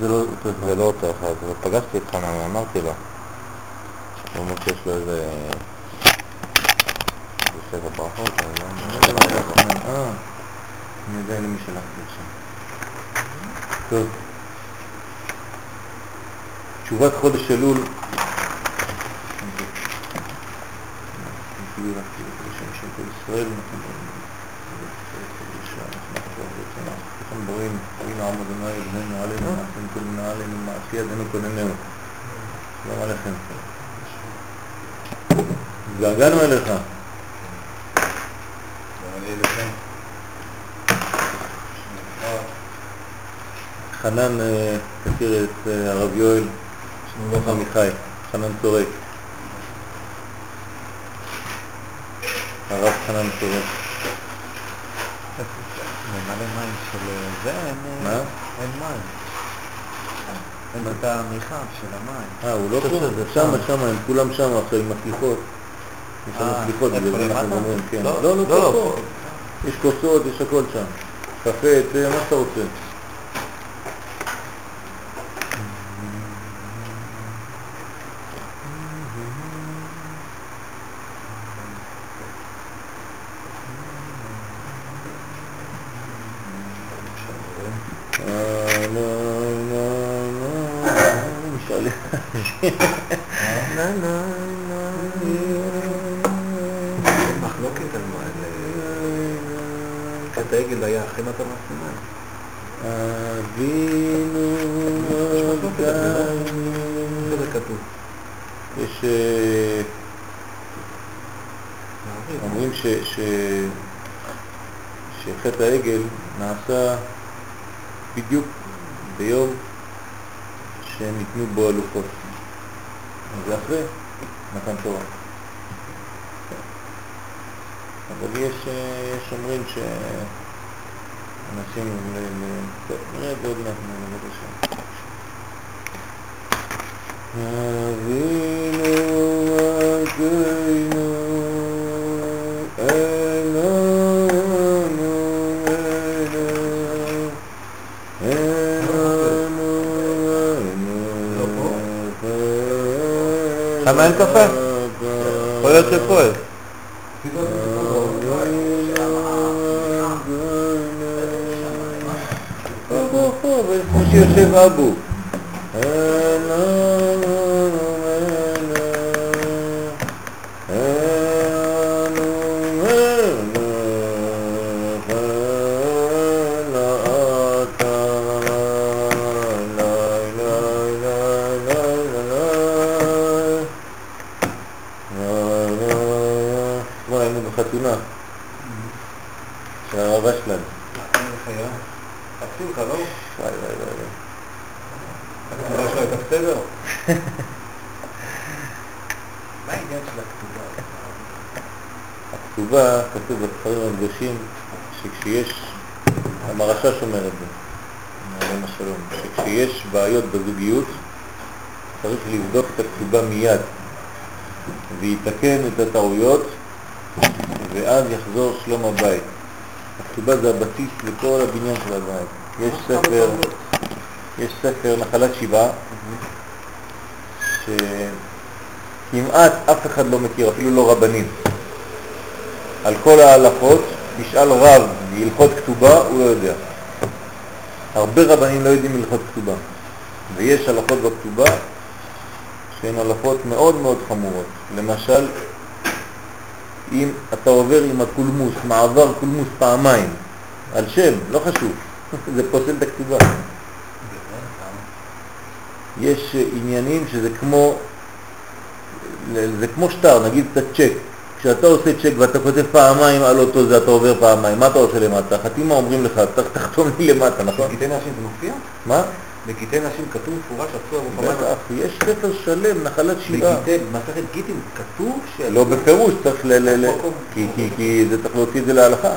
זה לא אותו אחד. זה לא אותו אחד, ופגשתי את חנן ואמרתי לו, הוא אומר שיש לו איזה... שבע ברכות, אני לא. אה, אני יודע למי שלחתי עכשיו. טוב. תשובת חודש אלול. ישראל, ברואים, הנה עם אדוני בנינו עלינו, מעשים כולנו עלינו, מעשי ידינו כונננו. שלום עליכם. התגעגענו אליך. חנן אה, תכיר את אה, הרב יואל שלום עמיחי, חנן צורק. הרב חנן צורק. ממלא מים של זה, אין מה? אין מים. אין את המרחב של המים. אה, הוא לא פה? שמה, שם. שמה, הם כולם שמה עכשיו עם הסליחות. יש לנו אה, איפה, בגלל זה אנחנו? אומרים, כן. לא, לא, לא, לא, לא. יש כוסות, יש הכל שם. קפה, תה, מה שאתה רוצה. אה, נה, נה, נה, משאלי. נה, נה, נה, מחלוקת על מה, חטא העגל היה אחרי מתן הסיני. אבינו מלכנו. איפה זה כתוב? יש... אה, אומרים ש... ש... שחטא העגל נעשה בדיוק ביום שניתנו בו הלוחות. זה אחרי מתן תורה. אבל יש, אה, יש אומרים שאנשים, ל... ל... טוב, נראה את זה עוד מעט, נראה את השם. אבינו מלכנו, אלוהינו, אלוהינו, לא פה? אלוהינו, שם אין קפה? יכול להיות שפועל. פה, פה, פה, איפה שיושב אבו. אתמול היינו בחתונה של הרב אשלן. חצי לך, לא? וואי וואי וואי וואי. הכתובה שלו הייתה בסדר? מה העניין של הכתובה? הכתובה, כתוב בספרים הקדושים, שכשיש, המרשש אומר את זה, עליהם השלום, שכשיש בעיות בזוגיות, צריך לבדוק את הכתובה מיד, ויתקן את הטעויות, ואז יחזור שלום הבית. הכתובה זה הבסיס לכל הבניין של הבית. יש ספר, יש ספר נחלת שבעה, שכמעט אף אחד לא מכיר, אפילו לא רבנים. על כל ההלכות, תשאל רב בהלכות כתובה, הוא לא יודע. הרבה רבנים לא יודעים הלכות כתובה. ויש הלכות בכתובה שהן הלכות מאוד מאוד חמורות. למשל, אם אתה עובר עם הקולמוס, מעבר קולמוס פעמיים, על שם, לא חשוב, זה פוסל את הכתובה. יש אה, עניינים שזה כמו, זה כמו שטר, נגיד את הצ'ק. כשאתה עושה צ'ק ואתה כותב פעמיים על אותו זה, אתה עובר פעמיים, מה אתה עושה למטה? חתימה אומרים לך, "ת- תחתום לי למטה, נכון? בקטעי נשים זה מופיע? מה? בקטעי נשים כתוב מפורש אסור רוחמה. בטח, יש ספר שלם, נחלת שבעה. בקטעי, במסכת גיטין כתוב ש... לא בפירוש, צריך ל... כי- זה צריך להוציא את זה להלכה.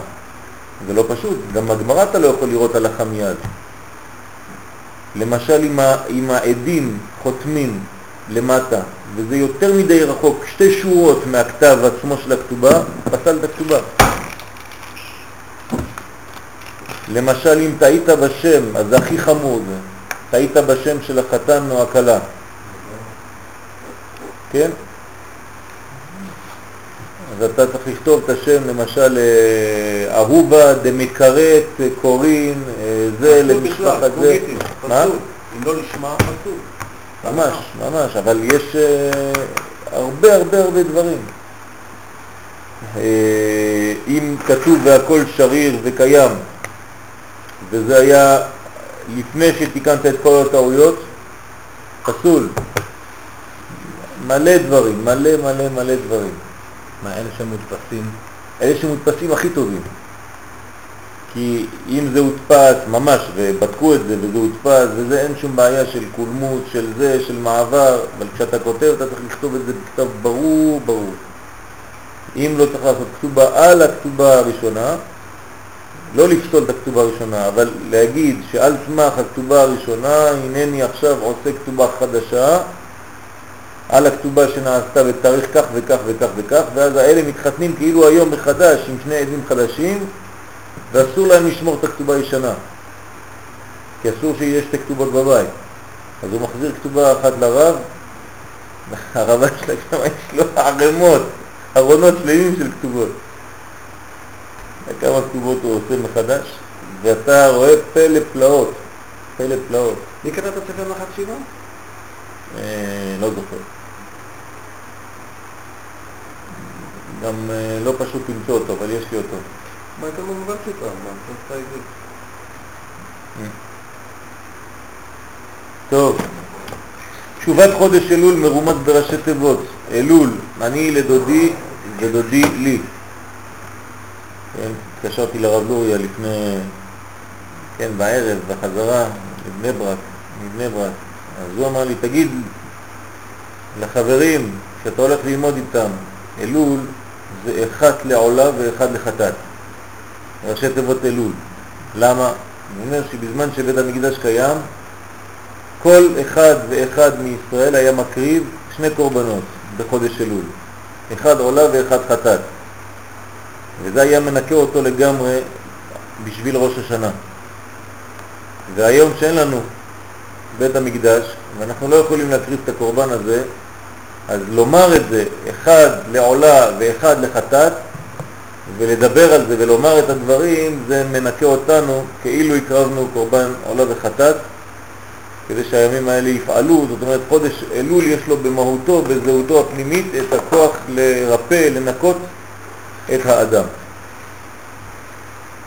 זה לא פשוט, גם בגמרא אתה לא יכול לראות הלכה מיד. למשל אם העדים חותמים למטה, וזה יותר מדי רחוק, שתי שורות מהכתב עצמו של הכתובה, פסל את הכתובה. למשל אם טעית בשם, אז זה הכי חמור זה. טעית בשם של החתן או הכלה. כן? אז אתה צריך לכתוב את השם, למשל, אה, אהובה דמקרת קורין, אה, זה למשפחת זה. מה? אם לא נשמע, פסול. ממש, ממש, אבל יש אה, הרבה הרבה הרבה דברים. אם כתוב והכל שריר וקיים, וזה היה לפני שתיקנת את כל הטעויות, פסול. מלא דברים, מלא מלא מלא דברים. מה, אלה שמודפסים? אלה שמודפסים הכי טובים. כי אם זה הודפס ממש, ובדקו את זה, וזה הודפס, וזה אין שום בעיה של קולמוס, של זה, של מעבר, אבל כשאתה כותב אתה צריך לכתוב את זה בכתב ברור, ברור. אם לא צריך לעשות כתובה על הכתובה הראשונה, לא לפסול את הכתובה הראשונה, אבל להגיד שעל סמך הכתובה הראשונה, הנני עכשיו עושה כתובה חדשה, על הכתובה שנעשתה בתאריך כך וכך וכך וכך, ואז האלה מתחתנים כאילו היום מחדש עם שני עדים חדשים, ואסור להם לשמור את הכתובה הישנה, כי אסור שיהיה שתי כתובות בבית. אז הוא מחזיר כתובה אחת לרב, הרב שלה שם יש לו ערימות, ארונות שלמים של כתובות. כמה כתובות הוא עושה מחדש, ואתה רואה פלא פלאות, פלא פלאות. מי קרא את הספר נחת שיבה? אה, לא זוכר. גם אה, לא פשוט למצוא אותו, אבל יש לי אותו. מה אתה מבקש אותם? מה אתה עושה את זה? טוב, תשובת חודש אלול מרומז בראשי תיבות. אלול, אני לדודי ודודי לי. כן, התקשרתי לרב לוריה לפני, כן, בערב, בחזרה, לבני ברק, מבני ברק. אז הוא אמר לי, תגיד לחברים שאתה הולך ללמוד איתם, אלול זה אחד לעולה ואחד לחטאת. ראשי תיבות אלול. למה? הוא אומר שבזמן שבית המקדש קיים, כל אחד ואחד מישראל היה מקריב שני קורבנות בחודש אלול. אחד עולה ואחד חטאת. וזה היה מנקה אותו לגמרי בשביל ראש השנה. והיום שאין לנו בית המקדש, ואנחנו לא יכולים להקריב את הקורבן הזה, אז לומר את זה, אחד לעולה ואחד לחטאת, ולדבר על זה ולומר את הדברים, זה מנקה אותנו כאילו הקרבנו קורבן עולה וחטאת, כדי שהימים האלה יפעלו, זאת אומרת חודש אלול יש לו במהותו, בזהותו הפנימית, את הכוח לרפא, לנקות את האדם.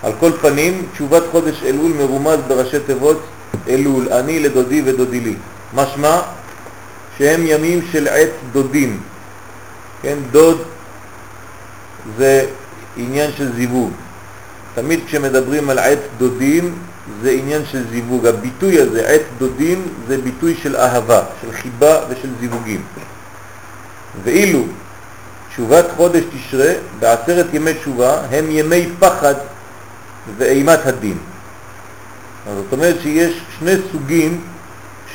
על כל פנים, תשובת חודש אלול מרומז בראשי תיבות אלול, אני לדודי ודודי לי. משמע שהם ימים של עת דודים. כן, דוד זה עניין של זיווג. תמיד כשמדברים על עת דודים זה עניין של זיווג. הביטוי הזה, עת דודים, זה ביטוי של אהבה, של חיבה ושל זיווגים. ואילו תשובת חודש תשרה בעשרת ימי תשובה הם ימי פחד ואימת הדין. זאת אומרת שיש שני סוגים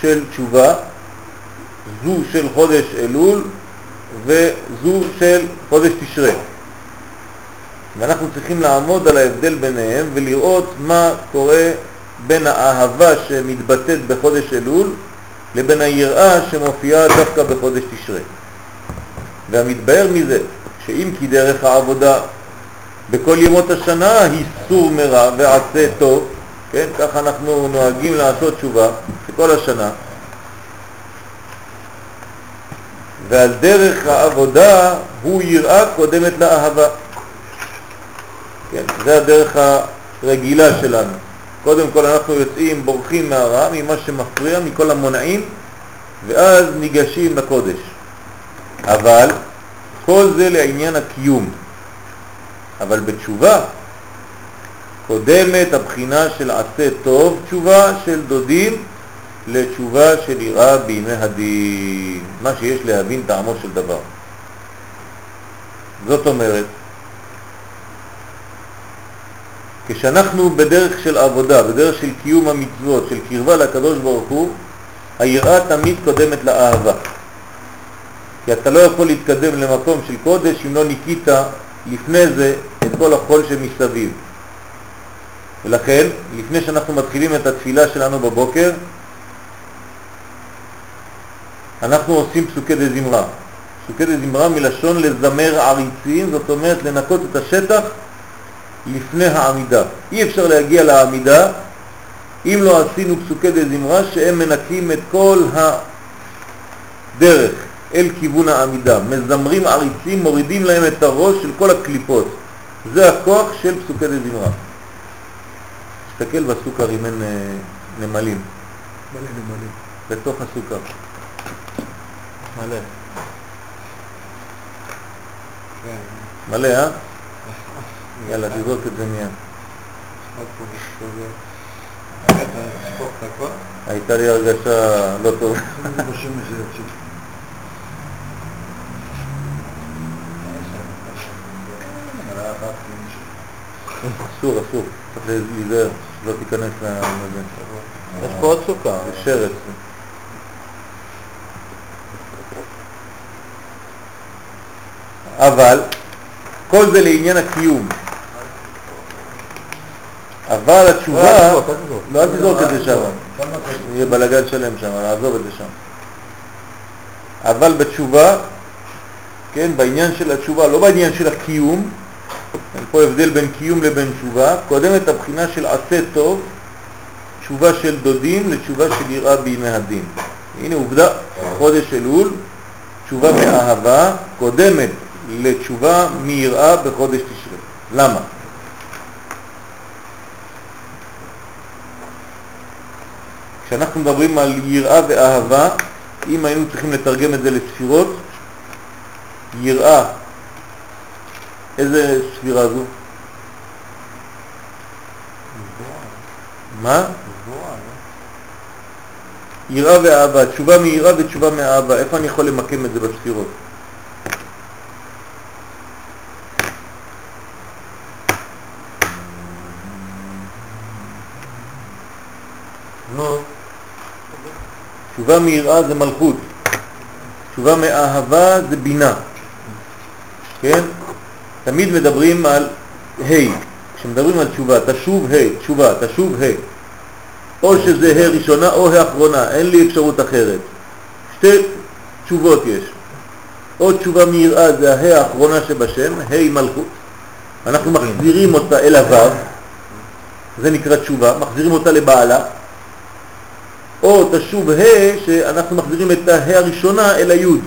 של תשובה, זו של חודש אלול וזו של חודש תשרה. ואנחנו צריכים לעמוד על ההבדל ביניהם ולראות מה קורה בין האהבה שמתבטאת בחודש אלול לבין היראה שמופיעה דווקא בחודש תשרה. והמתבהר מזה שאם כי דרך העבודה בכל ימות השנה היא סור מרע ועשה טוב, כן, ככה אנחנו נוהגים לעשות תשובה כל השנה, ועל דרך העבודה הוא יראה קודמת לאהבה. כן, זה הדרך הרגילה שלנו. קודם כל אנחנו יוצאים, בורחים מהרע, ממה שמפריע, מכל המונעים, ואז ניגשים לקודש. אבל כל זה לעניין הקיום. אבל בתשובה קודמת הבחינה של עשה טוב, תשובה של דודים לתשובה של יראה בימי הדין, מה שיש להבין טעמו של דבר. זאת אומרת, כשאנחנו בדרך של עבודה, בדרך של קיום המצוות, של קרבה לקדוש ברוך הוא, היראה תמיד קודמת לאהבה. כי אתה לא יכול להתקדם למקום של קודש אם לא ניקית לפני זה את כל החול שמסביב. ולכן, לפני שאנחנו מתחילים את התפילה שלנו בבוקר, אנחנו עושים פסוקי דה זמרה. פסוקי דה זמרה מלשון לזמר עריצים, זאת אומרת לנקות את השטח לפני העמידה. אי אפשר להגיע לעמידה אם לא עשינו פסוקי דה זמרה שהם מנקים את כל הדרך אל כיוון העמידה. מזמרים עריצים, מורידים להם את הראש של כל הקליפות. זה הכוח של פסוקי דה זמרה. תסתכל בסוכר אם אין אה, נמלים. מלא נמלים. בתוך הסוכר. מלא. כן. מלא, אה? יאללה, תזרוק את זה מיד. הייתה לי הרגשה לא טובה. אסור, אסור. צריך להיזהר, שלא תיכנס לזה. יש פה עוד סוכר. זה שרץ. אבל כל זה לעניין הקיום. אבל התשובה... תזרוק, אל תזרוק. לא, אל תזרוק את זה שם. יהיה בלגן שלם שם, נעזוב את זה שם. אבל בתשובה, כן, בעניין של התשובה, לא בעניין של הקיום, אין פה הבדל בין קיום לבין תשובה, קודמת הבחינה של עשה טוב, תשובה של דודים לתשובה של יראה בימי הדין. הנה עובדה, חודש אלול, תשובה מאהבה, קודמת לתשובה מיראה בחודש תשרי. למה? כשאנחנו מדברים על יראה ואהבה, אם היינו צריכים לתרגם את זה לספירות, יראה, איזה ספירה זו? מה? יראה ואהבה, תשובה מיראה ותשובה מאהבה, איפה אני יכול למקם את זה בספירות? נו, תשובה מיראה זה מלכות, תשובה מאהבה זה בינה, כן? תמיד מדברים על ה', כשמדברים על תשובה, תשוב ה', תשובה, תשוב ה', או שזה ה' ראשונה או ה' אחרונה, אין לי אפשרות אחרת. שתי תשובות יש. או תשובה מיראה זה ה' האחרונה שבשם, ה' מלכות. אנחנו מחזירים אותה אל הו', זה נקרא תשובה, מחזירים אותה לבעלה. או תשוב ה' שאנחנו מחזירים את ה' הראשונה אל היוד.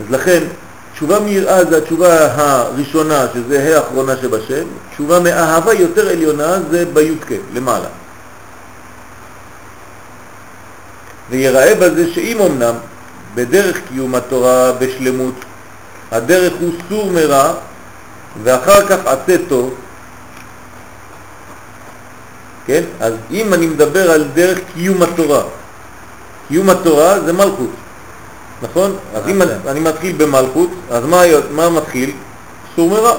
אז לכן, תשובה מיראה זה התשובה הראשונה, שזה ה' האחרונה שבשם, תשובה מאהבה יותר עליונה זה בי"ק, למעלה. ויראה בזה שאם אמנם בדרך קיום התורה בשלמות, הדרך הוא סור מרע, ואחר כך עשה טוב, כן? אז אם אני מדבר על דרך קיום התורה, קיום התורה זה מלכות, נכון? אז אם אני מתחיל במלכות, אז מה, מה מתחיל? סור מרע.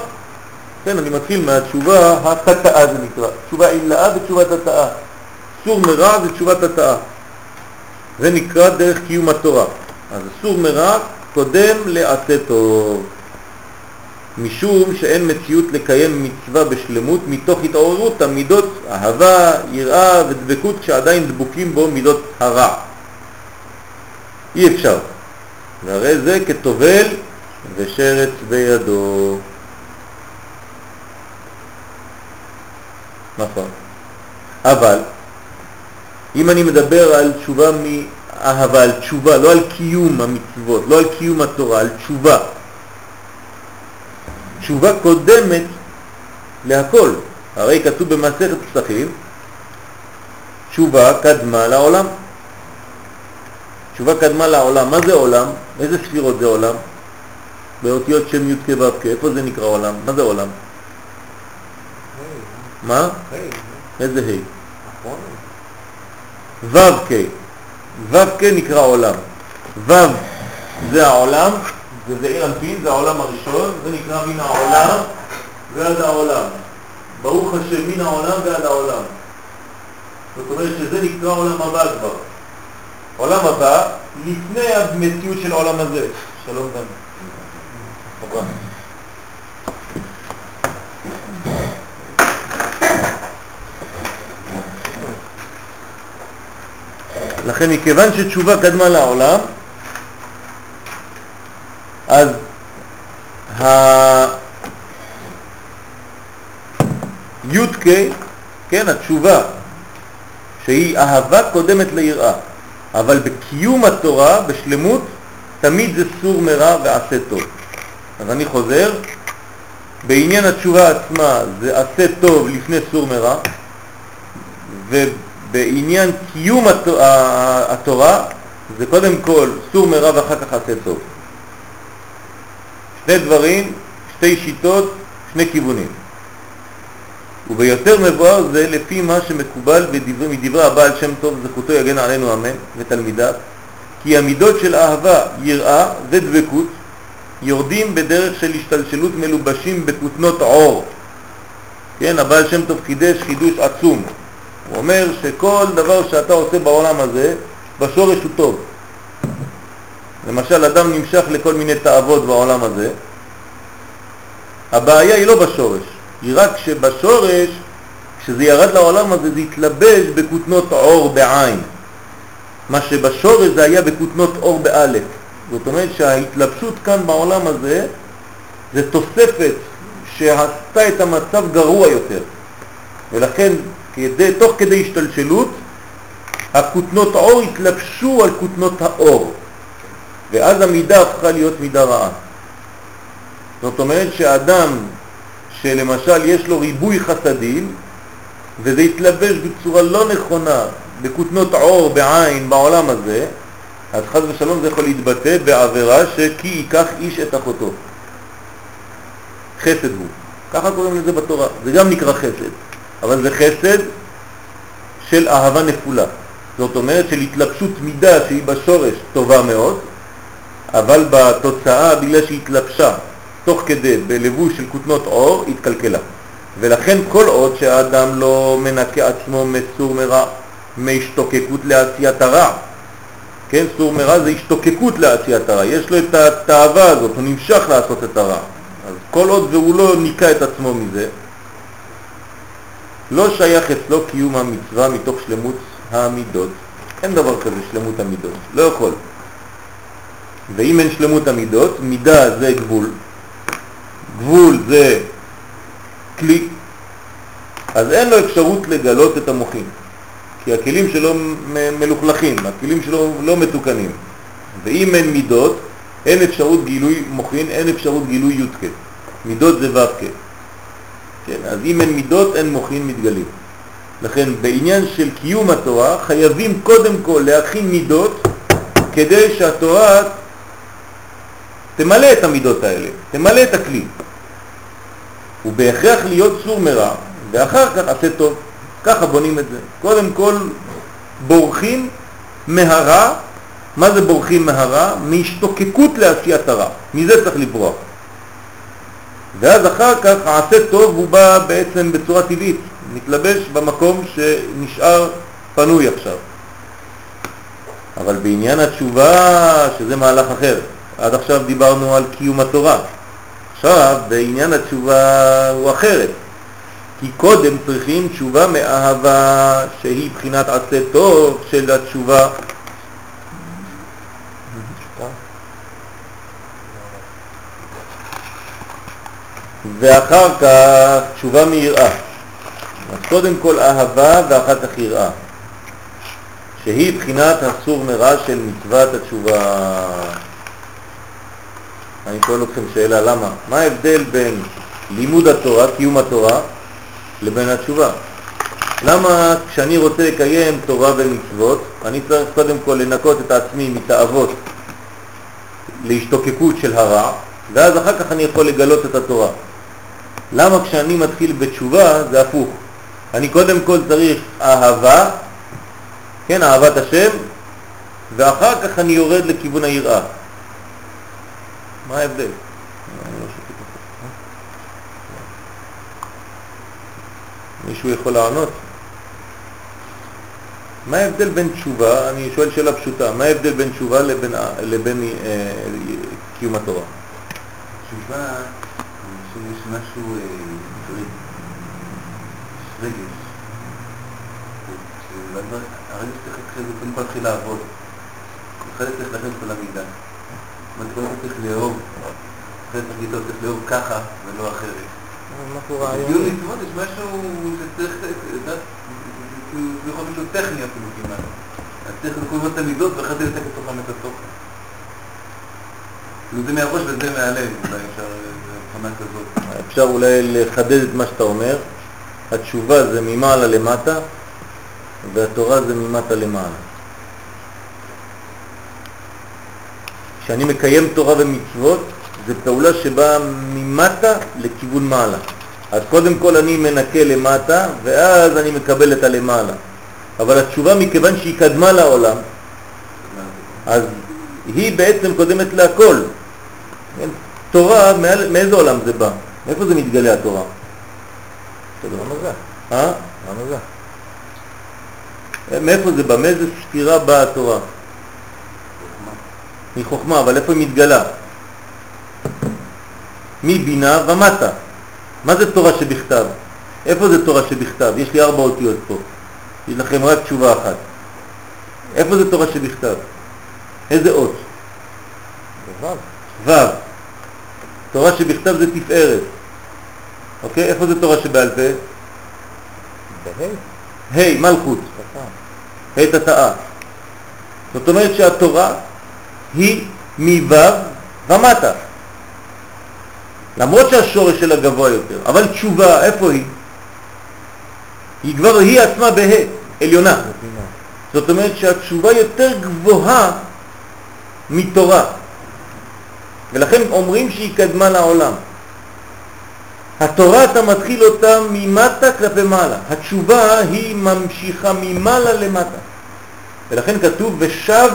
כן, אני מתחיל מהתשובה התתאה זה נקרא, תשובה עילאה ותשובה תתאה. סור מרע זה תשובה תתאה. זה נקרא דרך קיום התורה. אז סור מרע קודם לעשה טוב. משום שאין מציאות לקיים מצווה בשלמות מתוך התעוררות המידות אהבה, יראה ודבקות כשעדיין דבוקים בו מידות הרע. אי אפשר. והרי זה כתובל ושרץ בידו. נכון. אבל אם אני מדבר על תשובה מאהבה, על תשובה, לא על קיום המצוות, לא על קיום התורה, על תשובה. תשובה קודמת להכל. הרי כתוב במסכת פסחים, תשובה קדמה לעולם. תשובה קדמה לעולם. מה זה עולם? איזה ספירות זה עולם? באותיות שם י' כו' כ', איפה זה נקרא עולם? מה זה עולם? מה? איזה ה'? ו' כ'. ו' כ' נקרא עולם. ו' זה העולם, וזה עיר אנפין, זה העולם הראשון, זה נקרא מן העולם ועד העולם. ברוך השם מן העולם ועד העולם. זאת אומרת שזה נקרא עולם הבא כבר. עולם הבא לפני המציאות של העולם הזה. שלום גם. לכן מכיוון שתשובה קדמה לעולם, אז ה... י"ק, כן, התשובה, שהיא אהבה קודמת ליראה, אבל בקיום התורה, בשלמות, תמיד זה סור מרע ועשה טוב. אז אני חוזר, בעניין התשובה עצמה זה עשה טוב לפני סור מרע, ובעניין קיום התורה זה קודם כל סור מרע ואחר כך עשה טוב. שני דברים, שתי שיטות, שני כיוונים. וביותר מבואר זה לפי מה שמקובל בדבר, מדברי הבעל שם טוב זכותו יגן עלינו אמן ותלמידיו כי המידות של אהבה, יראה ודבקות יורדים בדרך של השתלשלות מלובשים בכותנות עור. כן, הבעל שם טוב חידש חידוש עצום. הוא אומר שכל דבר שאתה עושה בעולם הזה בשורש הוא טוב למשל אדם נמשך לכל מיני תאוות בעולם הזה הבעיה היא לא בשורש היא רק שבשורש, כשזה ירד לעולם הזה, זה התלבש בכותנות עור בעין. מה שבשורש זה היה בכותנות עור באלף. זאת אומרת שההתלבשות כאן בעולם הזה זה תוספת שעשתה את המצב גרוע יותר. ולכן כדי, תוך כדי השתלשלות הכותנות עור התלבשו על כותנות האור ואז המידה הפכה להיות מידה רעה. זאת אומרת שהאדם שלמשל יש לו ריבוי חסדים וזה יתלבש בצורה לא נכונה בכותנות עור בעין בעולם הזה, אז חז ושלום זה יכול להתבטא בעבירה שכי ייקח איש את אחותו. חסד הוא. ככה קוראים לזה בתורה. זה גם נקרא חסד, אבל זה חסד של אהבה נפולה. זאת אומרת של התלבשות מידה שהיא בשורש טובה מאוד, אבל בתוצאה, בגלל שהיא התלבשה תוך כדי בלבוש של כותנות אור התקלקלה. ולכן כל עוד שהאדם לא מנקה עצמו מסור מרע, מהשתוקקות לעשיית הרע, כן, סור מרע זה השתוקקות לעשיית הרע, יש לו את התאווה הזאת, הוא נמשך לעשות את הרע. אז כל עוד והוא לא ניקה את עצמו מזה, לא שייך אצלו קיום המצווה מתוך שלמות המידות. אין דבר כזה שלמות המידות, לא יכול. ואם אין שלמות המידות, מידה זה גבול, גבול זה כלי, אז אין לו אפשרות לגלות את המוחים, כי הכלים שלו מלוכלכים, הכלים שלו לא מתוקנים. ואם אין מידות, אין אפשרות גילוי מוחין, אין אפשרות גילוי יודקה. מידות זה ו"ק. כן, אז אם אין מידות, אין מוחין מתגלים. לכן בעניין של קיום התורה חייבים קודם כל להכין מידות כדי שהתורה תמלא את המידות האלה, תמלא את הכלי. הוא בהכרח להיות סור מרע, ואחר כך עשה טוב. ככה בונים את זה. קודם כל בורחים מהרע, מה זה בורחים מהרע? מהשתוקקות לעשיית הרע. מזה צריך לברוח. ואז אחר כך העשה טוב הוא בא בעצם בצורה טבעית, מתלבש במקום שנשאר פנוי עכשיו. אבל בעניין התשובה, שזה מהלך אחר, עד עכשיו דיברנו על קיום התורה. עכשיו, בעניין התשובה הוא אחרת. כי קודם צריכים תשובה מאהבה שהיא בחינת עשה טוב של התשובה. ואחר כך תשובה מיראה. אז קודם כל אהבה ואחר כך יראה, שהיא בחינת הסור מרע של מצוות התשובה. אני שואל אתכם שאלה, למה? מה ההבדל בין לימוד התורה, קיום התורה, לבין התשובה? למה כשאני רוצה לקיים תורה ומצוות, אני צריך קודם כל לנקות את עצמי מתאוות להשתוקקות של הרע, ואז אחר כך אני יכול לגלות את התורה. למה כשאני מתחיל בתשובה זה הפוך? אני קודם כל צריך אהבה, כן, אהבת השם, ואחר כך אני יורד לכיוון היראה. מה ההבדל? מישהו יכול לענות? מה ההבדל בין תשובה, אני שואל שאלה פשוטה, מה ההבדל בין תשובה לבין, לבין אה, קיום התורה? תשובה, שיש משהו רגש. הרגע שצריך להתחיל, זה קודם כל להתחיל לעבוד. אחרי זה צריך להכין אותו למקדש. כל צריך לאהוב. אחרי זה צריך לאהוב ככה ולא אחרת. מה קורה בגיור מצוות יש משהו שצריך, לדעת, זה יכול להיות טכני אפילו כמעט. אז צריך לקרוא את המידות ואחרי זה לתת לתוכם את התוכן. כאילו זה מהראש וזה מהלב, אולי אפשר, הבחנה כזאת. אפשר אולי לחדד את מה שאתה אומר. התשובה זה ממעלה למטה, והתורה זה ממטה למעלה. כשאני מקיים תורה ומצוות, זה פעולה שבאה ממטה לכיוון מעלה. אז קודם כל אני מנקה למטה, ואז אני מקבל את הלמעלה. אבל התשובה, מכיוון שהיא קדמה לעולם, אז היא בעצם קודמת להכל. כן? תורה, מאיזה עולם זה בא? מאיפה זה מתגלה התורה? למה זה? אה? למה זה? מאיפה זה בא? מאיזה סתירה באה התורה? מחוכמה, אבל איפה היא מתגלה? מבינה ומטה. מה זה תורה שבכתב? איפה זה תורה שבכתב? יש לי ארבע אותיות פה. יש לכם רק תשובה אחת. איפה זה תורה שבכתב? איזה אות? ו'. תורה שבכתב זה תפארת. אוקיי? איפה זה תורה שבעל פה? בה' ה', מלכות. ה' תתאה. זאת אומרת שהתורה היא מו' ומטה. למרות שהשורש שלה גבוה יותר, אבל תשובה, איפה היא? היא כבר, היא עצמה בה', עליונה. זאת אומרת שהתשובה יותר גבוהה מתורה. ולכן אומרים שהיא קדמה לעולם. התורה אתה מתחיל אותה ממטה כלפי מעלה. התשובה היא ממשיכה ממעלה למטה. ולכן כתוב ושב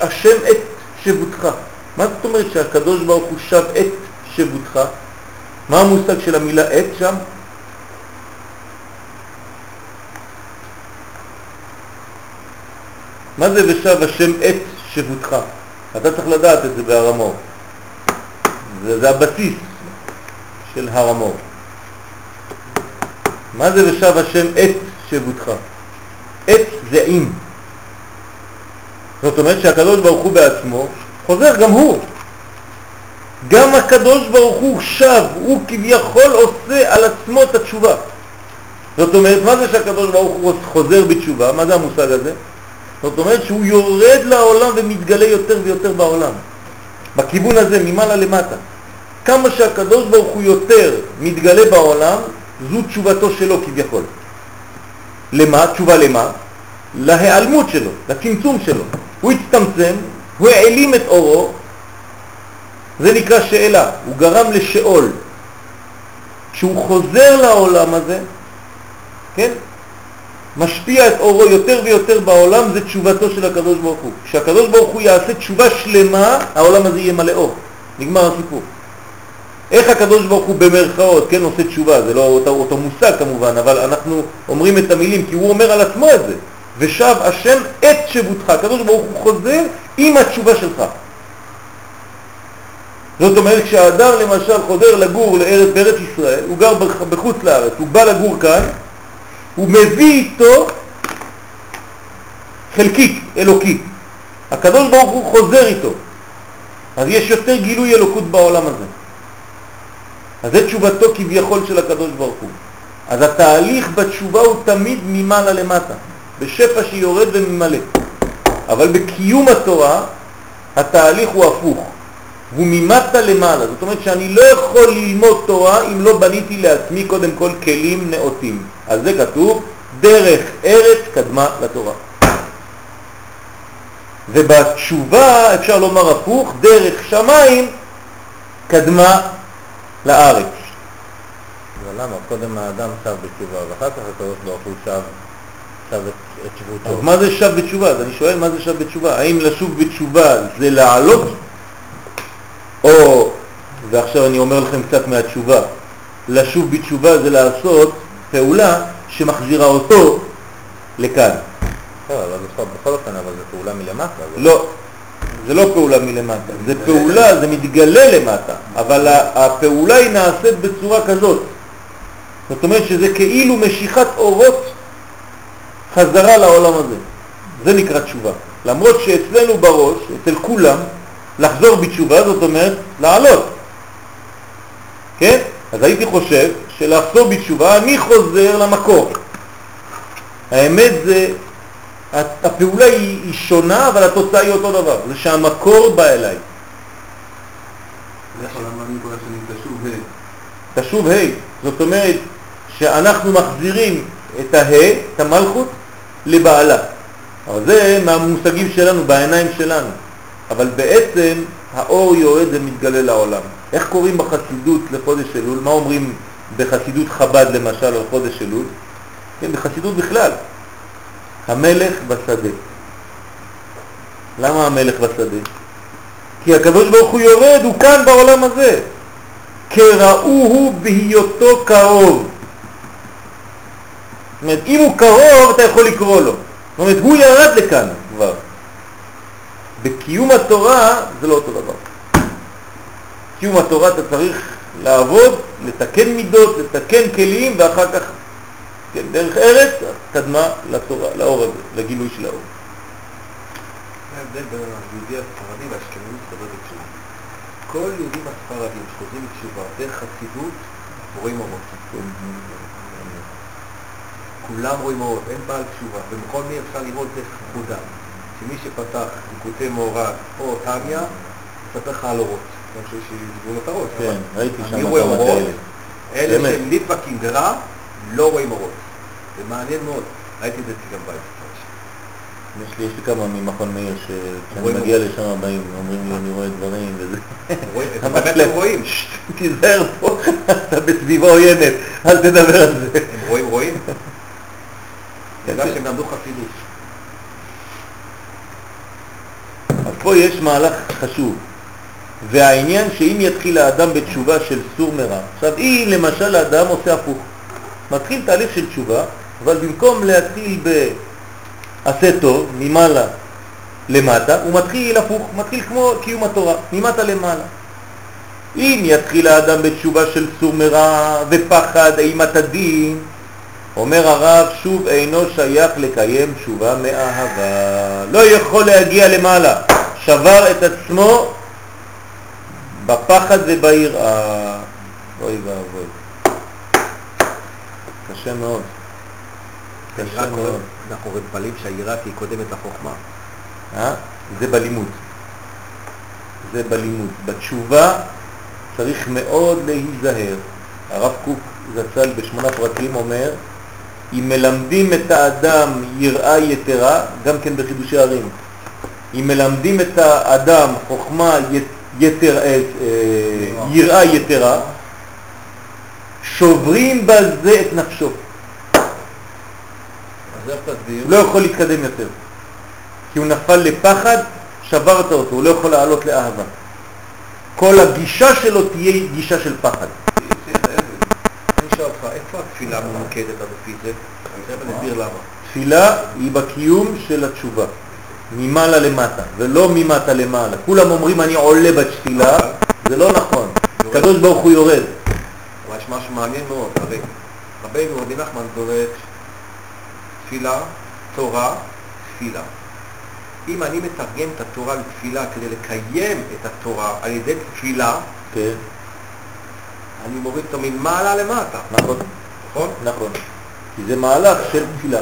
השם את שבותך. מה זאת אומרת שהקדוש ברוך הוא שב את שבותך? מה המושג של המילה את שם? מה זה ושב השם את שבותך? אתה צריך לדעת את זה בהר המור. זה, זה הבסיס של הר המור. מה זה ושב השם את שבותך? את זה עם. זאת אומרת שהקדוש ברוך הוא בעצמו חוזר גם הוא. גם הקדוש ברוך הוא שב, הוא כביכול עושה על עצמו את התשובה. זאת אומרת, מה זה שהקדוש ברוך הוא חוזר בתשובה? מה זה המושג הזה? זאת אומרת שהוא יורד לעולם ומתגלה יותר ויותר בעולם. בכיוון הזה, ממעלה למטה. כמה שהקדוש ברוך הוא יותר מתגלה בעולם, זו תשובתו שלו כביכול. למה? תשובה למה? להיעלמות שלו, לצמצום שלו. הוא הצטמצם, הוא העלים את אורו, זה נקרא שאלה, הוא גרם לשאול. כשהוא חוזר לעולם הזה, כן? משפיע את אורו יותר ויותר בעולם, זה תשובתו של הקדוש ברוך הוא. כשהקדוש ברוך הוא יעשה תשובה שלמה, העולם הזה יהיה מלא אור. נגמר הסיפור. איך הקדוש ברוך הוא במרכאות, כן, עושה תשובה, זה לא אותו, אותו מושג כמובן, אבל אנחנו אומרים את המילים, כי הוא אומר על עצמו את זה. ושב השם את שבותך, הקדוש ברוך הוא חוזר עם התשובה שלך. זאת אומרת, כשהאדם למשל חודר לגור לארץ, בארץ ישראל, הוא גר בח- בחוץ לארץ, הוא בא לגור כאן, הוא מביא איתו חלקיק אלוקי. הקדוש ברוך הוא חוזר איתו. אז יש יותר גילוי אלוקות בעולם הזה. אז זה תשובתו כביכול של הקדוש ברוך הוא. אז התהליך בתשובה הוא תמיד ממעלה למטה, בשפע שיורד וממלא. אבל בקיום התורה התהליך הוא הפוך, הוא ממטה למעלה. זאת אומרת שאני לא יכול ללמוד תורה אם לא בניתי לעצמי קודם כל כלים נאותים. על זה כתוב, דרך ארץ קדמה לתורה. ובתשובה אפשר לומר הפוך, דרך שמיים קדמה לארץ. אבל למה? קודם האדם שב בתשובה, ואחר כך הקדוש ברוך הוא שב, שב שבותו. אז מה זה שב בתשובה? אז אני שואל מה זה שב בתשובה? האם לשוב בתשובה זה לעלות? או, ועכשיו אני אומר לכם קצת מהתשובה, לשוב בתשובה זה לעשות פעולה שמחזירה אותו לכאן. בסדר, אבל בכל, בכל אופן, אבל זו פעולה מלמטה. זה לא, זה לא פעולה מלמטה, זה פעולה, זה מתגלה למטה, אבל הפעולה היא נעשית בצורה כזאת. זאת אומרת שזה כאילו משיכת אורות חזרה לעולם הזה. זה נקרא תשובה. למרות שאצלנו בראש, אצל כולם, לחזור בתשובה זאת אומרת לעלות. כן? אז הייתי חושב שלחזור בתשובה אני חוזר למקור. האמת זה, הפעולה היא, היא שונה אבל התוצאה היא אותו דבר, זה שהמקור בא אליי. תשוב ה', זאת אומרת שאנחנו מחזירים את הה, את המלכות, לבעלה. אבל זה מהמושגים שלנו, בעיניים שלנו. אבל בעצם האור יורד ומתגלה לעולם. איך קוראים בחסידות לחודש אלול? מה אומרים בחסידות חב"ד למשל על חודש אלול? כן, בחסידות בכלל. המלך בשדה. למה המלך בשדה? כי הקדוש ברוך הוא יורד, הוא כאן בעולם הזה. כראוהו בהיותו קרוב. אומרת, אם הוא קרוב, אתה יכול לקרוא לו. זאת אומרת, הוא ירד לכאן כבר. בקיום התורה זה לא אותו דבר. קיום התורה אתה צריך לעבוד, לתקן מידות, לתקן כלים, ואחר כך, כן, דרך ארץ, קדמה לתורה, לאור הזה, לגילוי של האור. זה ההבדל בין היהודי הספרדי והאשכנזי. כל יהודים הספרדים שחוזרים בתשובה דרך חסידות רואים אורות. כולם רואים אורות, אין בעל תשובה, ובכל מי אפשר לראות דרך חודה. שמי שפתח ליקוטי מעורב או טניה, יספר לך על אורות. חושב שישבו לו את הראש. כן, ראיתי שם אני רואה כמה אורות, כאלה. אלה. שהם ליטבקים גרע, לא רואים אורות. זה מעניין מאוד. ראיתי את זה אצלי גם בית. יש לי, יש לי כמה ממכון מאיר שכשאני מגיע. לשם באים, אומרים לי אני רואה דברים וזה. רואים- הם באמת לא רואים. "שט, תיזהר פה, אתה בסביבה עוינת, אל תדבר על זה. הם רואים, רואים. כן. שהם למדו חסידות. אז פה יש מהלך חשוב, והעניין שאם יתחיל האדם בתשובה של סור מרע, עכשיו אם למשל האדם עושה הפוך, מתחיל תהליך של תשובה, אבל במקום להתחיל בעשה טוב, ממעלה למטה, הוא מתחיל הפוך, מתחיל כמו קיום התורה, ממטה למעלה. אם יתחיל האדם בתשובה של סור מרע ופחד אימת הדין, אומר הרב, שוב אינו שייך לקיים תשובה מאהבה. לא יכול להגיע למעלה. שבר את עצמו בפחד וביראה. אוי ואבוי. קשה מאוד. קשה מאוד. אנחנו מתפלאים שהיראה תהיה קודמת לחוכמה. אה? זה בלימוד. זה בלימוד. בתשובה צריך מאוד להיזהר. הרב קוק זצ"ל בשמונה פרקים אומר, אם מלמדים את האדם יראה יתרה, גם כן בחידושי ערים, אם מלמדים את האדם חוכמה ית- יתר, אה, אה, יראה יתרה, שוברים בזה את נפשו. לא יכול להתקדם יותר. כי הוא נפל לפחד, שברת אותו, הוא לא יכול לעלות לאהבה. כל הגישה שלו תהיה גישה של פחד. אני אשאל אותך, איפה התפילה ממוקדת על לפי זה? תכף למה. תפילה היא בקיום של התשובה, ממעלה למטה, ולא ממטה למעלה. כולם אומרים אני עולה בתפילה, זה לא נכון. הקדוש ברוך הוא יורד. אבל יש משהו מעניין מאוד, הרי רבינו רבי נחמן דורש תפילה, תורה, תפילה. אם אני מתרגם את התורה לתפילה כדי לקיים את התורה על ידי תפילה, כן, אני מוריד אותו ממעלה למטה, נכון, נכון? נכון. כי זה מהלך של תפילה.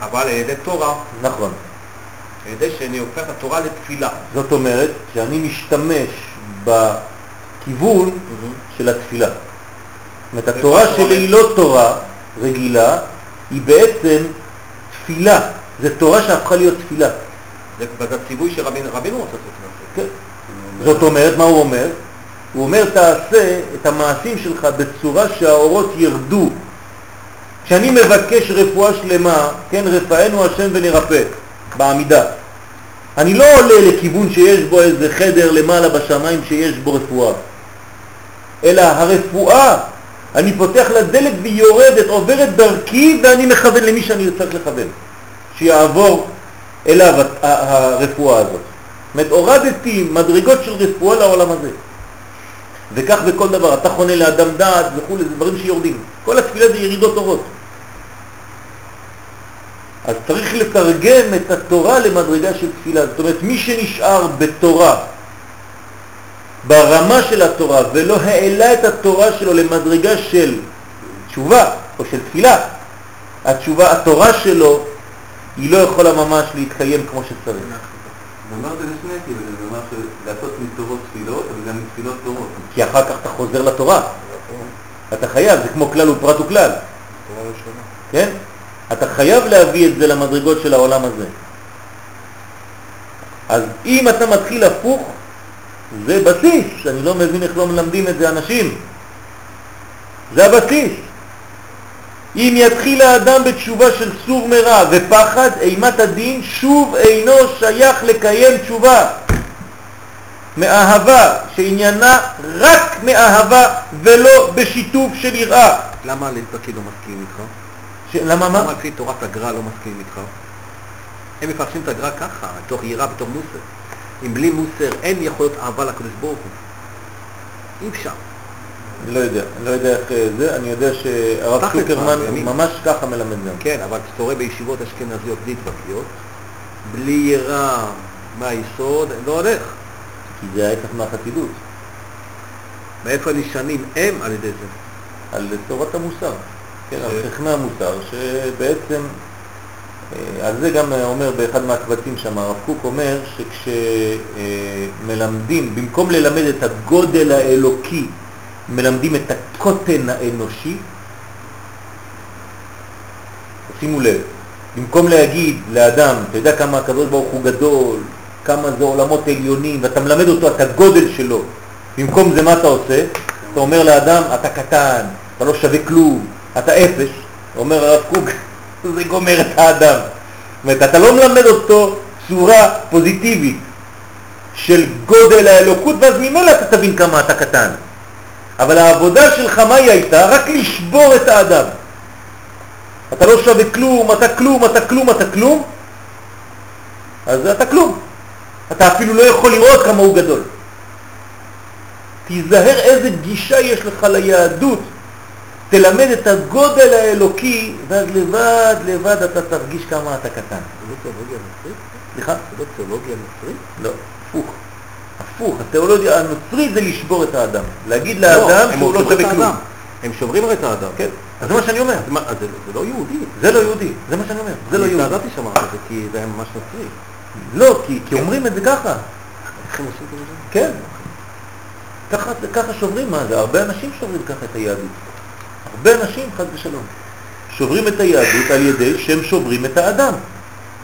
אבל על ידי תורה, נכון. על ידי שאני הופך את התורה לתפילה. זאת אומרת שאני משתמש בכיוון של התפילה. זאת אומרת, התורה שלי היא? לא תורה רגילה, היא בעצם תפילה. זה תורה שהפכה להיות תפילה. זה הציווי שרבינו רבינו רוצה לעשות את זה. כן. זאת אומרת, מה הוא אומר? הוא אומר, תעשה את המעשים שלך בצורה שהאורות ירדו. כשאני מבקש רפואה שלמה, כן, רפאנו השם ונרפא, בעמידה. אני לא עולה לכיוון שיש בו איזה חדר למעלה בשמיים שיש בו רפואה, אלא הרפואה, אני פותח לה דלת והיא יורדת, עוברת דרכי ואני מכוון למי שאני צריך לכוון, שיעבור אליו הרפואה הזאת. זאת אומרת, הורדתי מדרגות של רפואה לעולם הזה. וכך בכל דבר, אתה חונה לאדם דעת וכו', זה דברים שיורדים. כל התפילה זה ירידות אורות. אז צריך לתרגם את התורה למדרגה של תפילה. זאת אומרת, מי שנשאר בתורה, ברמה של התורה, ולא העלה את התורה שלו למדרגה של תשובה או של תפילה, התשובה, התורה שלו, היא לא יכולה ממש להתקיים כמו שצריך. הוא אמר זה לשני כאילו, זה אומר לעשות מתורות תפילות, אבל גם מתפילות תורות. כי אחר כך אתה חוזר לתורה. אתה חייב, זה כמו כלל ופרט וכלל. כן? אתה חייב להביא את זה למדרגות של העולם הזה. אז אם אתה מתחיל הפוך, זה בסיס. אני לא מבין איך לא מלמדים את זה אנשים. זה הבסיס. אם יתחיל האדם בתשובה של סור מרע ופחד, אימת הדין שוב אינו שייך לקיים תשובה. מאהבה, שעניינה רק מאהבה ולא בשיתוף של יראה. למה ליצקי לא מסכים איתך? ש... למה מה? למה לפי תורת הגר"א לא מסכים איתך? הם מפרשים את הגר"א ככה, בתוך יראה, בתוך מוסר. אם בלי מוסר אין יכול להיות אהבה לקדוש ברוך הוא. אי אפשר. לא יודע, לא יודע איך אה, זה, אני יודע שהרב ימין. ממש ככה מלמד גם. כן, אבל כשאתה רואה בישיבות אשכנזיות ליטבקיות, בלי יראה מהיסוד, לא הולך. כי זה ההפך מהחסידות, מאיפה נשענים? הם על ידי זה? על תורת המוסר, כן, על ש- חכמי המוסר, שבעצם, אה, על זה גם אומר באחד מהקבצים שם, הרב קוק אומר שכשמלמדים, במקום ללמד את הגודל האלוקי, מלמדים את הקוטן האנושי, שימו לב, במקום להגיד לאדם, אתה יודע כמה הקדוש ברוך הוא גדול, כמה זה עולמות עליונים, ואתה מלמד אותו את הגודל שלו, במקום זה מה אתה עושה? אתה אומר לאדם, אתה קטן, אתה לא שווה כלום, אתה אפס, אומר הרב קוק, זה גומר את האדם. זאת אומרת, אתה לא מלמד אותו צורה פוזיטיבית של גודל האלוקות, ואז ממילא אתה תבין כמה אתה קטן. אבל העבודה שלך, מה היא הייתה? רק לשבור את האדם. אתה לא שווה כלום, אתה כלום, אתה כלום, אתה כלום, אז אתה כלום. אתה אפילו לא יכול לראות כמה הוא גדול. תיזהר איזה גישה יש לך ליהדות. תלמד את הגודל האלוקי, ואז לבד, לבד אתה תרגיש כמה אתה קטן. זה לא תיאולוגיה נוצרית? סליחה? זה לא תיאולוגיה נוצרית? לא, הפוך. הפוך, התיאולוגיה הנוצרית זה לשבור את האדם. להגיד לא, לאדם שהוא לא שווה כלום. הם שוברים את האדם. כן, אז זה מה שאני אומר. זה לא יהודי. זה לא יהודי, זה מה שאני אומר, זה לא אני יהודי. הזדעזעתי שאמרת את זה, כי זה היה ממש נוצרי. לא, כי, כי אומרים את זה ככה. כן. ככה, ככה שוברים, מה זה? הרבה אנשים שוברים ככה את היהדות. הרבה אנשים, חד ושלום. שוברים את היהדות על ידי שהם שוברים את האדם.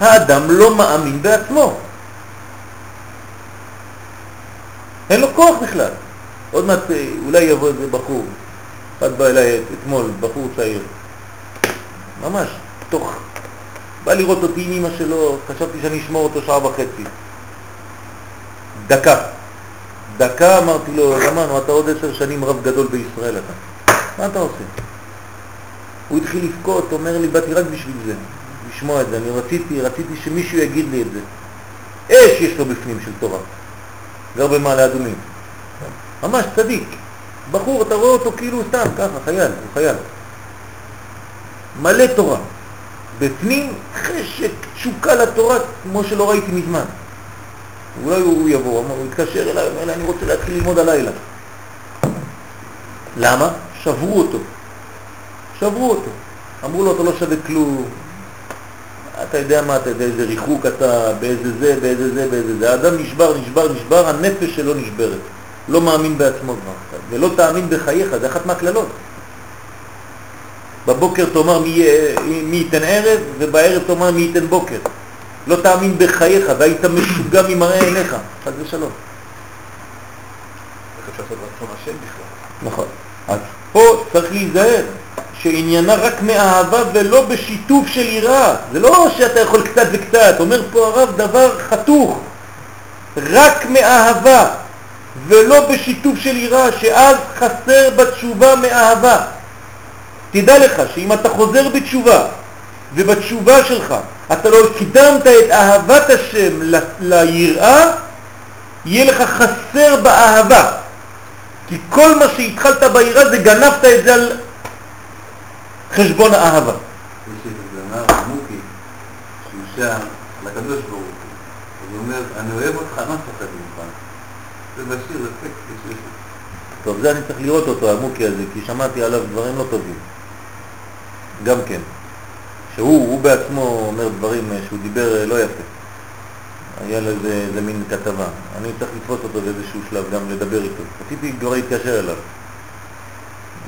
האדם לא מאמין בעצמו. אין לו כוח בכלל. עוד מעט אה, אולי יבוא איזה בחור, אחד בא אליי אתמול, בחור צעיר, ממש, תוך, בא לראות אותי עם אמא שלו, חשבתי שאני אשמור אותו שעה וחצי. דקה. דקה אמרתי לו, רמנו, אתה עוד עשר שנים רב גדול בישראל אתה. מה אתה עושה? הוא התחיל לבכות, אומר לי, באתי רק בשביל זה, לשמוע את זה. אני רציתי, רציתי שמישהו יגיד לי את זה. אש יש לו בפנים של תורה. גר במעלה אדומים. ממש צדיק. בחור, אתה רואה אותו כאילו סתם, ככה, חייל, הוא חייל. מלא תורה. בפנים חשק, תשוקה לתורה, כמו שלא ראיתי מזמן. אולי הוא יבוא, הוא יתקשר אליי, לי, אני רוצה להתחיל ללמוד הלילה. למה? שברו אותו. שברו אותו. אמרו לו, אתה לא שווה כלום. אתה יודע מה, אתה יודע איזה ריחוק אתה, באיזה זה, באיזה זה, באיזה זה. האדם נשבר, נשבר, נשבר, הנפש שלו נשברת. לא מאמין בעצמו כבר. ולא תאמין בחייך, זה אחת מהכללות. בבוקר תאמר מי, מי ייתן ערב, ובערב תאמר מי ייתן בוקר. לא תאמין בחייך, והיית משוגע ממראה עיניך, חד ושלום. נכון. אז פה צריך להיזהר, שעניינה רק מאהבה ולא בשיתוף של יראה. זה לא שאתה יכול קצת וקצת, אומר פה הרב דבר חתוך. רק מאהבה ולא בשיתוף של יראה, שאז חסר בתשובה מאהבה. תדע לך שאם אתה חוזר בתשובה, ובתשובה שלך אתה לא קידמת את אהבת השם ל- ליראה, יהיה לך חסר באהבה. כי כל מה שהתחלת ביראה זה גנבת את זה על חשבון האהבה. יש איזה זמר, מוקי, אישה לקדוש ברוך הוא. הוא אומר, אני אוהב אותך, מה מפחד ממך? זה בשיר, זה טקסט. טוב, זה אני צריך לראות אותו, המוקי הזה, כי שמעתי עליו דברים לא טובים. גם כן. שהוא הוא בעצמו אומר דברים אה, שהוא דיבר אה, לא יפה. היה לו איזה, מין כתבה. אני צריך לתפוס אותו באיזשהו שלב, גם לדבר איתו. רציתי כבר להתקשר אליו.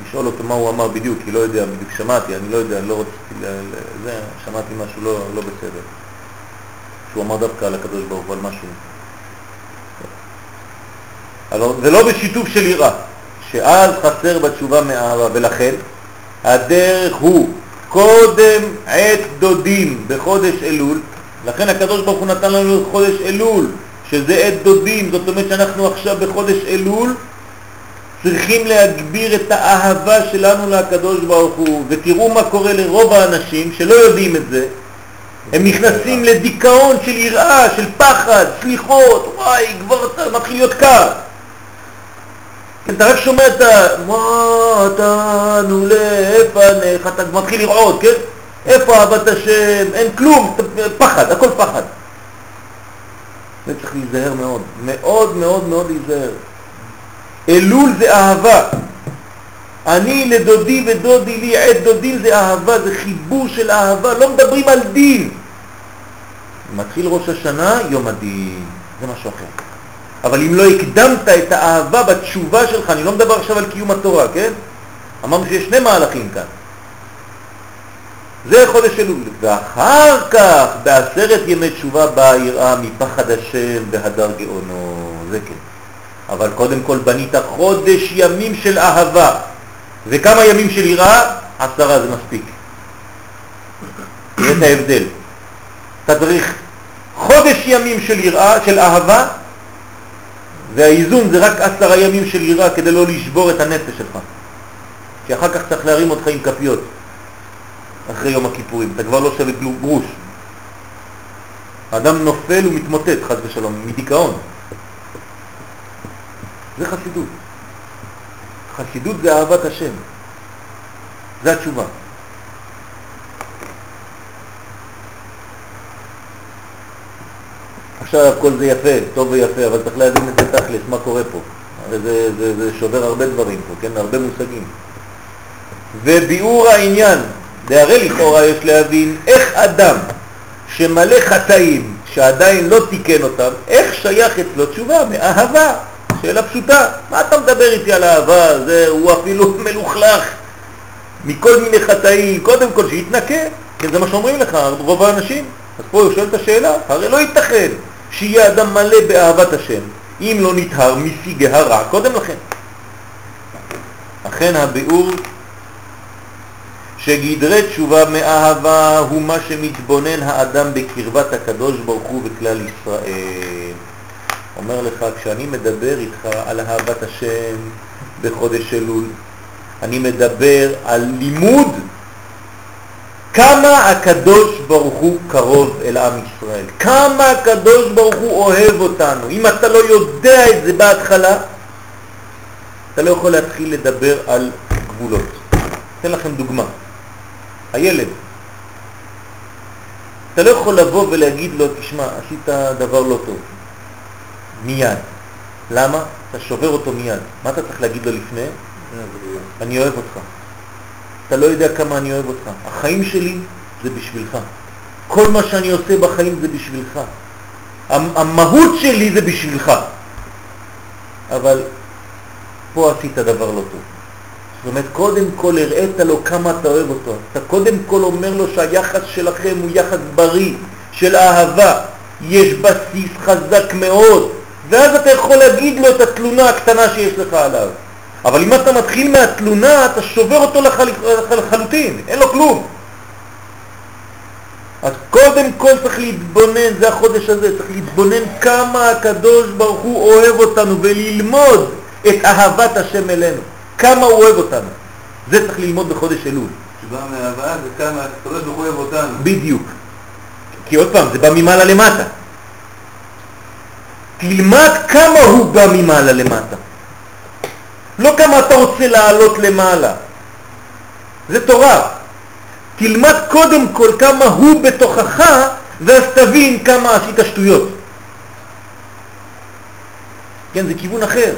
לשאול אותו מה הוא אמר בדיוק, כי לא יודע, בדיוק שמעתי, אני לא יודע, לא רציתי, ל... זה, שמעתי משהו לא, לא בסדר. שהוא אמר דווקא על הקדוש ברוך הוא, על משהו. אבל זה לא בשיתוף של יראה, שאז חסר בתשובה מאהבה, ולכן הדרך הוא קודם עת דודים בחודש אלול, לכן הקדוש ברוך הוא נתן לנו חודש אלול, שזה עת דודים, זאת אומרת שאנחנו עכשיו בחודש אלול צריכים להגביר את האהבה שלנו לקדוש ברוך הוא, ותראו מה קורה לרוב האנשים שלא יודעים את זה, הם נכנסים לדיכאון של יראה, של פחד, סליחות, וואי, כבר מתחיל להיות קר. אתה רק שומע את ה... מה תנו לפניך, אתה מתחיל לרעוד, כן? איפה אהבת השם? אין כלום, פחד, הכל פחד. זה צריך להיזהר מאוד, מאוד מאוד מאוד להיזהר. אלול זה אהבה. אני לדודי ודודי לי עת דודים זה אהבה, זה חיבור של אהבה, לא מדברים על דין. מתחיל ראש השנה, יום הדין, זה משהו אחר. אבל אם לא הקדמת את האהבה בתשובה שלך, אני לא מדבר עכשיו על קיום התורה, כן? אמרנו שיש שני מהלכים כאן. זה חודש אלול. ואחר כך, בעשרת ימי תשובה באה יראה מפחד השם והדר גאונו, זה כן. אבל קודם כל בנית חודש ימים של אהבה. וכמה ימים של יראה? עשרה זה מספיק. את ההבדל. אתה צריך חודש ימים של יראה, של אהבה, והאיזון זה רק עשרה ימים של יראה כדי לא לשבור את הנפש שלך. כי אחר כך צריך להרים אותך עם כפיות אחרי יום הכיפורים, אתה כבר לא שווה כלום גרוש. האדם נופל ומתמוטט, חס ושלום, מדיכאון. זה חסידות. חסידות זה אהבת השם. זה התשובה. עכשיו כל זה יפה, טוב ויפה, אבל צריך להבין את זה תכלס, מה קורה פה. הרי זה, זה, זה שובר הרבה דברים פה, כן? הרבה מושגים. וביאור העניין, והרי לכאורה יש להבין איך אדם שמלא חטאים, שעדיין לא תיקן אותם, איך שייך אצלו תשובה? מאהבה. שאלה פשוטה, מה אתה מדבר איתי על אהבה? זה, הוא אפילו מלוכלך מכל מיני חטאים, קודם כל שיתנקה, כי זה מה שאומרים לך, רוב האנשים. אז פה הוא שואל את השאלה, הרי לא ייתכן שיהיה אדם מלא באהבת השם, אם לא נטהר משיגי הרע קודם לכן. אכן הביאור שגדרי תשובה מאהבה הוא מה שמתבונן האדם בקרבת הקדוש ברוך הוא וכלל ישראל. אומר לך, כשאני מדבר איתך על אהבת השם בחודש אלול, אני מדבר על לימוד כמה הקדוש ברוך הוא קרוב אל עם ישראל, כמה הקדוש ברוך הוא אוהב אותנו. אם אתה לא יודע את זה בהתחלה, אתה לא יכול להתחיל לדבר על גבולות. אתן לכם דוגמה. הילד, אתה לא יכול לבוא ולהגיד לו, תשמע, עשית דבר לא טוב. מיד. למה? אתה שובר אותו מיד. מה אתה צריך להגיד לו לפני? אני אוהב אותך. אתה לא יודע כמה אני אוהב אותך. החיים שלי זה בשבילך. כל מה שאני עושה בחיים זה בשבילך. המהות שלי זה בשבילך. אבל פה עשית דבר לא טוב. זאת אומרת, קודם כל הראית לו כמה אתה אוהב אותו. אתה קודם כל אומר לו שהיחס שלכם הוא יחס בריא, של אהבה. יש בסיס חזק מאוד, ואז אתה יכול להגיד לו את התלונה הקטנה שיש לך עליו. אבל אם אתה מתחיל מהתלונה, אתה שובר אותו לחל... לחלוטין, אין לו כלום. אז קודם כל צריך להתבונן, זה החודש הזה, צריך להתבונן כמה הקדוש ברוך הוא אוהב אותנו וללמוד את אהבת השם אלינו, כמה הוא אוהב אותנו. זה צריך ללמוד בחודש אלול. שבא מאהבה זה כמה הקדוש ברוך הוא אוהב אותנו. בדיוק. כי עוד פעם, זה בא ממעלה למטה. תלמד כמה הוא בא ממעלה למטה. לא כמה אתה רוצה לעלות למעלה. זה תורה. תלמד קודם כל כמה הוא בתוכך ואז תבין כמה עשית שטויות. כן, זה כיוון אחר.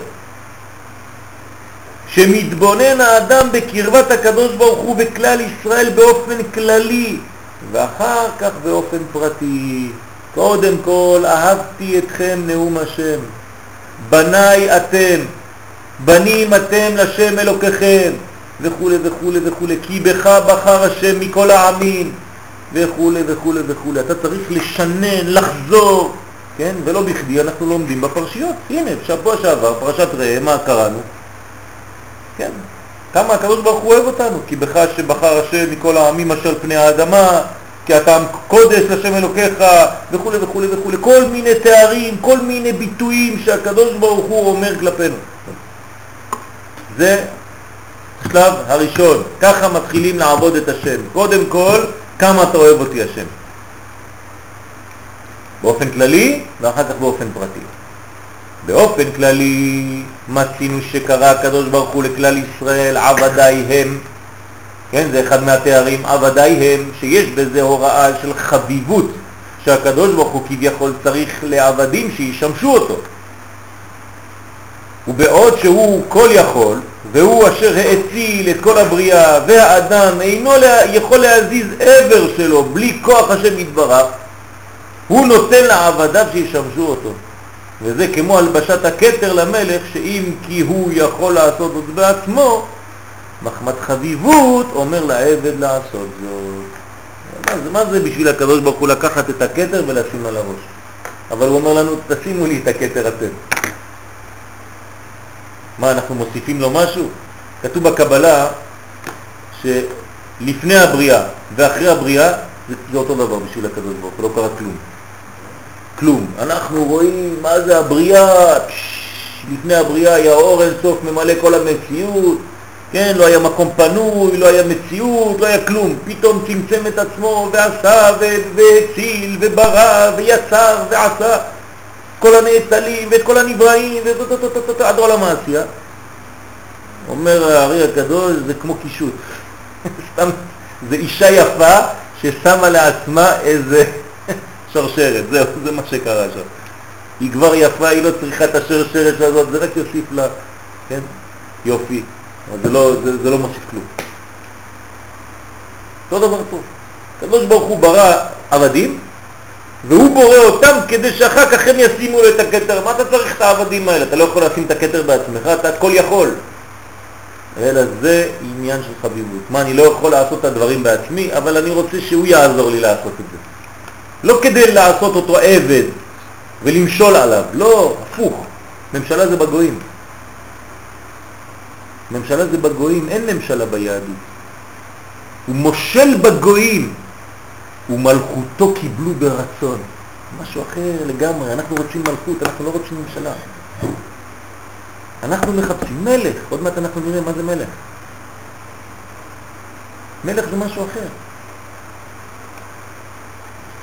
שמתבונן האדם בקרבת הקדוש ברוך הוא בכלל ישראל באופן כללי, ואחר כך באופן פרטי. קודם כל, אהבתי אתכם נאום השם. בניי אתם, בנים אתם לשם אלוקיכם, וכו' וכו' וכו', כי בך בחר השם מכל העמים, וכו' וכו' וכו'. אתה צריך לשנן, לחזור, כן? ולא בכדי אנחנו לומדים בפרשיות. הנה, שבוע שעבר, פרשת ראה, מה קראנו? כן? כמה הקדוש ברוך הוא אוהב אותנו, כי בך שבחר השם מכל העמים אשר פני האדמה, כי אתה קודש לשם אלוקיך, וכו' וכו' וכו', כל מיני תארים, כל מיני ביטויים שהקדוש ברוך הוא אומר כלפינו. זה השלב הראשון, ככה מתחילים לעבוד את השם. קודם כל, כמה אתה אוהב אותי השם. באופן כללי, ואחר כך באופן פרטי. באופן כללי מצינו שקרא הקדוש ברוך הוא לכלל ישראל עבדי הם, כן, זה אחד מהתארים, עבדי הם, שיש בזה הוראה של חביבות, שהקדוש ברוך הוא כביכול צריך לעבדים שישמשו אותו. ובעוד שהוא כל יכול, והוא אשר האציל את כל הבריאה, והאדם אינו יכול להזיז עבר שלו בלי כוח השם יתברך, הוא נותן לעבדיו שישמשו אותו. וזה כמו הלבשת הכתר למלך, שאם כי הוא יכול לעשות זאת בעצמו, מחמת חביבות אומר לעבד לעשות זאת. מה זה, מה זה בשביל הקדוש ברוך הוא לקחת את הכתר ולשים על הראש? אבל הוא אומר לנו, תשימו לי את הכתר אתם. מה, אנחנו מוסיפים לו משהו? כתוב בקבלה שלפני הבריאה ואחרי הבריאה זה, זה אותו דבר בשביל הקדוש ברוך הוא, לא קרה כלום. כלום. אנחנו רואים מה זה הבריאה, לפני הבריאה היה אור אינסוף ממלא כל המציאות, כן, לא היה מקום פנוי, לא היה מציאות, לא היה כלום. פתאום צמצם את עצמו ועשה והציל וברא ויצר ועשה כל הנאצלים ואת כל הנבראים עד עולם העשייה. אומר הארי הקדוש, זה כמו קישוט. זה אישה יפה ששמה לעצמה איזה שרשרת, זהו, זה מה שקרה שם. היא כבר יפה, היא לא צריכה את השרשרת הזאת, זה רק יוסיף לה, כן, יופי, זה לא, זה, זה לא מוסיף כלום. אותו דבר פה. הקדוש ברוך הוא ברא עבדים, והוא בורא אותם כדי שאחר כך הם ישימו את הכתר. מה אתה צריך את העבדים האלה? אתה לא יכול לשים את הכתר בעצמך, אתה הכל יכול. אלא זה עניין של חביבות. מה, אני לא יכול לעשות את הדברים בעצמי, אבל אני רוצה שהוא יעזור לי לעשות את זה. לא כדי לעשות אותו עבד ולמשול עליו, לא, הפוך. ממשלה זה בגויים. ממשלה זה בגויים, אין ממשלה ביהדות. הוא מושל בגויים, ומלכותו קיבלו ברצון. משהו אחר לגמרי, אנחנו רוצים מלכות, אנחנו לא רוצים ממשלה. אנחנו מחפשים מלך, עוד מעט אנחנו נראה מה זה מלך. מלך זה משהו אחר.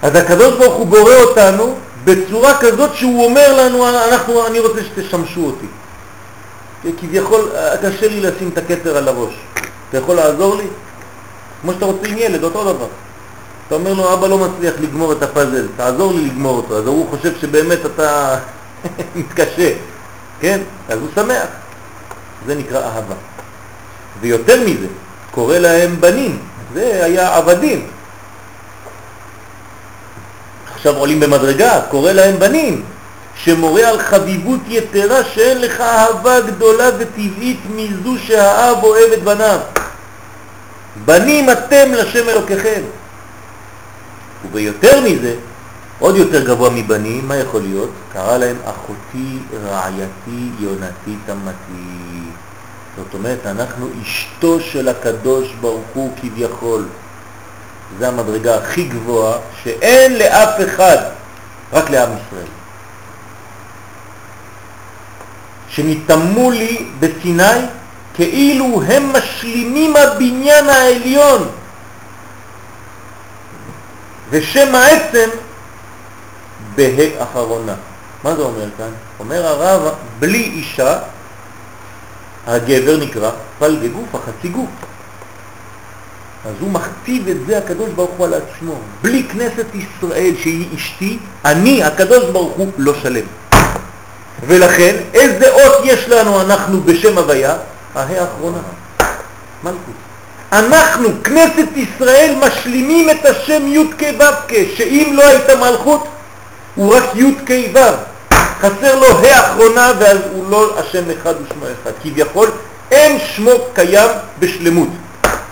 אז הקדוש ברוך הוא בורא אותנו בצורה כזאת שהוא אומר לנו, אנחנו, אני רוצה שתשמשו אותי. כביכול, קשה לי לשים את הכתר על הראש. אתה יכול לעזור לי? כמו שאתה רוצה עם ילד, אותו דבר. אתה אומר לו, אבא לא מצליח לגמור את הפאזל, תעזור לי לגמור אותו. אז הוא חושב שבאמת אתה מתקשה, כן? אז הוא שמח. זה נקרא אהבה. ויותר מזה, קורא להם בנים, זה היה עבדים. עכשיו עולים במדרגה, קורא להם בנים, שמורה על חביבות יתרה שאין לך אהבה גדולה וטבעית מזו שהאב אוהב את בניו. בנים אתם לשם אלוקיכם. וביותר מזה, עוד יותר גבוה מבנים, מה יכול להיות? קרא להם אחותי, רעייתי, יונתי, תמתי. זאת אומרת, אנחנו אשתו של הקדוש ברוך הוא כביכול. זה המדרגה הכי גבוהה שאין לאף אחד, רק לעם ישראל. שנתאמו לי בסיני כאילו הם משלימים הבניין העליון ושם העצם בה' אחרונה. מה זה אומר כאן? אומר הרב, בלי אישה, הגבר נקרא פלגי גוף, החצי גוף. אז הוא מכתיב את זה הקדוש ברוך הוא על עצמו. בלי כנסת ישראל שהיא אשתי, אני, הקדוש ברוך הוא, לא שלם. ולכן, איזה אות יש לנו אנחנו בשם הוויה? ההא האחרונה. מלכות. אנחנו, כנסת ישראל, משלימים את השם י' כ' ו' כ', שאם לא הייתה מלכות, הוא רק י' כ' ו'. חסר לו ה' אחרונה ואז הוא לא השם אחד ושמו אחד. כביכול אין שמו קיים בשלמות,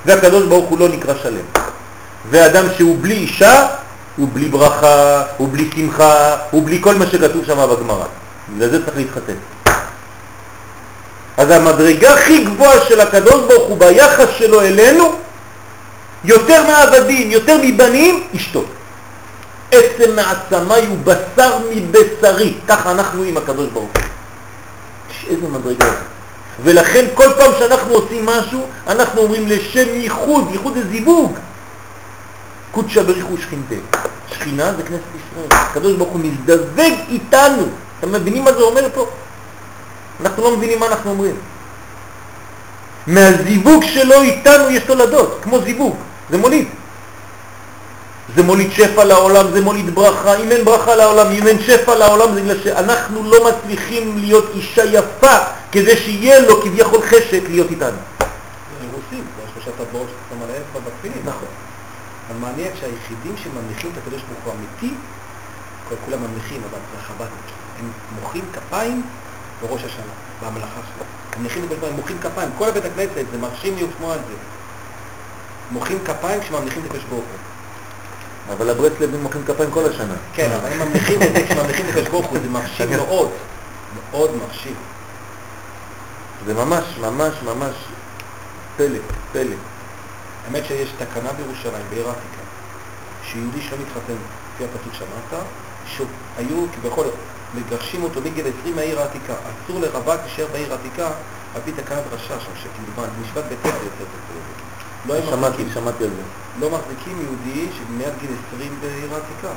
והקדוש ברוך הוא לא נקרא שלם. ואדם שהוא בלי אישה, הוא בלי ברכה, הוא בלי שמחה, הוא בלי כל מה שכתוב שם בגמרא. בגלל זה צריך להתחתן. אז המדרגה הכי גבוהה של הקדוש ברוך הוא ביחס שלו אלינו, יותר מעבדים, יותר מבנים, אשתו. עצם מעצמי הוא בשר מבשרי, ככה אנחנו עם הקדוש ברוך הוא. איזה מדרגה. ולכן כל פעם שאנחנו עושים משהו, אנחנו אומרים לשם ייחוד, ייחוד זה זיווג. קודשא בריחו שכינתה. שכינה זה כנסת ישראל. הקדוש ברוך הוא מזדווג איתנו. אתם מבינים מה זה אומר פה? אנחנו לא מבינים מה אנחנו אומרים. מהזיווג שלו איתנו יש תולדות, כמו זיווג, זה מוליד. זה מוליד שפע לעולם, זה מוליד ברכה. אם אין ברכה לעולם, אם אין שפע לעולם, זה בגלל שאנחנו לא מצליחים להיות אישה יפה כדי שיהיה לו כביכול חשק להיות איתנו. נכון. אבל מעניין שהיחידים שממליכים את הקדוש ברוך הוא אמיתי, כולם ממליכים, אבל חב"דניק. הם מוחאים כפיים בראש השנה, בהמלכה שלהם. הם מניחים את הקדוש הם מוחאים כפיים, כל בית הכנסת, זה מרשים לי לשמוע את זה. מוחאים כפיים כשממליכים את הקדוש ברוך הוא. אבל הברסלבים מוחאים כפיים כל השנה. כן, אבל הם ממליכים את זה כשממליכים את הקדוש ברוך הוא, זה מרשים מאוד. מאוד מרשים. זה ממש, ממש, ממש פלא, פלא. האמת שיש תקנה בירושלים, בעיר העתיקה, שיהודי שלא מתחתן, לפי הפסוק שאמרת, שהיו כביכול מגרשים אותו מגיל 20 מהעיר העתיקה. אסור לרווק להישאר בעיר העתיקה על פי תקנת רשע שם, מה, משפט בית ספר יותר טוב. לא שמעתי, שמעתי על זה. לא מחזיקים יהודי שמעל גיל 20 בעיר העתיקה.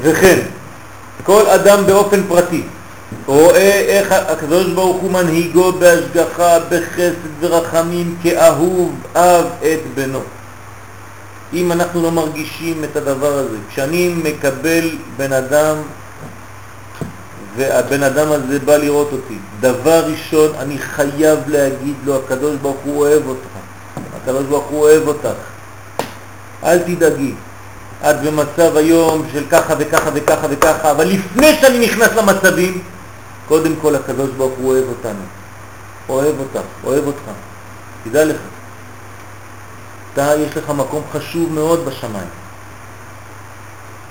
וכן, כל אדם באופן פרטי רואה איך הקדוש ברוך הוא מנהיגו בהשגחה, בחסד ורחמים כאהוב אב את בנו. אם אנחנו לא מרגישים את הדבר הזה, כשאני מקבל בן אדם והבן אדם הזה בא לראות אותי, דבר ראשון אני חייב להגיד לו, הקדוש ברוך הוא אוהב אותך, הקדוש ברוך הוא אוהב אותך, אל תדאגי, את במצב היום של ככה וככה וככה וככה, אבל לפני שאני נכנס למצבים, קודם כל הקדוש ברוך הוא אוהב אותנו, אוהב אותך, אוהב אותך, תדע לך, אתה יש לך מקום חשוב מאוד בשמיים,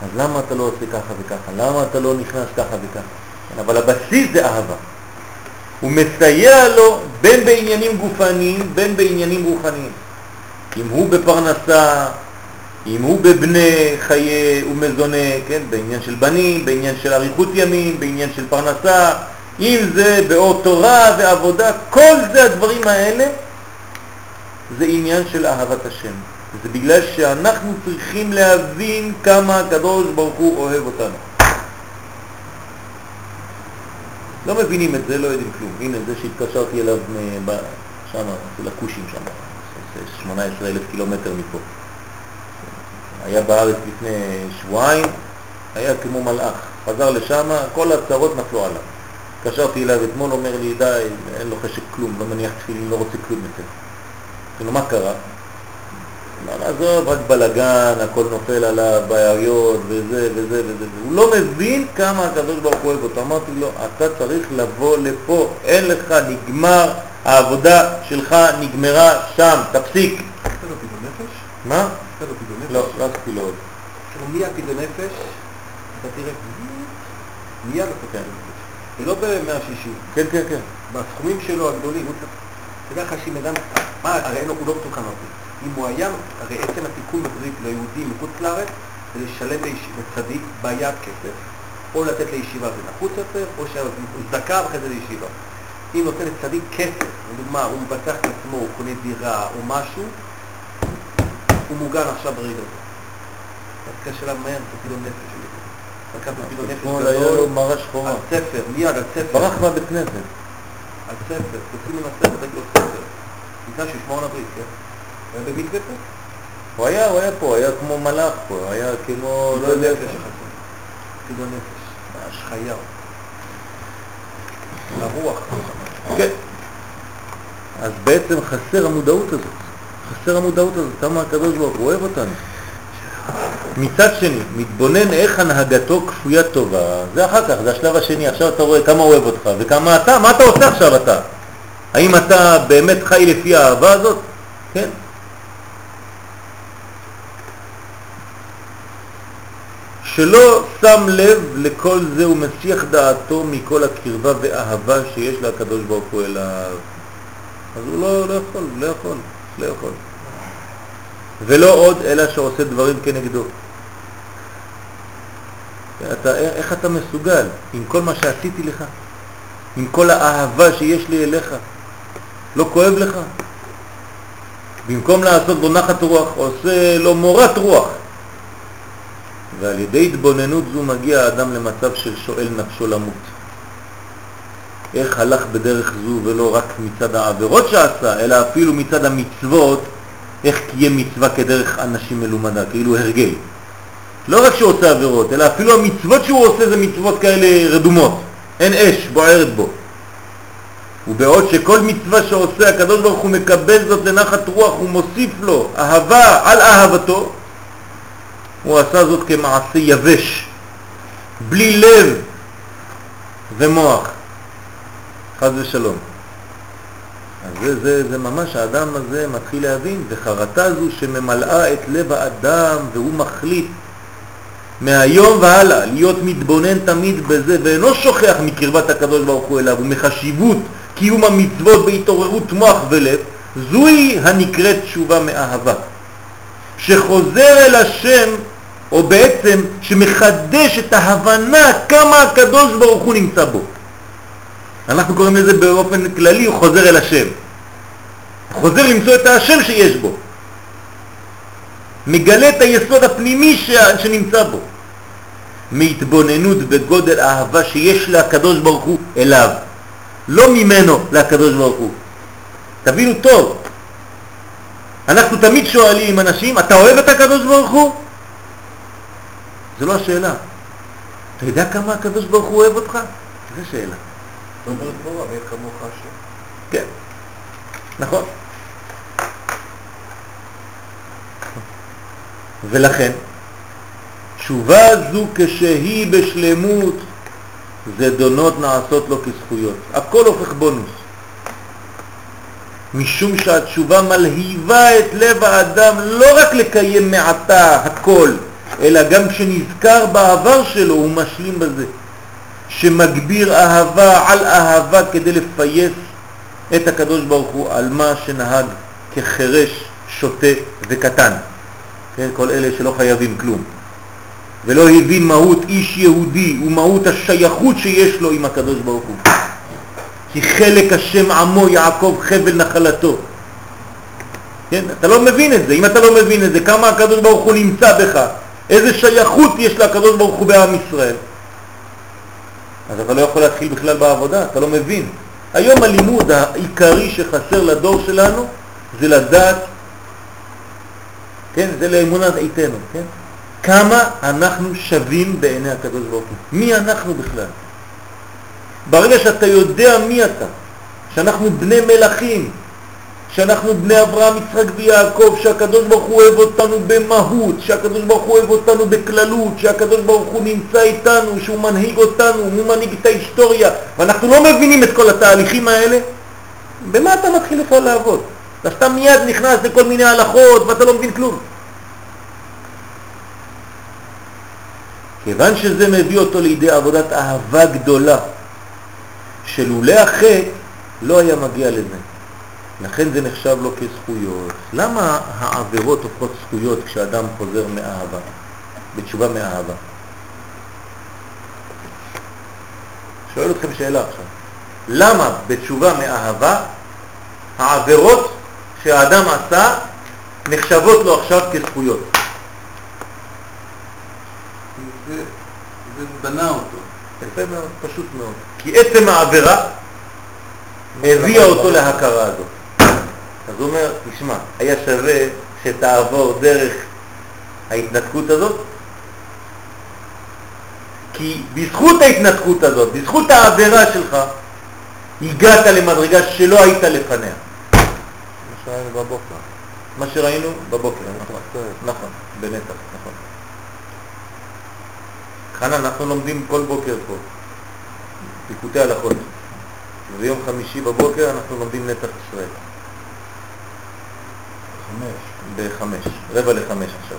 אז למה אתה לא עושה ככה וככה? למה אתה לא נכנס ככה וככה? אבל הבסיס זה אהבה. הוא מסייע לו בין בעניינים גופניים, בין בעניינים רוחניים. אם הוא בפרנסה, אם הוא בבני חיי ומזונה, כן, בעניין של בנים, בעניין של אריכות ימים, בעניין של פרנסה, אם זה באור תורה ועבודה, כל זה הדברים האלה זה עניין של אהבת השם. זה בגלל שאנחנו צריכים להבין כמה הקדוש ברוך הוא אוהב אותנו. לא מבינים את זה, לא יודעים כלום. הנה זה שהתקשרתי אליו שם, אצל הכושים שם, 18 אלף קילומטר מפה. היה בארץ לפני שבועיים, היה כמו מלאך. חזר לשם, כל הצרות נפלו עליו. התקשרתי אליו אתמול, אומר לי, די, אין לו חשק כלום, לא מניח תפילין, לא רוצה כלום יותר. כאילו, מה קרה? לא, עזוב, רק בלגן, הכל נופל עליו, בעיות וזה וזה וזה. הוא לא מבין כמה הקדוש ברוך הוא אוהב אותו. אמרתי לו, אתה צריך לבוא לפה, אין לך, נגמר, העבודה שלך נגמרה שם, תפסיק. נפש? מה? נפש? לא, לא עשיתי לו עוד. מיד פתאום נפש, אתה תראה, מיד אתה נפש. ולא ב-160, כן, כן, כן. בסכומים שלו הגדולים. תדע לך שאם אדם, מה, הרי אין לו- הוא לא מתוקן הרבה. אם הוא היה, הרי עצם התיקון בברית ליהודי מחוץ לארץ, זה לשלם לצדיק ביד כסף, או לתת לישיבה זה נחוץ יותר, או צדקה ואחרי זה לישיבה. אם נותן לצדיק כסף, לדוגמה, הוא מבטח את עצמו, הוא קונה דירה או משהו, הוא מוגן עכשיו ברגע הזה. אז קשה לה מהר, זה פתאום נפש שלי. לקח לו פתאום נפש אתמול היה לו גדול. על ספר, מיד על ספר. ברח מהבית כנסת. על ספר, לו ספר, תגיד לו ספר. שישמור על הברית, כן? היה במקווה פה? הוא היה, הוא היה פה, היה כמו מלאך פה, היה כמו, לא יודע, נפש החסר. כאילו נפש, ממש חיה. הרוח. כן. אז בעצם חסר המודעות הזאת, חסר המודעות הזאת, כמה הקדוש ברוך הוא אוהב אותנו. מצד שני, מתבונן איך הנהגתו כפויה טובה, זה אחר כך, זה השלב השני, עכשיו אתה רואה כמה הוא אוהב אותך וכמה אתה, מה אתה עושה עכשיו אתה? האם אתה באמת חי לפי האהבה הזאת? כן. שלא שם לב לכל זה ומסיח דעתו מכל הקרבה ואהבה שיש לקדוש ברוך הוא אליו. אז הוא לא, לא יכול, לא יכול, לא יכול. ולא עוד אלא שעושה דברים כנגדו. אתה, איך אתה מסוגל עם כל מה שעשיתי לך, עם כל האהבה שיש לי אליך, לא כואב לך? במקום לעשות לו נחת רוח, עושה לו מורת רוח. ועל ידי התבוננות זו מגיע האדם למצב של שואל נפשו למות. איך הלך בדרך זו ולא רק מצד העבירות שעשה, אלא אפילו מצד המצוות, איך קיים מצווה כדרך אנשים מלומדה, כאילו הרגל. לא רק שהוא עושה עבירות, אלא אפילו המצוות שהוא עושה זה מצוות כאלה רדומות. אין אש בוערת בו. ובעוד שכל מצווה שעושה הקדוש ברוך הוא מקבל זאת לנחת רוח, הוא מוסיף לו אהבה על אהבתו, הוא עשה זאת כמעשה יבש, בלי לב ומוח, חז ושלום. אז זה, זה, זה ממש, האדם הזה מתחיל להבין, וחרטה זו שממלאה את לב האדם והוא מחליט מהיום והלאה להיות מתבונן תמיד בזה ואינו שוכח מקרבת הקדוש ברוך הוא אליו ומחשיבות קיום המצוות בהתעוררות מוח ולב, זוהי הנקראת תשובה מאהבה. שחוזר אל השם, או בעצם שמחדש את ההבנה כמה הקדוש ברוך הוא נמצא בו. אנחנו קוראים לזה באופן כללי, הוא חוזר אל השם. חוזר למצוא את השם שיש בו. מגלה את היסוד הפנימי ש... שנמצא בו. מהתבוננות בגודל האהבה שיש לקדוש ברוך הוא אליו. לא ממנו לקדוש ברוך הוא. תבינו טוב. אנחנו תמיד שואלים אנשים, אתה אוהב את הקדוש ברוך הוא? זו לא השאלה. אתה יודע כמה הקדוש ברוך הוא אוהב אותך? זו שאלה. כן, נכון. ולכן, תשובה זו כשהיא בשלמות, זדונות נעשות לו כזכויות. הכל הופך בונוס. משום שהתשובה מלהיבה את לב האדם לא רק לקיים מעתה הכל, אלא גם כשנזכר בעבר שלו הוא משלים בזה. שמגביר אהבה על אהבה כדי לפייס את הקדוש ברוך הוא על מה שנהג כחרש, שוטה וקטן. כן, כל אלה שלא חייבים כלום. ולא הבין מהות איש יהודי ומהות השייכות שיש לו עם הקדוש ברוך הוא. כי חלק השם עמו יעקב חבל נחלתו. כן, אתה לא מבין את זה. אם אתה לא מבין את זה, כמה הקדוש ברוך הוא נמצא בך, איזה שייכות יש לקדוש ברוך הוא בעם ישראל. אז אתה לא יכול להתחיל בכלל בעבודה, אתה לא מבין. היום הלימוד העיקרי שחסר לדור שלנו זה לדעת, כן, זה לאמונת עיתנו, כן? כמה אנחנו שווים בעיני הקדוש ברוך הוא. מי אנחנו בכלל? ברגע שאתה יודע מי אתה, שאנחנו בני מלכים, שאנחנו בני אברהם, יצחק ויעקב, שהקדוש ברוך הוא אוהב אותנו במהות, שהקדוש ברוך הוא אוהב אותנו בכללות, שהקדוש ברוך הוא נמצא איתנו, שהוא מנהיג אותנו, הוא מנהיג את ההיסטוריה, ואנחנו לא מבינים את כל התהליכים האלה, במה אתה מתחיל בכלל לעבוד? אתה מיד נכנס לכל מיני הלכות ואתה לא מבין כלום. כיוון שזה מביא אותו לידי עבודת אהבה גדולה, שלולא החטא לא היה מגיע לזה. לכן זה נחשב לו כזכויות. למה העבירות הופכות זכויות כשאדם חוזר מאהבה, בתשובה מאהבה? שואל אתכם שאלה עכשיו. למה בתשובה מאהבה העבירות שהאדם עשה נחשבות לו עכשיו כזכויות? זה, זה בנה אותו. יפה מאוד, פשוט מאוד. כי עצם העבירה הביאה אותו להכרה הזאת. אז הוא אומר, תשמע, היה שווה שתעבור דרך ההתנתקות הזאת, כי בזכות ההתנתקות הזאת, בזכות העבירה שלך, הגעת למדרגה שלא היית לפניה. מה שראינו בבוקר. מה שראינו בבוקר, נכון, נכון, בנתח, נכון. חנן, אנחנו לומדים כל בוקר פה, ליקוטי הלכות. וביום חמישי בבוקר אנחנו לומדים נתח ישראל. חמש. בחמש, רבע לחמש עכשיו.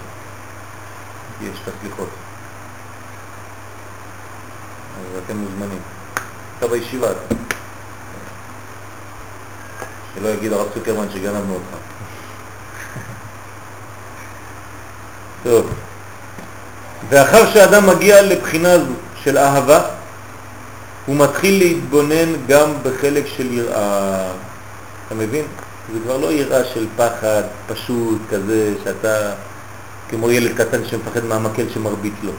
יש את הסליחות. אז אתם מוזמנים. אתה בישיבה. שלא יגיד הרב צוקרמן שגנבנו אותך. טוב. ואחר שאדם מגיע לבחינה זו של אהבה, הוא מתחיל להתבונן גם בחלק של יראה. אתה מבין? זה כבר לא יראה של פחד פשוט כזה שאתה כמו ילד קטן שמפחד מהמקל שמרביץ לו.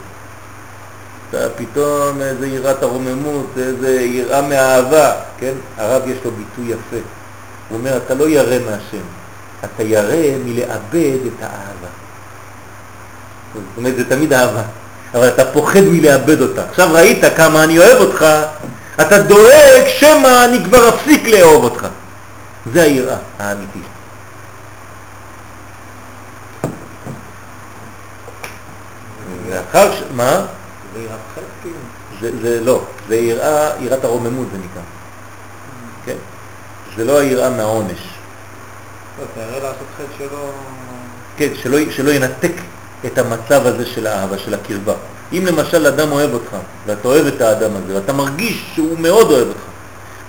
אתה פתאום איזה יראת הרוממות, איזה יראה מאהבה, כן? הרב יש לו ביטוי יפה. הוא אומר, אתה לא ירא מהשם, אתה ירא מלאבד את האהבה. זאת אומרת, זה תמיד אהבה, אבל אתה פוחד מלאבד אותה. עכשיו ראית כמה אני אוהב אותך, אתה דואג שמא אני כבר אפסיק לאהוב אותך. זה היראה האמיתית. ואחר ש... מה? זה יראת חטא כאילו. זה, זה לא, זה יראה, יראת הרוממות זה נקרא. כן. זה לא היראה מהעונש. לא, תראה לעשות חטא שלא... כן, שלא, שלא ינתק את המצב הזה של האהבה, של הקרבה. אם למשל אדם אוהב אותך, ואתה אוהב את האדם הזה, ואתה מרגיש שהוא מאוד אוהב אותך,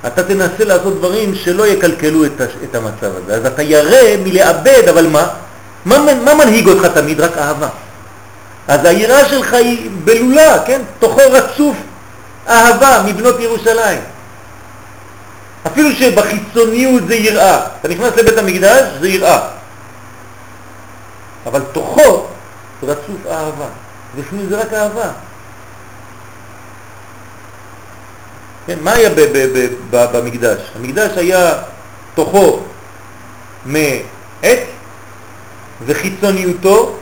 אתה תנסה לעשות דברים שלא יקלקלו את, את המצב הזה. אז אתה ירא מלאבד, אבל מה? מה, מה מנהיג אותך תמיד? רק אהבה. אז היראה שלך היא בלולה, כן? תוכו רצוף אהבה מבנות ירושלים. אפילו שבחיצוניות זה יראה. אתה נכנס לבית המקדש, זה יראה. אבל תוכו רצוף אהבה. בפנים זה רק אהבה. כן, מה היה במקדש? המקדש היה תוכו מעץ וחיצוניותו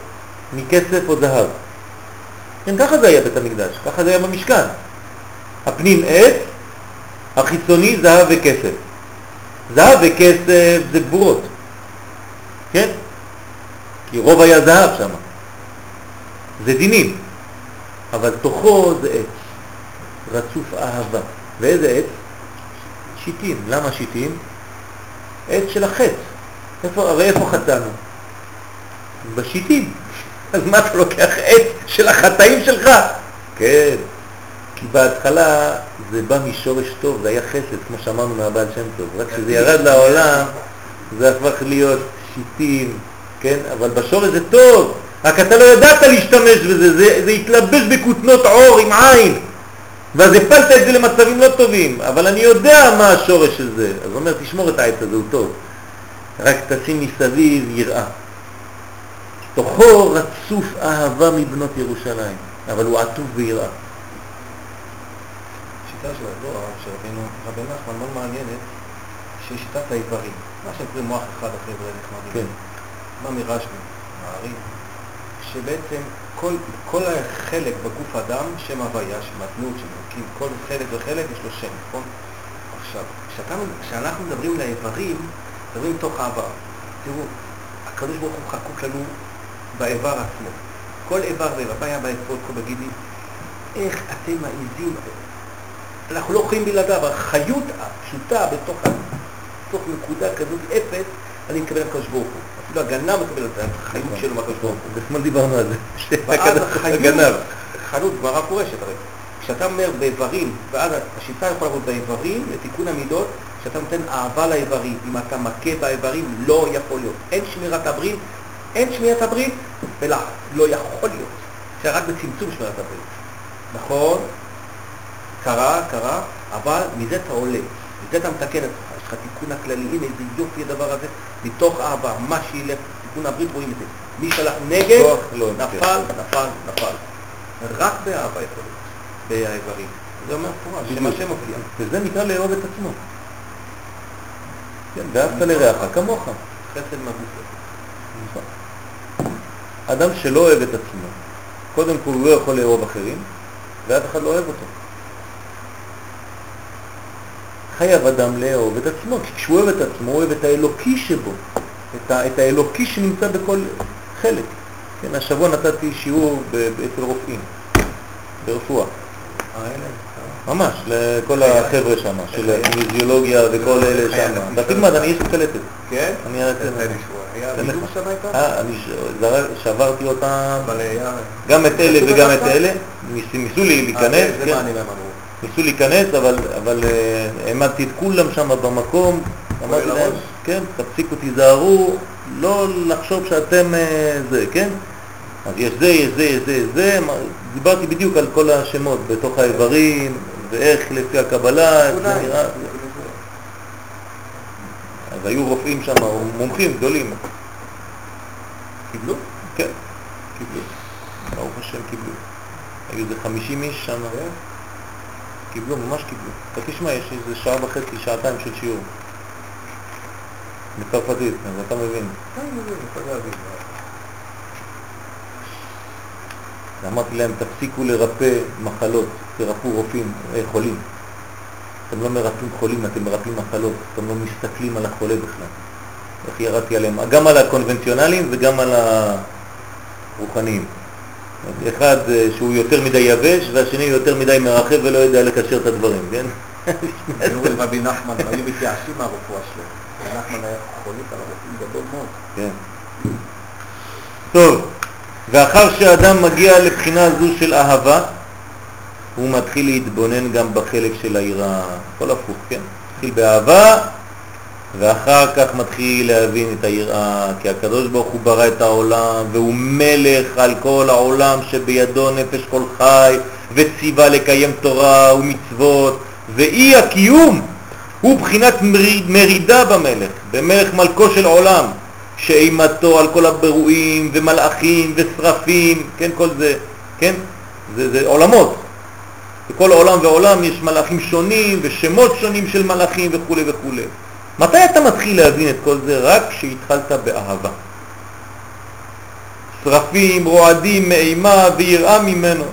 מכסף או זהב. כן, ככה זה היה בית המקדש, ככה זה היה במשכן. הפנים עץ, החיצוני זהב וכסף. זהב וכסף זה גבורות, כן? כי רוב היה זהב שם. זה דינים, אבל תוכו זה עץ, רצוף אהבה. ואיזה עץ? שיטים. למה שיטים? עץ של החץ. איפה, הרי איפה חטאנו? בשיטים. אז מה אתה לוקח עץ של החטאים שלך? כן, כי בהתחלה זה בא משורש טוב, זה היה חסד, כמו שאמרנו מהבעל שם טוב. רק כשזה ירד לעולם, זה הפך להיות שיטים, כן? אבל בשורש זה טוב, רק אתה לא ידעת להשתמש בזה, זה, זה התלבש בכותנות עור עם עין, ואז הפלת את זה למצבים לא טובים, אבל אני יודע מה השורש של זה. אז הוא אומר, תשמור את העץ הזה, הוא טוב. רק תשים מסביב יראה. תוכו רצוף אהבה מבנות ירושלים, אבל הוא עטוף ביראה. השיטה של הדור של רבינו, רבי נחמן מאוד מעניינת, שהיא שיטת האיברים. מה שקוראים מוח אחד אחרי דברי נחמדים. כן. בא מרשב"י, מעריב, שבעצם כל, כל החלק בגוף האדם, שם הוויה, שם אדנות, שם אלוקים, כל חלק וחלק יש לו שם, נכון? עכשיו, כשאנחנו מדברים על האיברים, מדברים מתוך אהבה. תראו, הקדוש ברוך הוא חקוק לנו באיבר עצמו. כל איבר ואיבר, היה באצבעות כל בגידי? איך אתם מעיזים, אנחנו לא יכולים בלעדיו, החיות הפשוטה בתוך, בתוך נקודה כזאת אפס, אני מקבל מהקדוש ברוך הוא. אפילו הגנב מקבל את החיות שלו מהקדוש ברוך הוא. אתמול דיברנו על זה. ואז הקדוש הגנב. חנות, גמרא פורשת הרי. כשאתה אומר באיברים, ואז השיטה יכולה לעבוד באיברים, לתיקון המידות, כשאתה נותן אהבה לאיברים, אם אתה מכה באיברים, לא יכול להיות. אין שמירת הברית, אין שמירת הברית בלחץ, לא יכול להיות. זה רק בצמצום שמירת הברית. נכון, קרה, קרה, אבל מזה אתה עולה, מזה אתה מתקן את עצמך, יש לך תיקון הכללי, הנה איזה יופי הדבר הזה, מתוך אהבה, מה שילך, תיקון הברית רואים את זה. מי שהלך נגד, לא נפל, נפל, נפל. רק באהבה יכול להיות, באיברים. זה אומר מפורש, זה מה שמופיע. וזה נקרא לאהוב את עצמו. כן, ואהבת לרעך כמוך. חסד מגופו. נכון. אדם שלא אוהב את עצמו, קודם כל הוא לא יכול לאהוב אחרים, ואף אחד לא אוהב אותו. חייב אדם לאהוב את עצמו, כי כשהוא אוהב את עצמו, הוא אוהב את האלוקי שבו, את, ה, את האלוקי שנמצא בכל חלק. כן, השבוע נתתי שיעור אצל רופאים, ברפואה. ממש, לכל החבר'ה שם, של הקיניזיולוגיה וכל אלה שם. לך אתה תלמד, אני יש לי קלטת. כן? אני? אה, אני ש- זרק- שברתי אותם. גם את אלה וגם? את אלה, ניס- ניסו לי אה, להיכנס, ניסו להיכנס, אבל, אבל אה, העמדתי את כולם שם במקום, אמרתי להם. כן, תפסיקו, תיזהרו, לא לחשוב שאתם אה, זה, כן? אז יש זה, יש זה, יש זה, יש זה, דיברתי בדיוק על כל השמות בתוך האיברים, ואיך לפי הקבלה, איך זה. נראה, אז היו רופאים שם, מומחים גדולים, קיבלו? כן, קיבלו, ברוך השם קיבלו. היו איזה 50 איש שם, כן. קיבלו, ממש קיבלו. אתה תשמע, יש איזה שעה וחצי, שעתיים של שיעור. בצרפתית, אז אתה מבין. כן. אמרתי להם, תפסיקו לרפא מחלות, תרפאו רופאים, אה, חולים. אתם לא מרפאים חולים, אתם מרפאים מחלות, אתם לא מסתכלים על החולה בכלל. איך ירדתי עליהם, גם על הקונבנציונליים וגם על הרוחניים. אחד אה, שהוא יותר מדי יבש והשני יותר מדי מרחב ולא יודע לקשר את הדברים, כן? היו רבי נחמן, היו מתייאשים מהרפואה שלו. רבי נחמן היה חולק על הרופאים גדול מאוד. כן. טוב, ואחר שאדם מגיע לבחינה זו של אהבה, הוא מתחיל להתבונן גם בחלק של היראה, הכל הפוך, כן? מתחיל באהבה, ואחר כך מתחיל להבין את היראה, כי הקדוש ברוך הוא ברא את העולם, והוא מלך על כל העולם שבידו נפש כל חי, וציווה לקיים תורה ומצוות, ואי הקיום הוא בחינת מריד, מרידה במלך, במלך מלכו של עולם, שאימתו על כל הבירואים ומלאכים ושרפים, כן, כל זה, כן, זה, זה עולמות. בכל עולם ועולם יש מלאכים שונים ושמות שונים של מלאכים וכו' וכו'. מתי אתה מתחיל להבין את כל זה? רק כשהתחלת באהבה. שרפים, רועדים מאימה ויראה ממנו,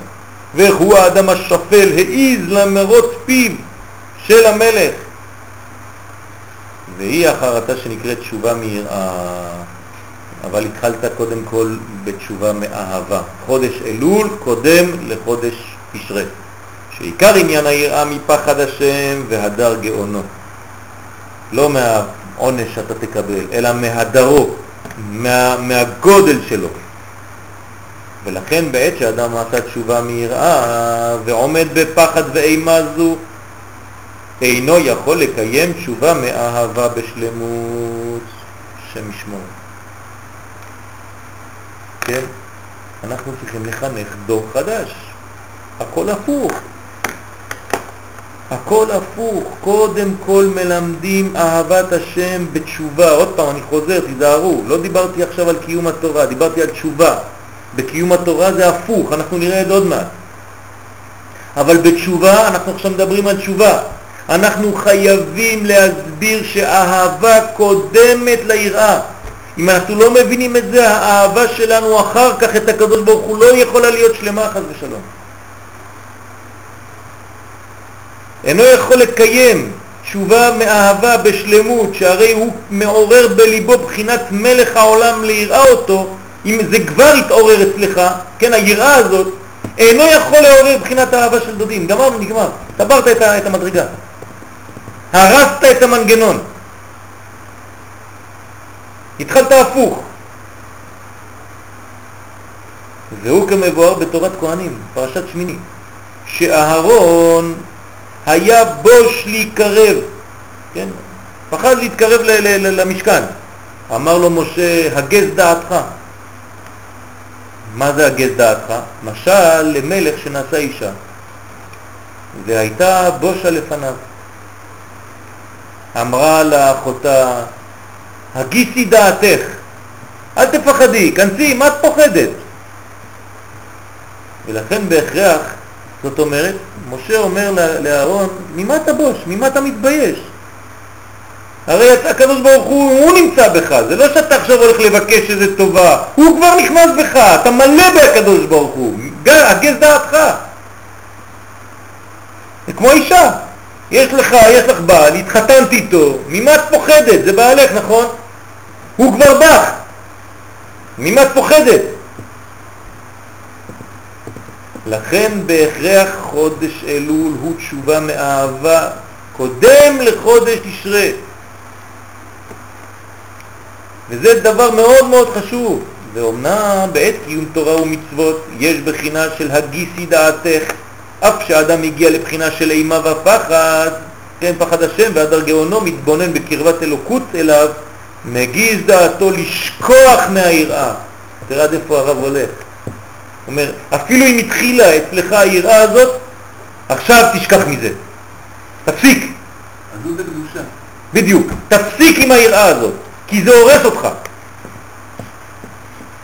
ואיך הוא האדם השפל העיז למרוץ פיו של המלך. והיא החרטה שנקראת תשובה מיראה, אבל התחלת קודם כל בתשובה מאהבה. חודש אלול קודם לחודש תשרה, שעיקר עניין היראה מפחד השם והדר גאונו. לא מהעונש שאתה תקבל, אלא מהדרו, מה, מהגודל שלו. ולכן בעת שאדם עשה תשובה מיראה ועומד בפחד ואימה זו, אינו יכול לקיים תשובה מאהבה בשלמות, שם ישמור. כן? אנחנו צריכים לחנך דור חדש. הכל הפוך. הכל הפוך. קודם כל מלמדים אהבת השם בתשובה. עוד פעם, אני חוזר, תיזהרו. לא דיברתי עכשיו על קיום התורה, דיברתי על תשובה. בקיום התורה זה הפוך, אנחנו נראה את זה עוד מעט. אבל בתשובה, אנחנו עכשיו מדברים על תשובה. אנחנו חייבים להסביר שאהבה קודמת ליראה. אם אנחנו לא מבינים את זה, האהבה שלנו אחר כך את הקדוש ברוך הוא לא יכולה להיות שלמה חס ושלום. אינו יכול לקיים תשובה מאהבה בשלמות, שהרי הוא מעורר בליבו בחינת מלך העולם ליראה אותו, אם זה כבר התעורר אצלך, כן, היראה הזאת, אינו יכול לעורר בחינת האהבה של דודים. גמרנו, נגמר. סברת את, את המדרגה. הרסת את המנגנון. התחלת הפוך. והוא כמבואר בתורת כהנים, פרשת שמיני, שאהרון היה בוש להיקרב, כן? פחד להתקרב למשכן. אמר לו משה, הגז דעתך. מה זה הגז דעתך? משל למלך שנעשה אישה, והייתה בושה לפניו. אמרה לאחותה, הגיסי דעתך, אל תפחדי, כנסי, מה את פוחדת? ולכן בהכרח, זאת אומרת, משה אומר לאהרון, ממה אתה בוש? ממה אתה מתבייש? הרי הקדוש ברוך הוא, הוא נמצא בך, זה לא שאתה עכשיו הולך לבקש איזה טובה, הוא כבר נכנס בך, אתה מלא בהקדוש ברוך הוא, הגז דעתך. זה כמו אישה, יש לך, יש לך בעל, התחתנת איתו, ממה את פוחדת? זה בעלך, נכון? הוא כבר בך, ממה את פוחדת? לכן בהכרח חודש אלול הוא תשובה מאהבה קודם לחודש תשרה. וזה דבר מאוד מאוד חשוב. ואומנם בעת קיום תורה ומצוות יש בחינה של הגיסי דעתך, אף שהאדם הגיע לבחינה של אימה ופחד, כן, פחד השם והדר גאונו מתבונן בקרבת אלוקות אליו, מגיז דעתו לשכוח מהיראה. תראה עד איפה הרב הולך. אומר, אפילו אם התחילה אצלך היראה הזאת, עכשיו תשכח מזה. תפסיק. עזות הקדושה. בדיוק. תפסיק עם היראה הזאת, כי זה הורס אותך.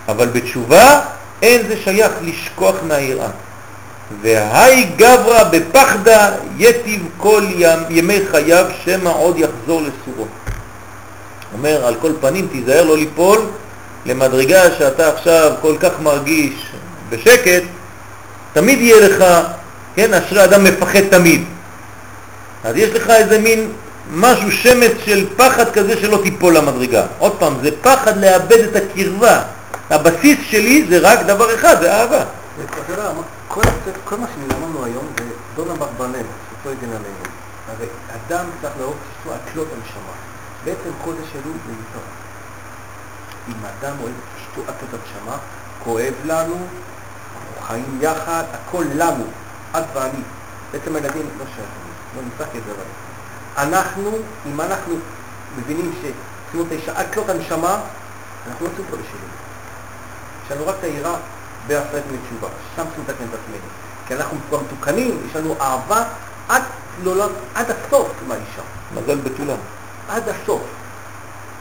אבל בתשובה אין זה שייך לשכוח מהיראה. והי גברא בפחדה יטיב כל ימי חייו שמא עוד יחזור לסורו. אומר, על כל פנים תיזהר לא ליפול למדרגה שאתה עכשיו כל כך מרגיש בשקט, תמיד יהיה לך, כן, אשרי אדם מפחד תמיד. אז יש לך איזה מין משהו, שמץ של פחד כזה שלא תיפול למדרגה. עוד פעם, זה פחד לאבד את הקרבה. הבסיס שלי זה רק דבר אחד, זה אהבה. כל, כל מה שלמדנו היום זה דון אברבנאל, שפה הגן עלינו. הרי אדם צריך לאהוב אשתו עטלות הנשמה. בעצם חודש אלול זה מטרה. אם אדם אוהב אשתו עטלות הנשמה, כואב לנו, חיים יחד, הכל לנו, את ואני. בעצם הילדים לא שייכים, לא נצטרך את זה אבל. אנחנו, אם אנחנו מבינים את האישה עטלות הנשמה, אנחנו לא צריכים פה לשלום. יש לנו רק את היראה בהפרט מתשובה, שם צריכים לתקן את עצמנו. כי אנחנו כבר מתוקנים, יש לנו אהבה עד, לא, לא, עד הסוף עם האישה. מזל בתולה. עד הסוף,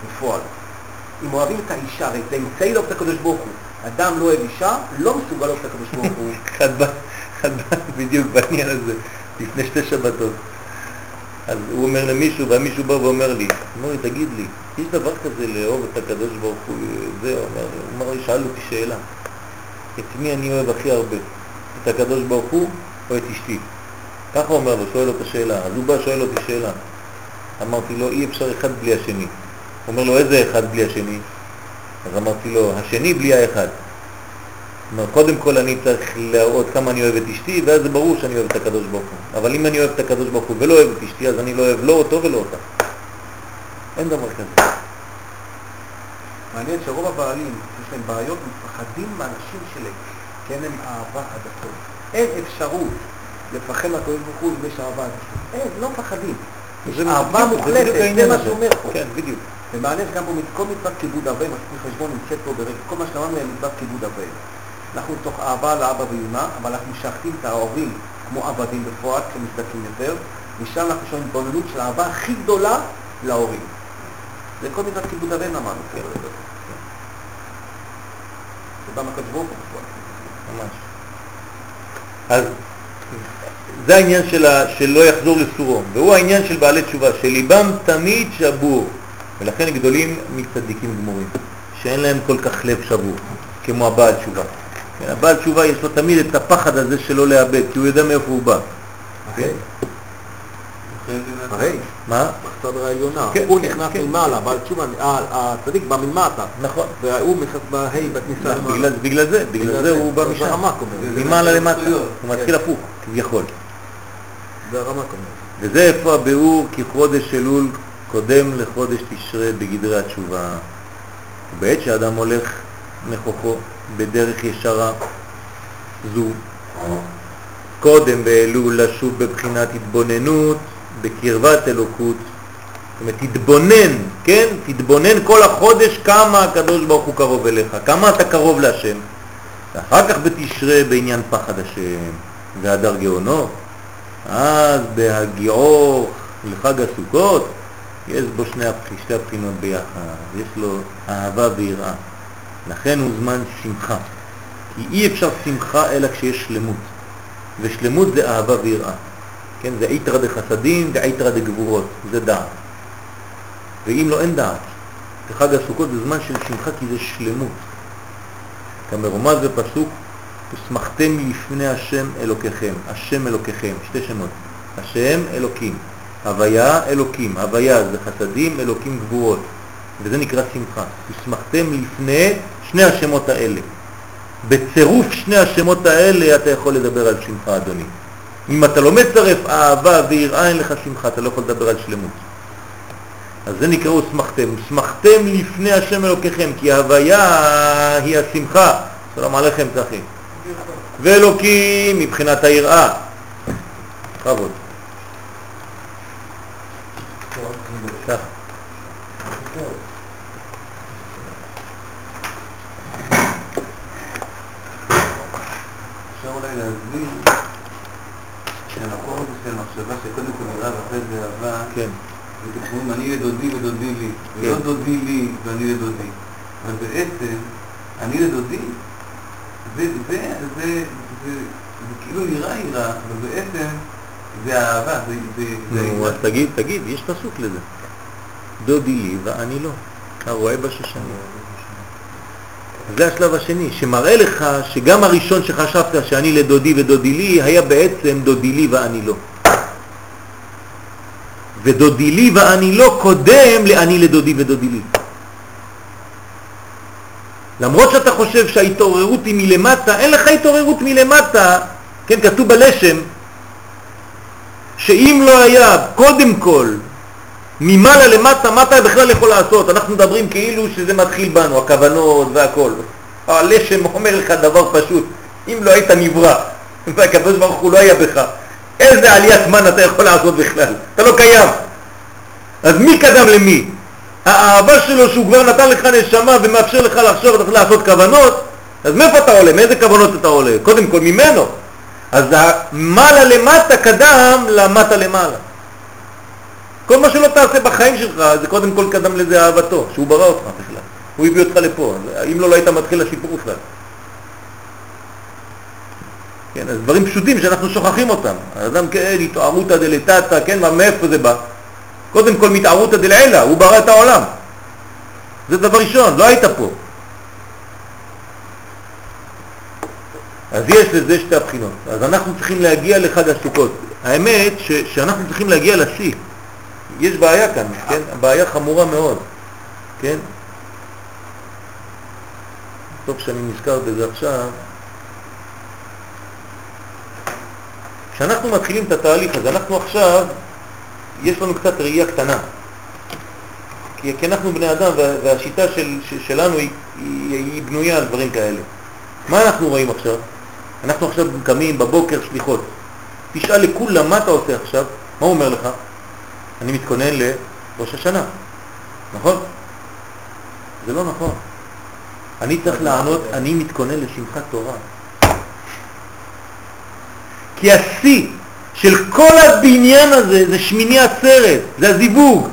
בפועל. אם אוהבים את האישה, הרי זה אמצעי את הקדוש ברוך הוא. אדם לא אוהב אישה, לא מסוגל לאהוב את הקדוש ברוך הוא. אחד בא בדיוק בעניין הזה, לפני שתי שבתות. אז הוא אומר למישהו, והמישהו בא ואומר לי, אומר לי, תגיד לי, יש דבר כזה לאהוב את הקדוש ברוך הוא, זה, אומר, הוא אמר לי, שאל אותי שאלה, את מי אני אוהב הכי הרבה, את הקדוש ברוך הוא או את אשתי? ככה הוא אומר לו, שואל לו את השאלה, אז הוא בא, שואל אותי שאלה. אמרתי לו, אי אפשר אחד בלי השני. הוא אומר לו, איזה אחד בלי השני? אז אמרתי לו, השני בלי האחד. אומר, קודם כל אני צריך להראות כמה אני אוהב את אשתי, ואז זה ברור שאני אוהב את הקדוש ברוך הוא. אבל אם אני אוהב את הקדוש ברוך הוא ולא אוהב את אשתי, אז אני לא אוהב לא אותו ולא אותה. אין דבר כזה. מעניין שרוב הבעלים, יש להם בעיות, מפחדים מהאנשים שלהם, כי אין להם אהבה עד הסוף. אין אפשרות לפחד מהקדוש ברוך הוא אם יש אהבה עד הסוף. אין, לא מפחדים. יש אהבה מוחלטת, זה מה. שאומר פה. כן, בדיוק. ומעניין גם פה כל מצוות כיבוד אבי, מספיק חשבון נמצאת פה ברגע, כל מה שלמדנו היה מצוות כיבוד אבי. אנחנו מתוך אהבה לאבא ואמא, אבל אנחנו משחקים את ההורים כמו עבדים בפועל, כשמזדקים יותר, משם אנחנו שומעים התבוננות של האהבה הכי גדולה להורים. זה כל מצוות כיבוד אבי למדנו פה. זה בא מהקדוש ברוך הוא. ממש. אז זה העניין של. שלא יחזור לסורו, והוא העניין של בעלי תשובה, שליבם תמיד שבור, ולכן גדולים מצדיקים גמורים, שאין להם כל כך לב שבור, כמו הבעל תשובה. כן, הבעל תשובה יש לו תמיד את הפחד הזה שלא לאבד, כי הוא יודע מאיפה הוא בא. כן? הרי, מה? בסדר העליונה, כן, הוא כן, נכנס כן. ממעלה, בעל תשובה, הצדיק בא מלמטה, נכון. והוא נכנס בה' בכניסה למעלה. בגלל, זה, בגלל זה הוא בא משם. ממעלה למטה. הוא מתחיל הפוך, כביכול. זה הרמק אומר. וזה איפה הביאור כי חודש אלול קודם לחודש תשרה בגדרי התשובה. בעת שאדם הולך נכוחו בדרך ישרה זו, קודם באלול לשוב בבחינת התבוננות בקרבת אלוקות. זאת אומרת, תתבונן, כן? תתבונן כל החודש כמה הקדוש ברוך הוא קרוב אליך, כמה אתה קרוב להשם. ואחר כך בתשרה בעניין פחד השם והדר גאונו, אז בהגיעו לחג הסוכות, יש בו שני, שתי הבחינות ביחד, יש לו אהבה ויראה. לכן הוא זמן שמחה. כי אי אפשר שמחה אלא כשיש שלמות. ושלמות זה אהבה ויראה. כן, זה איתרא דחסדים ואיתרא דגבורות, זה דעת. ואם לא אין דעת. חג הסוכות זה זמן של שמחה כי זה שלמות. כמרומז בפסוק, ושמחתם לפני השם אלוקיכם, השם אלוקיכם, שתי שמות, השם אלוקים, הוויה אלוקים, הוויה זה חסדים, אלוקים גבורות, וזה נקרא שמחה. ושמחתם לפני שני השמות האלה. בצירוף שני השמות האלה אתה יכול לדבר על שמחה, אדוני. אם אתה לא מצרף אהבה ויראה אין לך שמחה, אתה לא יכול לדבר על שלמות. אז זה נקרא ושמחתם. ושמחתם לפני השם אלוקיכם, כי ההוויה היא השמחה. שלום עליכם, צחי. ואלוקים מבחינת היראה. בכבוד. ככה. אפשר אולי להסביר שהמקום הזה של מחשבה שקודם כל נראה ואחרי זה אהבה, כן. וכתובים אני לדודי ודודי לי, ולא כן. דודי לי ואני לדודי. אבל בעצם, אני לדודי, זה, זה, זה, זה, זה כאילו נראה יראה, אבל בעצם זה אהבה, זה, זה, זה נו, אז תגיד, תגיד, יש פסוק לזה. דודי לי ואני לא. הרואה בשושנים. זה השלב השני, שמראה לך שגם הראשון שחשבת שאני לדודי ודודי לי, היה בעצם דודי לי ואני לא. ודודי לי ואני לא קודם לאני לדודי ודודי לי. למרות שאתה חושב שההתעוררות היא מלמטה, אין לך התעוררות מלמטה, כן, כתוב בלשם, שאם לא היה קודם כל ממעלה למטה, מה אתה בכלל יכול לעשות? אנחנו מדברים כאילו שזה מתחיל בנו, הכוונות והכל. הלשם אומר לך דבר פשוט, אם לא היית נברא והקדוש ברוך הוא לא היה בך, איזה עליית מן אתה יכול לעשות בכלל? אתה לא קיים. אז מי קדם למי? האהבה שלו שהוא כבר נתן לך נשמה ומאפשר לך לחשוב, לעשות כוונות, אז מאיפה אתה עולה? מאיזה כוונות אתה עולה? קודם כל ממנו. אז המעלה למטה קדם למטה למעלה. כל מה שלא תעשה בחיים שלך, זה קודם כל קדם לזה אהבתו, שהוא ברא אותך בכלל. הוא הביא אותך לפה, אם לא, לא היית מתחיל לסיפור בכלל. כן, אז דברים פשוטים שאנחנו שוכחים אותם. האדם כן, התערותא דלתתא, כן, מה, מאיפה זה בא? קודם כל מתערותא דלעילא, הוא ברא את העולם. זה דבר ראשון, לא היית פה. אז יש לזה שתי הבחינות. אז אנחנו צריכים להגיע לחג הסוכות. האמת ש, שאנחנו צריכים להגיע לשיא. יש בעיה כאן, כן? בעיה חמורה מאוד, כן? טוב שאני נזכר בזה עכשיו. כשאנחנו מתחילים את התהליך הזה, אנחנו עכשיו, יש לנו קצת ראייה קטנה. כי, כי אנחנו בני אדם וה, והשיטה של, של, שלנו היא, היא, היא בנויה על דברים כאלה. מה אנחנו רואים עכשיו? אנחנו עכשיו קמים בבוקר שליחות. תשאל לכולם מה אתה עושה עכשיו, מה הוא אומר לך? אני מתכונן לראש השנה, נכון? זה לא נכון. אני צריך לענות, אני מתכונן לשמחת תורה. כי השיא של כל הבניין הזה זה שמיני עצרת, זה הזיווג.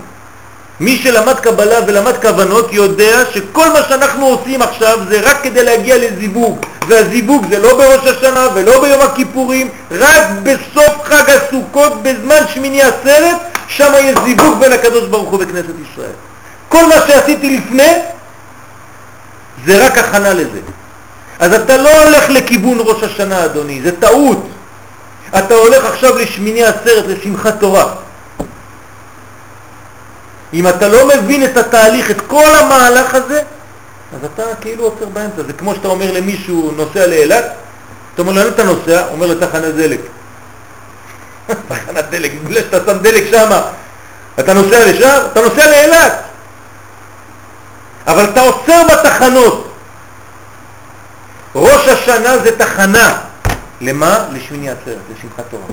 מי שלמד קבלה ולמד כוונות יודע שכל מה שאנחנו עושים עכשיו זה רק כדי להגיע לזיווג. והזיווג זה לא בראש השנה ולא ביום הכיפורים, רק בסוף חג הסוכות בזמן שמיני עצרת, שם יש זיווג בין הקדוש ברוך הוא וכנסת ישראל. כל מה שעשיתי לפני זה רק הכנה לזה. אז אתה לא הולך לכיוון ראש השנה, אדוני, זה טעות. אתה הולך עכשיו לשמיני עצרת, לשמחת תורה. אם אתה לא מבין את התהליך, את כל המהלך הזה, אז אתה כאילו עוצר באמצע. זה כמו שאתה אומר למישהו נוסע לאילת, אתה אומר לו, לאן אתה נוסע? אומר לתחנת דלק. תחנת דלק, בגלל שאתה שם דלק שם, אתה נוסע לשם, אתה נוסע לאילת. אבל אתה עוצר בתחנות. ראש השנה זה תחנה. למה? לשמיני עצרת, לשמחת תורה.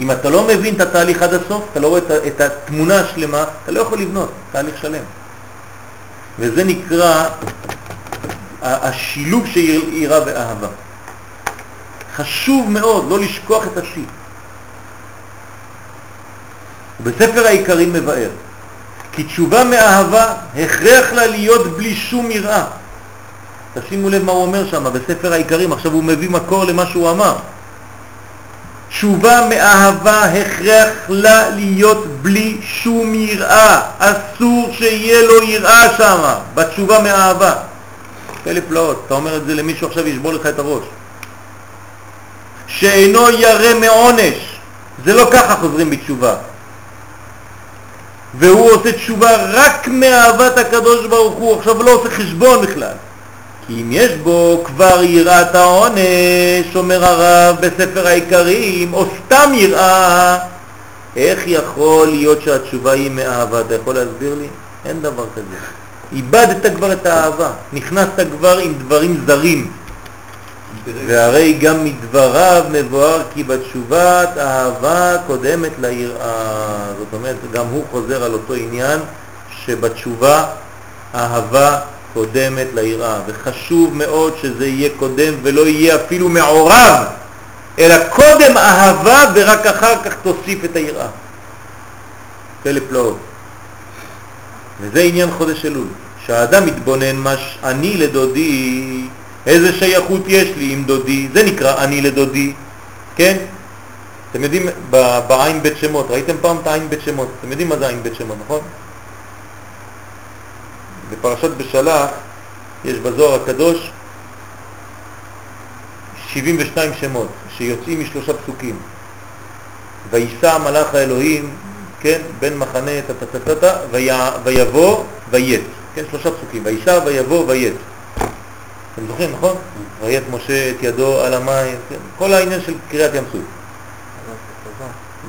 אם אתה לא מבין את התהליך עד הסוף, אתה לא רואה את התמונה השלמה, אתה לא יכול לבנות תהליך שלם. וזה נקרא השילוב של יראה ואהבה. חשוב מאוד לא לשכוח את השיא. בספר העיקרים מבאר כי תשובה מאהבה הכרח לה להיות בלי שום יראה. תשימו לב מה הוא אומר שם בספר העיקרים, עכשיו הוא מביא מקור למה שהוא אמר. תשובה מאהבה הכרח לה להיות בלי שום יראה. אסור שיהיה לו יראה שם, בתשובה מאהבה. פלא פלאות, אתה אומר את זה למישהו עכשיו ישבור לך את הראש. שאינו ירא מעונש. זה לא ככה חוזרים בתשובה. והוא עושה תשובה רק מאהבת הקדוש ברוך הוא, עכשיו לא עושה חשבון בכלל. אם יש בו כבר יראת העונש, אומר הרב בספר העיקרים, או סתם יראה, איך יכול להיות שהתשובה היא מאהבה? אתה יכול להסביר לי? אין דבר כזה. איבדת כבר את האהבה, נכנסת כבר עם דברים זרים. והרי גם מדבריו מבואר כי בתשובת אהבה קודמת ליראה. זאת אומרת, גם הוא חוזר על אותו עניין שבתשובה אהבה קודמת ליראה, וחשוב מאוד שזה יהיה קודם ולא יהיה אפילו מעורב, אלא קודם אהבה ורק אחר כך תוסיף את היראה. פלא פלאות. וזה עניין חודש אלול, שהאדם מתבונן מה אני לדודי, איזה שייכות יש לי עם דודי, זה נקרא אני לדודי, כן? אתם יודעים, בעין בית שמות, ראיתם פעם את העין בית שמות, אתם יודעים מה זה עין בית שמות, נכון? בפרשת בשלח יש בזוהר הקדוש 72 שמות שיוצאים משלושה פסוקים. ויסע מלאך האלוהים, כן, בין מחנה טטטטטה, ויבוא ויית, כן, שלושה פסוקים, ויסע ויבוא ויית. אתם זוכרים, נכון? ויית משה את ידו על המים, כן, כל העניין של קריאת ים סוף.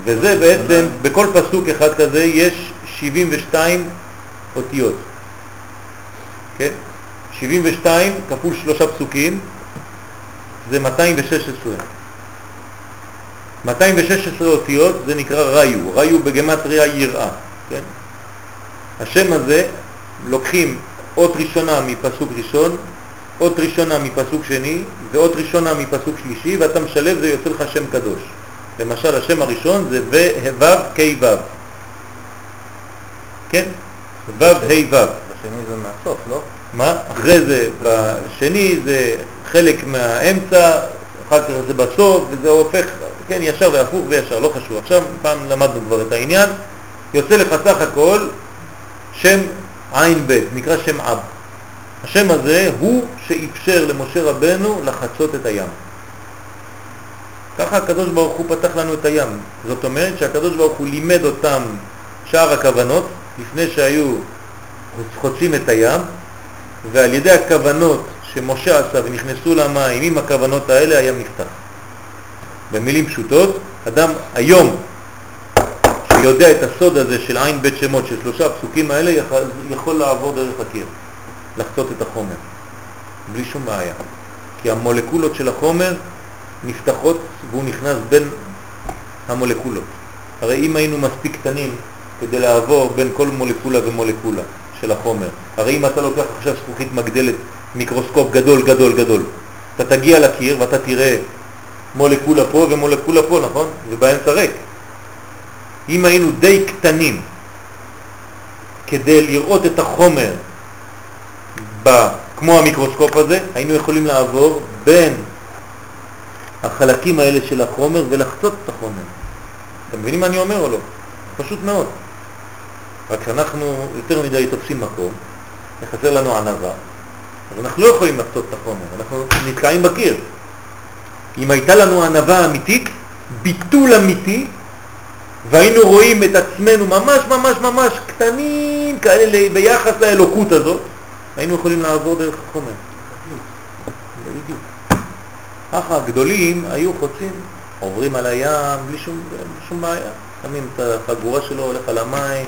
וזה בעצם, בכל פסוק אחד כזה יש 72 אותיות. כן? 72 כפול שלושה פסוקים זה 216. 216 אותיות זה נקרא ראיו, ראיו בגמטריה יראה, כן? השם הזה לוקחים אות ראשונה מפסוק ראשון, אות ראשונה מפסוק שני ואות ראשונה מפסוק שלישי ואתה משלב זה יוצא לך שם קדוש. למשל השם הראשון זה ו' כ' ו', כן? ו' ה' ו'. השני זה מהסוף, לא? מה? אחרי זה, בשני זה חלק מהאמצע, אחר כך זה בסוף, וזה הופך, כן, ישר והפוך וישר, לא חשוב. עכשיו, פעם למדנו כבר את העניין, יוצא לך סך הכל שם עין ב', נקרא שם אב. השם הזה הוא שאפשר למשה רבנו לחצות את הים. ככה הקדוש ברוך הוא פתח לנו את הים. זאת אומרת שהקדוש ברוך הוא לימד אותם שאר הכוונות, לפני שהיו חוצים את הים, ועל ידי הכוונות שמשה עשה ונכנסו למים, עם הכוונות האלה הים נפתח. במילים פשוטות, אדם היום שיודע את הסוד הזה של עין בית שמות, של שלושה הפסוקים האלה, יכול, יכול לעבור דרך הקיר, לחצות את החומר, בלי שום בעיה. כי המולקולות של החומר נפתחות והוא נכנס בין המולקולות. הרי אם היינו מספיק קטנים כדי לעבור בין כל מולקולה ומולקולה, של החומר. הרי אם אתה לוקח עכשיו זכוכית מגדלת, מיקרוסקופ גדול גדול גדול, אתה תגיע לקיר ואתה תראה מולקולה פה ומולקולה פה, נכון? ובאמצע ריק. אם היינו די קטנים כדי לראות את החומר ב, כמו המיקרוסקופ הזה, היינו יכולים לעבור בין החלקים האלה של החומר ולחצות את החומר. אתם מבינים מה אני אומר או לא? פשוט מאוד. רק שאנחנו יותר מדי תופסים מקום, וחסר לנו ענבה, אז אנחנו לא יכולים לחצות את החומר, אנחנו נתקעים בקיר. אם הייתה לנו ענבה אמיתית, ביטול אמיתי, והיינו רואים את עצמנו ממש ממש ממש קטנים כאלה ביחס לאלוקות הזאת, היינו יכולים לעבור דרך החומר. בדיוק. ככה הגדולים היו חוצים, עוברים על הים בלי שום, בלי שום בעיה. שמים את החגורה שלו, הולך על המים,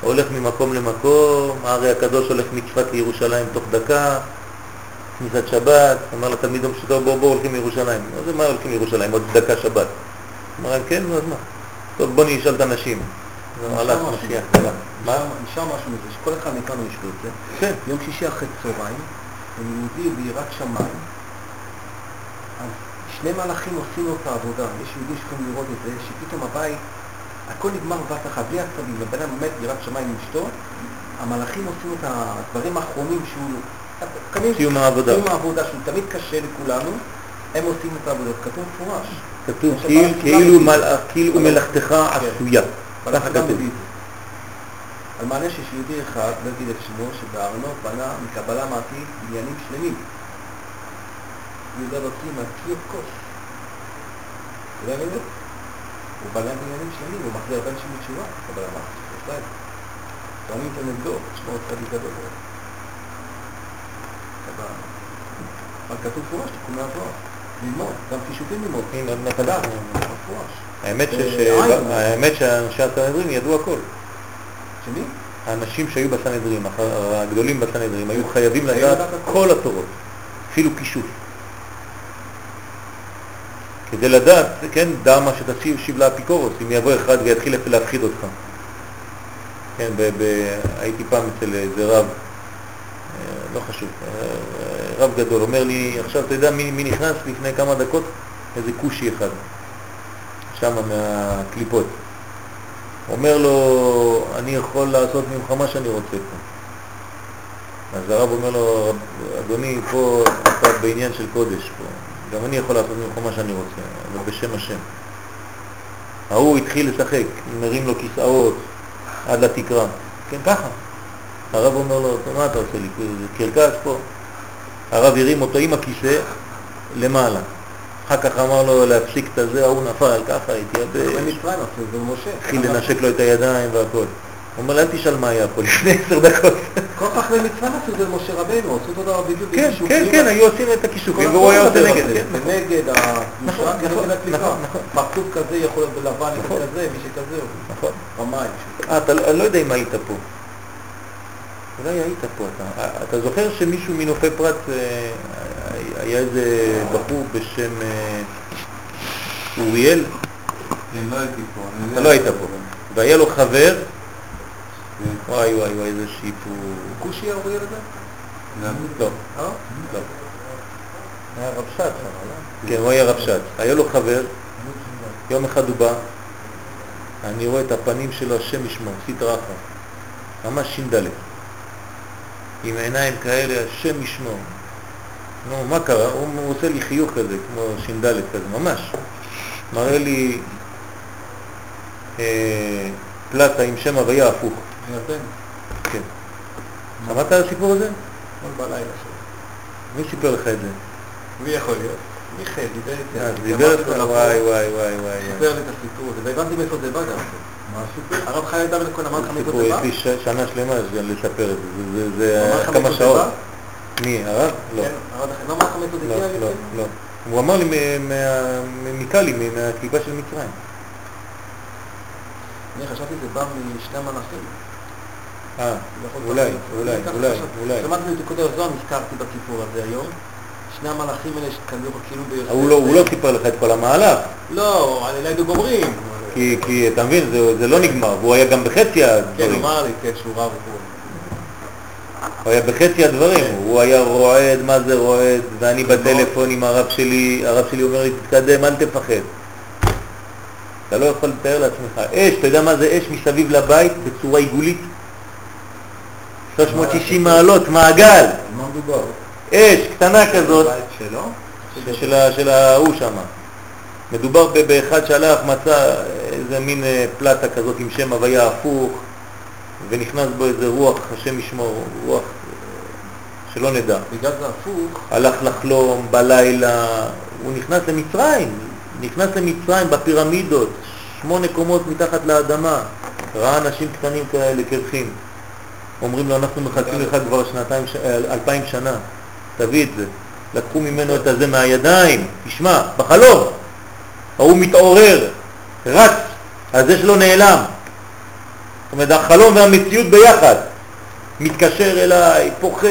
הולך ממקום למקום, הארי הקדוש הולך מצפת לירושלים תוך דקה, כניסת שבת, אמר לתלמידו פשוטו בואו בואו הולכים לירושלים. זה מה הולכים לירושלים? עוד דקה שבת. אמר להם כן, אז מה? טוב בוא נשאל את הנשים. נשאר משהו מזה, שכל אחד מאיתנו יש לו את זה. כן. יום שישי אחרי צהריים, הם יהודי ביראת שמיים, אז שני מלאכים עושים לו את העבודה. יש יהודים שיכולים לראות את זה, שפתאום הבית הכל נגמר בבת אחת, בלי עצבים, הבן אדם באמת יראת שמיים עם אשתו, המלאכים עושים את הדברים האחרונים שהוא... סיום העבודה. סיום העבודה, שהוא תמיד קשה לכולנו, הם עושים את העבודות, כתוב מפורש. כתוב כאילו- כאילו כאילו מלאכתך כן. עשויה. ככה כתוב. על מענה שיש יהודי אחד, לא אגיד את שמו, שבארנו בנה מקבלה מעתיד בניינים שלמים. יהודה נוצרי מהקיר כוס. אתה יודע מה זה? הוא בנה בניינים שלמים, הוא מחזיר בן שלי תשובה, קבלה מעתיד. עושה את זה. טוענים את נגדו, שמו צדיק גדול. אבל כתוב מפורש, תיקון מהזוהר. ללמוד, גם חישובים ללמוד. הנה, עוד מעט אנחנו-. האמת אה, שאנשי הסנהדרין ידעו הכל. שמי? האנשים שהיו בסנהדרין, הגדולים בסנהדרין, היו חייבים היו לדעת. כל התורות, אפילו כישוף. כדי לדעת, כן, דע מה שתשיב, שיב לאפיקורוס, אם יבוא אחד ויתחיל להפחיד אותך. כן, ב- ב- הייתי פעם אצל איזה רב, אה, לא חשוב, אה, רב גדול, אומר לי, עכשיו אתה יודע מי, מי נכנס לפני כמה דקות? איזה כושי אחד, שם מהקליפות. אומר לו, אני יכול לעשות ממך מה שאני רוצה פה. אז הרב אומר לו, אדוני, פה אתה בעניין של קודש פה. גם אני יכול לעשות ממך מה שאני רוצה, אבל בשם השם. ההוא התחיל לשחק, מרים לו כיסאות עד לתקרה. כן, ככה. הרב אומר לו, "טוב, מה אתה עושה לי? קרקס פה. הרב הרים אותו עם הכיסא למעלה. אחר כך אמר לו להפסיק את הזה, ההוא נפל, ככה, התייבש. התחיל לנשק לו את הידיים והכל. הוא אומר, אל תשאל מה היה פה לפני עשר דקות. כל חכמי מצרים עשו את זה למשה רבנו, עשו אותו דבר בדיוק. כן, בקישוקים. כן, כן, היו עושים את הכישופים, והוא היה עושה נגד, זה, כן, נכון. נכון, המשרד, נכון, הקליפה. פרצוף כזה יכול להיות בלבן, נכון. כזה, מי שכזה, נכון. רמאי. אה, אתה לא- לא יודע אם היית פה. אולי היית פה אתה. אתה זוכר שמישהו מנופי פרט, אה, היה איזה בחור בשם אה, אוריאל? אני לא הייתי פה. אתה. לא היית פה. והיה לו חבר, וואי וואי וואי, איזה שיפור. כושי האוריאל הזה? לא, אה? לא. היה רבש"ץ שם, לא? כן, הוא היה רבש"ץ. היה לו חבר, יום אחד הוא בא, אני רואה את הפנים שלו, השם ישמור, סטרא אחת, ממש ש"ד, עם עיניים כאלה, השם ישמור. נו, מה קרה? הוא, הוא עושה לי חיוך כזה, כמו ש"ד כזה, ממש. מראה לי אה, פלטה עם שם הוויה הפוך. מירדן, כן. שמעת על הסיפור הזה? אתמול בלילה שלו. מי סיפר לך את זה? מי יכול להיות? מיכאל דיבר איתי. אה, על זה, דיבר איתך? וואי וואי וואי וואי. סיפר לי את הסיפור הזה, והבנתי מאיפה זה בא גם. מה הסיפור? הרב חי דוד כהן אמר לך מאיפה זה יש בא? לי ש- שנה שלמה לספר את זה, זה- כמה שעות. מי, הרב? לא. כן, הרב לא אמר לך מאיפה זה לא, הגיע? לא? לא. הוא אמר לי מקאלי, מהקליפה של מצרים. אני חשבתי שזה בא משני המלאכים. אה, אולי. אולי, אולי. אולי. שמעתי מפיקודי הזוהר, נזכרתי בסיפור הזה היום. שני המלאכים האלה שכאילו כאילו ביוסף. הוא לא- הוא לא סיפר לך את כל המהלך, לא, על היינו גומרים. כי, כי אתה מבין, זה, זה לא נגמר, והוא היה גם בחצי כן, הדברים. אמר לי, כן, שהוא רב. הוא היה בחצי הדברים, הוא היה רועד, מה זה רועד, ואני בטלפון עם הרב שלי, הרב שלי אומר לי, תתקדם, אל תפחד. אתה לא יכול לתאר לעצמך. אש, אתה יודע מה זה אש מסביב לבית בצורה עיגולית? 360 מעלות, מעגל, על מה מדובר? אש קטנה כזאת? של, ההוא שם. מדובר באחד שהלך, מצא איזה מין אה, פלטה כזאת עם שם הוויה הפוך, ונכנס בו איזה רוח, השם ישמור, רוח אה, שלא נדע. בגלל זה הפוך, הלך לחלום בלילה, הוא נכנס למצרים, נכנס למצרים בפירמידות, שמונה קומות מתחת לאדמה, ראה אנשים קטנים כאלה, קרחים. אומרים לו, אנחנו מחכים לך כבר שנתיים, אה, אלפיים שנה, תביא את זה. לקחו ממנו את הזה מהידיים, תשמע, בחלום. ההוא מתעורר, רץ, הזה שלו נעלם. זאת אומרת, החלום והמציאות ביחד. מתקשר אליי, פוחד.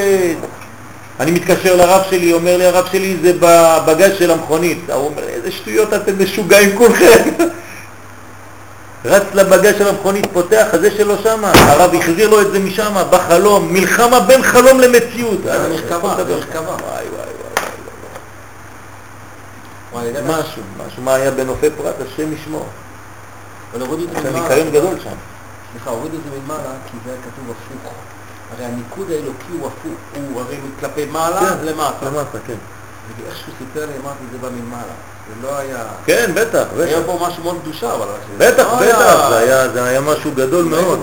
אני מתקשר לרב שלי, אומר לי הרב שלי זה בבגז של המכונית. הוא אומר איזה שטויות אתם משוגעים כולכם. רץ לבגז של המכונית, פותח, הזה שלו שמה, הרב החזיר לו את זה משם, בחלום, מלחמה בין חלום למציאות. זה אה, מרכבה, זה. מרכבה. וואי וואי וואי. משהו, משהו, מה היה בנופי פרט, השם ישמור. אבל הורידו את זה מלמעלה. ניקיון גדול שם. סליחה, הורידו את זה מלמעלה, כי זה היה כתוב הפוך. הרי הניקוד האלוקי הוא הפוך, הוא הרי כלפי מעלה כן, למטה. למטה, כן. ואיכשהו סיפר לי, אמרתי, זה בא ממעלה. זה לא היה... כן, בטח, היה בטח. פה משהו מאוד קדושה, אבל... בטח, לא בטח, היה- זה היה- זה היה משהו גדול מאוד.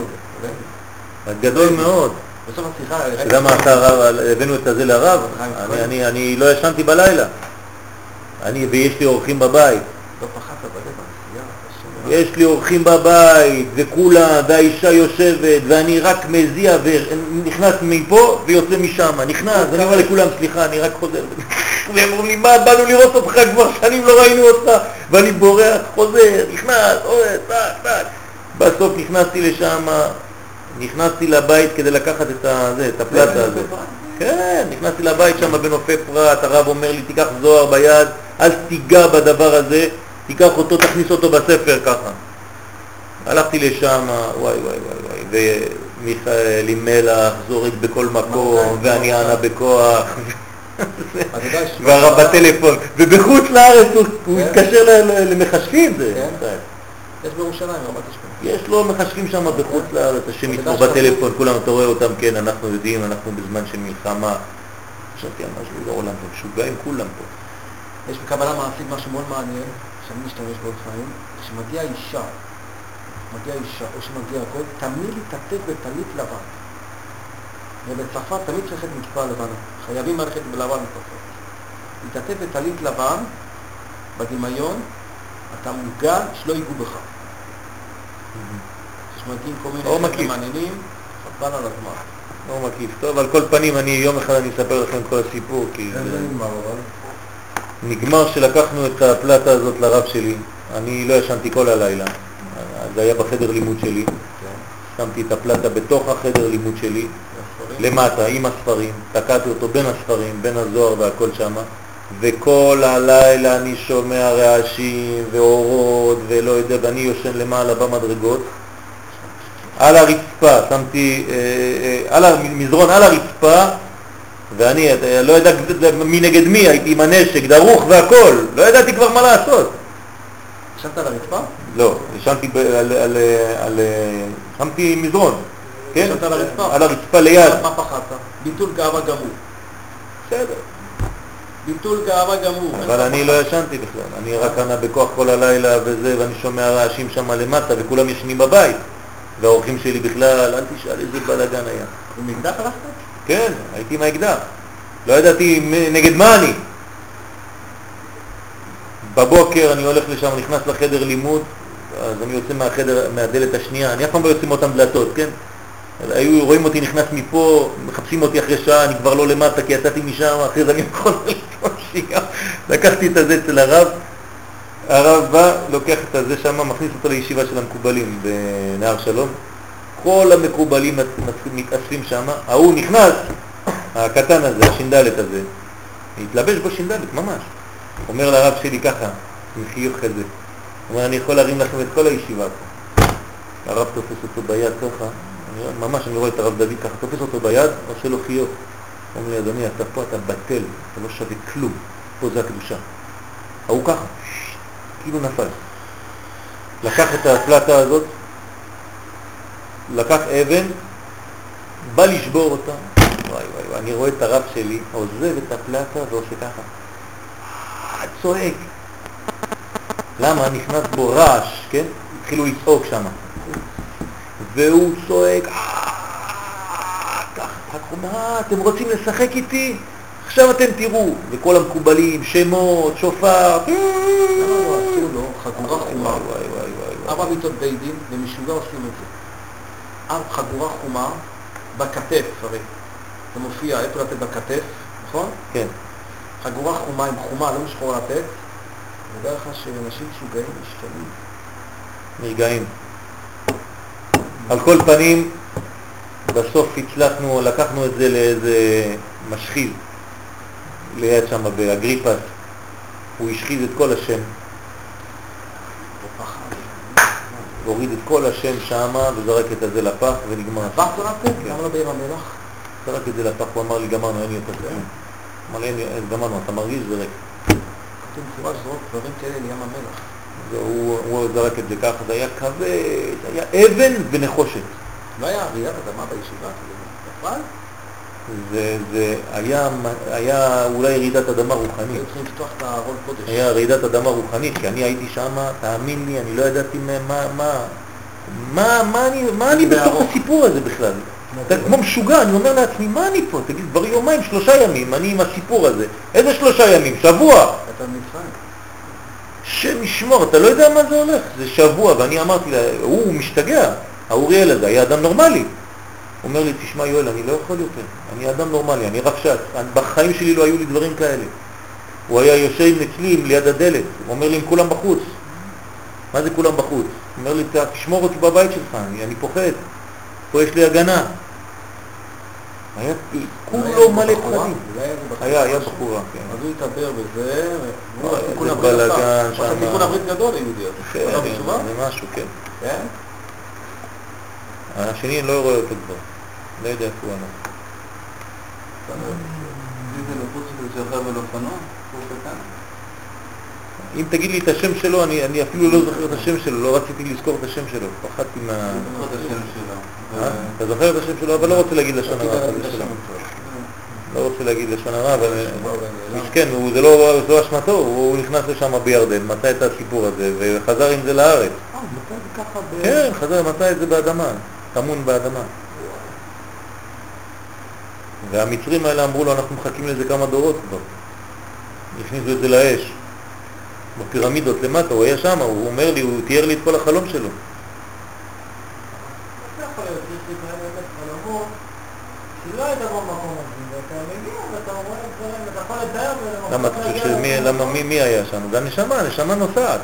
גדול מאוד. בסוף השיחה... אתה מה עשה הרב, הבאנו את הזה לרב? אני- לא ישנתי בלילה. אני, ויש לי אורחים בבית. לא פחדת בלב, עשייה, השם. יש לי אורחים בבית, וכולם, והאישה יושבת, ואני רק מזיע ונכנס מפה ויוצא משם. נכנס, אני אומר לכולם, סליחה, אני רק חוזר. והם אומרים לי, מה, באנו לראות אותך כבר שנים לא ראינו אותך, ואני בורח, חוזר, נכנס, עובד, טק, טק. בסוף נכנסתי לשם, נכנסתי לבית כדי לקחת את, ה, זה, את הפלטה הזאת. כן, נכנסתי לבית שם בנופי פרת, הרב אומר לי, תיקח זוהר ביד, אל תיגע בדבר הזה, תיקח אותו, תכניס אותו בספר ככה. הלכתי לשם, וואי וואי וואי וואי, ומיכאל עם מלח זורק בכל מקום, ואני אענה בכוח. והרב בטלפון, ובחוץ לארץ הוא כן. התקשר ל- למחשבים זה. כן. יש בירושלים, רמת אשכנזי. יש לו מחשבים שם בחוץ לארץ, השם יודע בטלפון, כולם, אתה רואה אותם, כן, אנחנו יודעים, אנחנו בזמן של מלחמה. חשבתי על משהו, לעולם, הם משוגעים כולם פה. יש בקבלה מעשית משהו מאוד מעניין, שאני משתמש בו לפעמים, כשמגיעה אישה, מגיעה אישה, או שמגיע הכל, תמיד להתעטף בטלית לבן. ובצרפת תמיד צריך עם כיפה לבנה. חייבים ללכת בלבן בצרפת. להתעטף בטלית לבן, בדמיון, אתה מוגן שלא ייגעו בך. כשמגיעים כל מיני חבר'ה מקיף. מעניינים, חבל על הזמן. לא מקיף. טוב, על כל פנים, אני יום אחד אני אספר לכם כל הסיפור, כי זה נגמר אבל. נגמר שלקחנו את הפלטה הזאת לרב שלי. אני לא ישנתי כל הלילה. זה היה בחדר לימוד שלי. שמתי את הפלטה בתוך החדר לימוד שלי, למטה, עם הספרים, תקעתי אותו בין הספרים, בין הזוהר והכל שמה, וכל הלילה אני שומע רעשים ואורות ולא יודע, ואני יושן למעלה במדרגות. על הרצפה, שמתי, אה, אה, על המזרון על הרצפה, ואני אה, לא יודע מי נגד מי, הייתי עם הנשק, דרוך והכל, לא ידעתי כבר מה לעשות. ישנת על הרצפה? לא, ישנתי ב- על, על, על, שמתי מזרון, כן? ישנת על הרצפה? על הרצפה ליד. מה פחדת? ביטול גאווה גמור. בסדר. ביטול גאווה גמור. אבל אני לא ישנתי בכלל, אני רק ענה בכוח כל הלילה וזה, ואני שומע רעשים שם למטה, וכולם ישנים בבית. והאורחים שלי בכלל, אל תשאל איזה בלאגן היה. עם אקדח הלכת? כן, הייתי עם האקדח. לא ידעתי נגד מה אני. בבוקר אני הולך לשם, נכנס לחדר לימוד, אז אני יוצא מהחדר, מהדלת השנייה, אני אף פעם לא יוצא מאותן דלתות, כן? היו רואים אותי נכנס מפה, מחפשים אותי אחרי שעה, אני כבר לא למטה כי יצאתי משם, אחרי זה אני יכול ללכת שנייה. לקחתי את הזה אצל הרב, הרב בא, לוקח את הזה שם, מכניס אותו לישיבה של המקובלים בנהר שלום. כל המקובלים מת- מת- מתאספים שם, ההוא נכנס, הקטן הזה, הש"ד הזה, התלבש בו ש"ד, ממש. אומר לרב שלי ככה, עם חיוך כזה, אומר, אני יכול להרים לכם את כל הישיבה פה. הרב תופס אותו ביד ככה, ממש אני רואה את הרב דוד ככה, תופס אותו ביד, עושה לו חיוך. אומר לי, אדוני, אתה פה, אתה בטל, אתה לא שווה כלום, פה זה הקדושה. ההוא ככה, כאילו נפל. לקח את הפלטה הזאת, לקח אבן, בא לשבור אותה, וואי וואי וואי, אני רואה את הרב שלי עוזב את הפלטה ועושה ככה, אה, צועק. למה? נכנס בו רעש, כן? התחילו לצעוק שם. והוא צועק, "אה, "אה, אתם רוצים לשחק איתי? עכשיו אתם תראו. וכל המקובלים, שמות, שופר. לא, לא, עשו לו חגורה חומה. ארבע מיטות בית ומשוגע עושים. חגורה חומה בכתף, הרי. זה מופיע, איפה לתת בכתף, נכון? כן. חגורה חומה עם חומה, לא משחור לתת. אני יודע לך שאנשים משוגעים משתנים. נרגעים. על כל פנים, בסוף הצלחנו, לקחנו את זה לאיזה משחיז ליד שם באגריפס. הוא השחיז את כל השם, ופחד. הוריד את כל השם שם וזרק את הזה לפח ונגמר. עברת לתת? כן. למה לא בעיר המלח? זרק את זה לפח, הוא אמר לי גמרנו, אין לי יותר כלום. אמר לי גמרנו, אתה מרגיש? זה ריק. כתוב במפורש זרוק דברים כאלה לים המלח. הוא זרק את זה ככה, זה היה כבד, היה אבן ונחושת. לא היה רעידת אדמה בישיבה? נפל? זה, זה היה, היה אולי רעידת אדמה רוחנית. צריכים לפתוח את הארון קודש. היה רעידת אדמה רוחנית, כי אני הייתי שם, תאמין לי, אני לא ידעתי מה, מה, מה, מה, אני, מה אני בתוך. הסיפור הזה בכלל. אתה כמו משוגע, אני אומר לעצמי, מה אני פה? תגיד, כבר יומיים, שלושה ימים, אני עם הסיפור הזה. איזה שלושה ימים? שבוע. אתה מצרים. השם ישמור, אתה לא יודע מה זה הולך, זה שבוע, ואני אמרתי לה, הוא משתגע, האוריאל הזה היה אדם נורמלי. הוא אומר לי, תשמע יואל, אני לא יכול יותר, אני אדם נורמלי, אני רבש"ץ, בחיים שלי לא היו לי דברים כאלה. הוא היה יושב אצלי ליד הדלת, הוא אומר לי, הם כולם בחוץ. מה זה כולם בחוץ? הוא אומר לי, "ת- תשמור אותי בבית שלך, אני, אני פוחד, פה יש לי הגנה. היה כולו מלא פחדים. היה, היה בחורה, כן. אז הוא התעבר בזה, והוא תיקון הברית עשה. הוא עשה. תיקון הברית גדול ליהודי הזה. כן? זה משהו, כן. כן? השני, אני לא רואה אותו כבר. לא יודע איפה הוא הלך. אם תגיד לי את השם שלו, אני, אני אפילו לא זוכר את השם שלו, לא רציתי לזכור את השם שלו, פחדתי מה... אני זוכר את השם שלו. אה? אתה זוכר את השם שלו, אבל לא רוצה להגיד לשון הרע, את. לא רוצה להגיד לשון הרע, אבל. מסכן, זה לא זו אשמתו, הוא נכנס לשם בירדן, מצא את הסיפור הזה, וחזר עם זה לארץ. אה, מתי זה ככה ב... כן, חזר, מצא את זה באדמה, טמון באדמה. והמצרים האלה אמרו לו, אנחנו מחכים לזה כמה דורות כבר. הכניסו את זה לאש. בפירמידות למטה, הוא היה שם, הוא אומר לי, הוא תיאר לי את כל החלום שלו. למה אתה חושב שמי. למה, מי, מי היה שם? זה הנשמה, הנשמה נוסעת.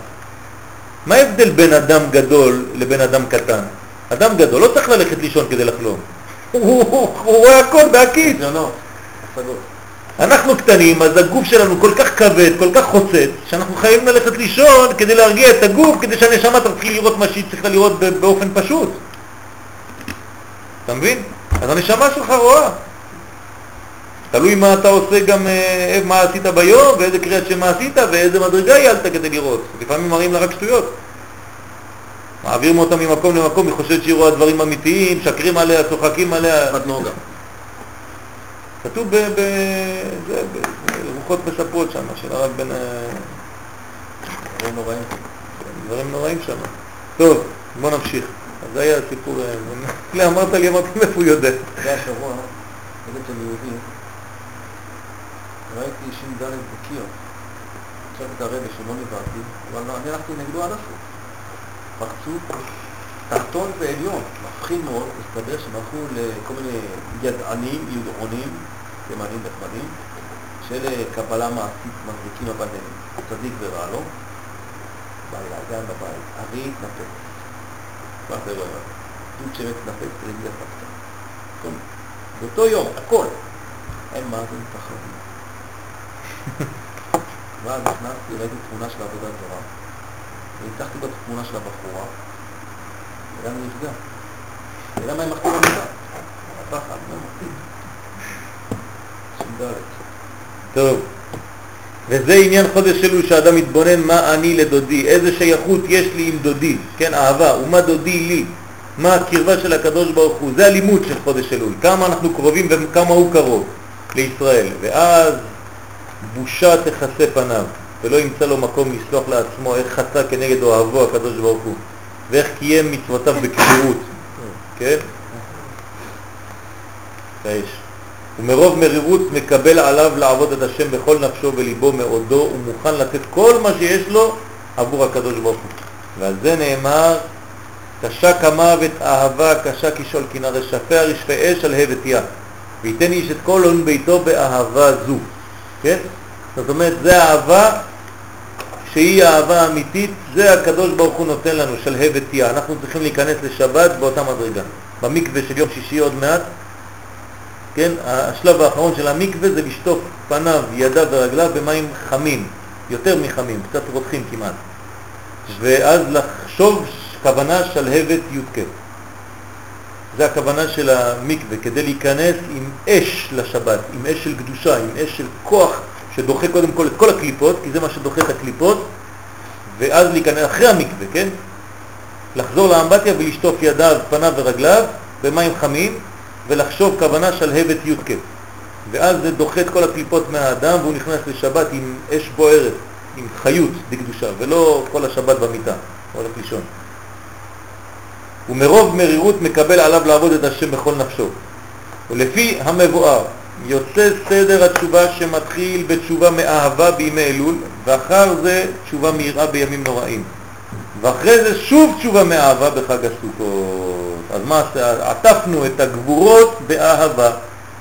מה ההבדל בין אדם גדול לבין אדם קטן? אדם גדול לא צריך ללכת לישון כדי לחלום. הוא, רואה הכל בהקיץ. ניסיונות, השגות. אנחנו קטנים, אז הגוף שלנו כל כך כבד, כל כך חוצץ, שאנחנו חייבים ללכת לישון כדי להרגיע את הגוף, כדי שהנשמה תתחיל לראות מה שהיא צריכה לראות באופן פשוט. אתה מבין? אז הנשמה שלך רואה. תלוי מה אתה עושה גם, אה, מה עשית ביום, ואיזה קריאת שמע עשית, ואיזה מדרגה ייעלת כדי לראות. לפעמים מראים לה רק שטויות. מעבירים אותה ממקום למקום, היא חושבת שהיא רואה דברים אמיתיים, שקרים עליה, צוחקים עליה. בת נוגה. כתוב ב... זה, ב... רוחות מספרות שם, של הרב בן... ה- דברים נוראים. דברים נוראים שם. טוב, בוא נמשיך. אז זה היה הסיפור... אה, לא, אמרת לי, אמרתי, מאיפה הוא יודע? זה השבוע, נגד של יהודים, ראיתי ש"ד בקיר. עכשיו את הרבי שלא נבהרתי, אבל אני הלכתי נגדו עד הסוף. פרצוף תחתון ועליון, מפחיד מאוד, מסתבר שהם הלכו לכל מיני ידענים, ידעונים, תימנים נחמדים, של אה, קבלה מעשית, מחזיקים אבל הם צדיק ורע לו, בלילה, גם בבית, ארי התנפץ. מה זה לא ירד? דוד שמת התנפץ, הפקת. כל- באותו יום, הכל. הם מה זה מתחרים. ואז נכנסתי, ראיתי תמונה של עבודת זרה, וניצחתי בתמונה של הבחורה, וגם אני נפגע. מה הם מחטיא במיטה? הפחד, מה? ש"ד. טוב. וזה עניין חודש אלול שאדם מתבונן מה אני לדודי, איזה שייכות יש לי עם דודי, כן, אהבה, ומה דודי לי, מה הקרבה של הקדוש ברוך הוא, זה הלימוד של חודש אלול, כמה אנחנו קרובים וכמה הוא קרוב לישראל, ואז בושה תכסה פניו, ולא ימצא לו מקום לסלוח לעצמו איך חטא כנגד אוהבו הקדוש ברוך הוא, ואיך קיים מצוותיו בקבירות, כן? האש. ומרוב מרירות מקבל עליו לעבוד את השם בכל נפשו וליבו מאודו, ומוכן לתת כל מה שיש לו עבור הקדוש ברוך הוא. ועל זה נאמר, קשה כמוות אהבה, קשה כשאול קנאה רשפיה רשפי אש על הבטיה, ויתן איש את כל עול ביתו באהבה זו. כן? זאת אומרת, זה האהבה שהיא האהבה האמיתית, זה הקדוש ברוך הוא נותן לנו, שלהי ותיה. אנחנו צריכים להיכנס לשבת באותה מדרגה. במקווה של יום שישי עוד מעט, כן, השלב האחרון של המקווה זה לשטוף פניו, ידיו ורגליו במים חמים, יותר מחמים, קצת רותחים כמעט. ואז לחשוב כוונה שלהבת י"ק. זה הכוונה של המקווה, כדי להיכנס עם אש לשבת, עם אש של קדושה, עם אש של כוח שדוחה קודם כל את כל הקליפות, כי זה מה שדוחה את הקליפות, ואז להיכנס אחרי המקווה, כן? לחזור לאמבטיה ולשטוף ידיו, פניו ורגליו במים חמים, ולחשוב כוונה שלהבת י"ק. ואז זה דוחה את כל הקליפות מהאדם והוא נכנס לשבת עם אש בוערת, עם חיות דקדושה, ולא כל השבת במיטה, הולך לישון. ומרוב מרירות מקבל עליו לעבוד את השם בכל נפשו. ולפי המבואר, יוצא סדר התשובה שמתחיל בתשובה מאהבה בימי אלול, ואחר זה תשובה מיראה בימים נוראים. ואחרי זה שוב תשובה מאהבה בחג הסוכות. אז מה, עטפנו את הגבורות באהבה.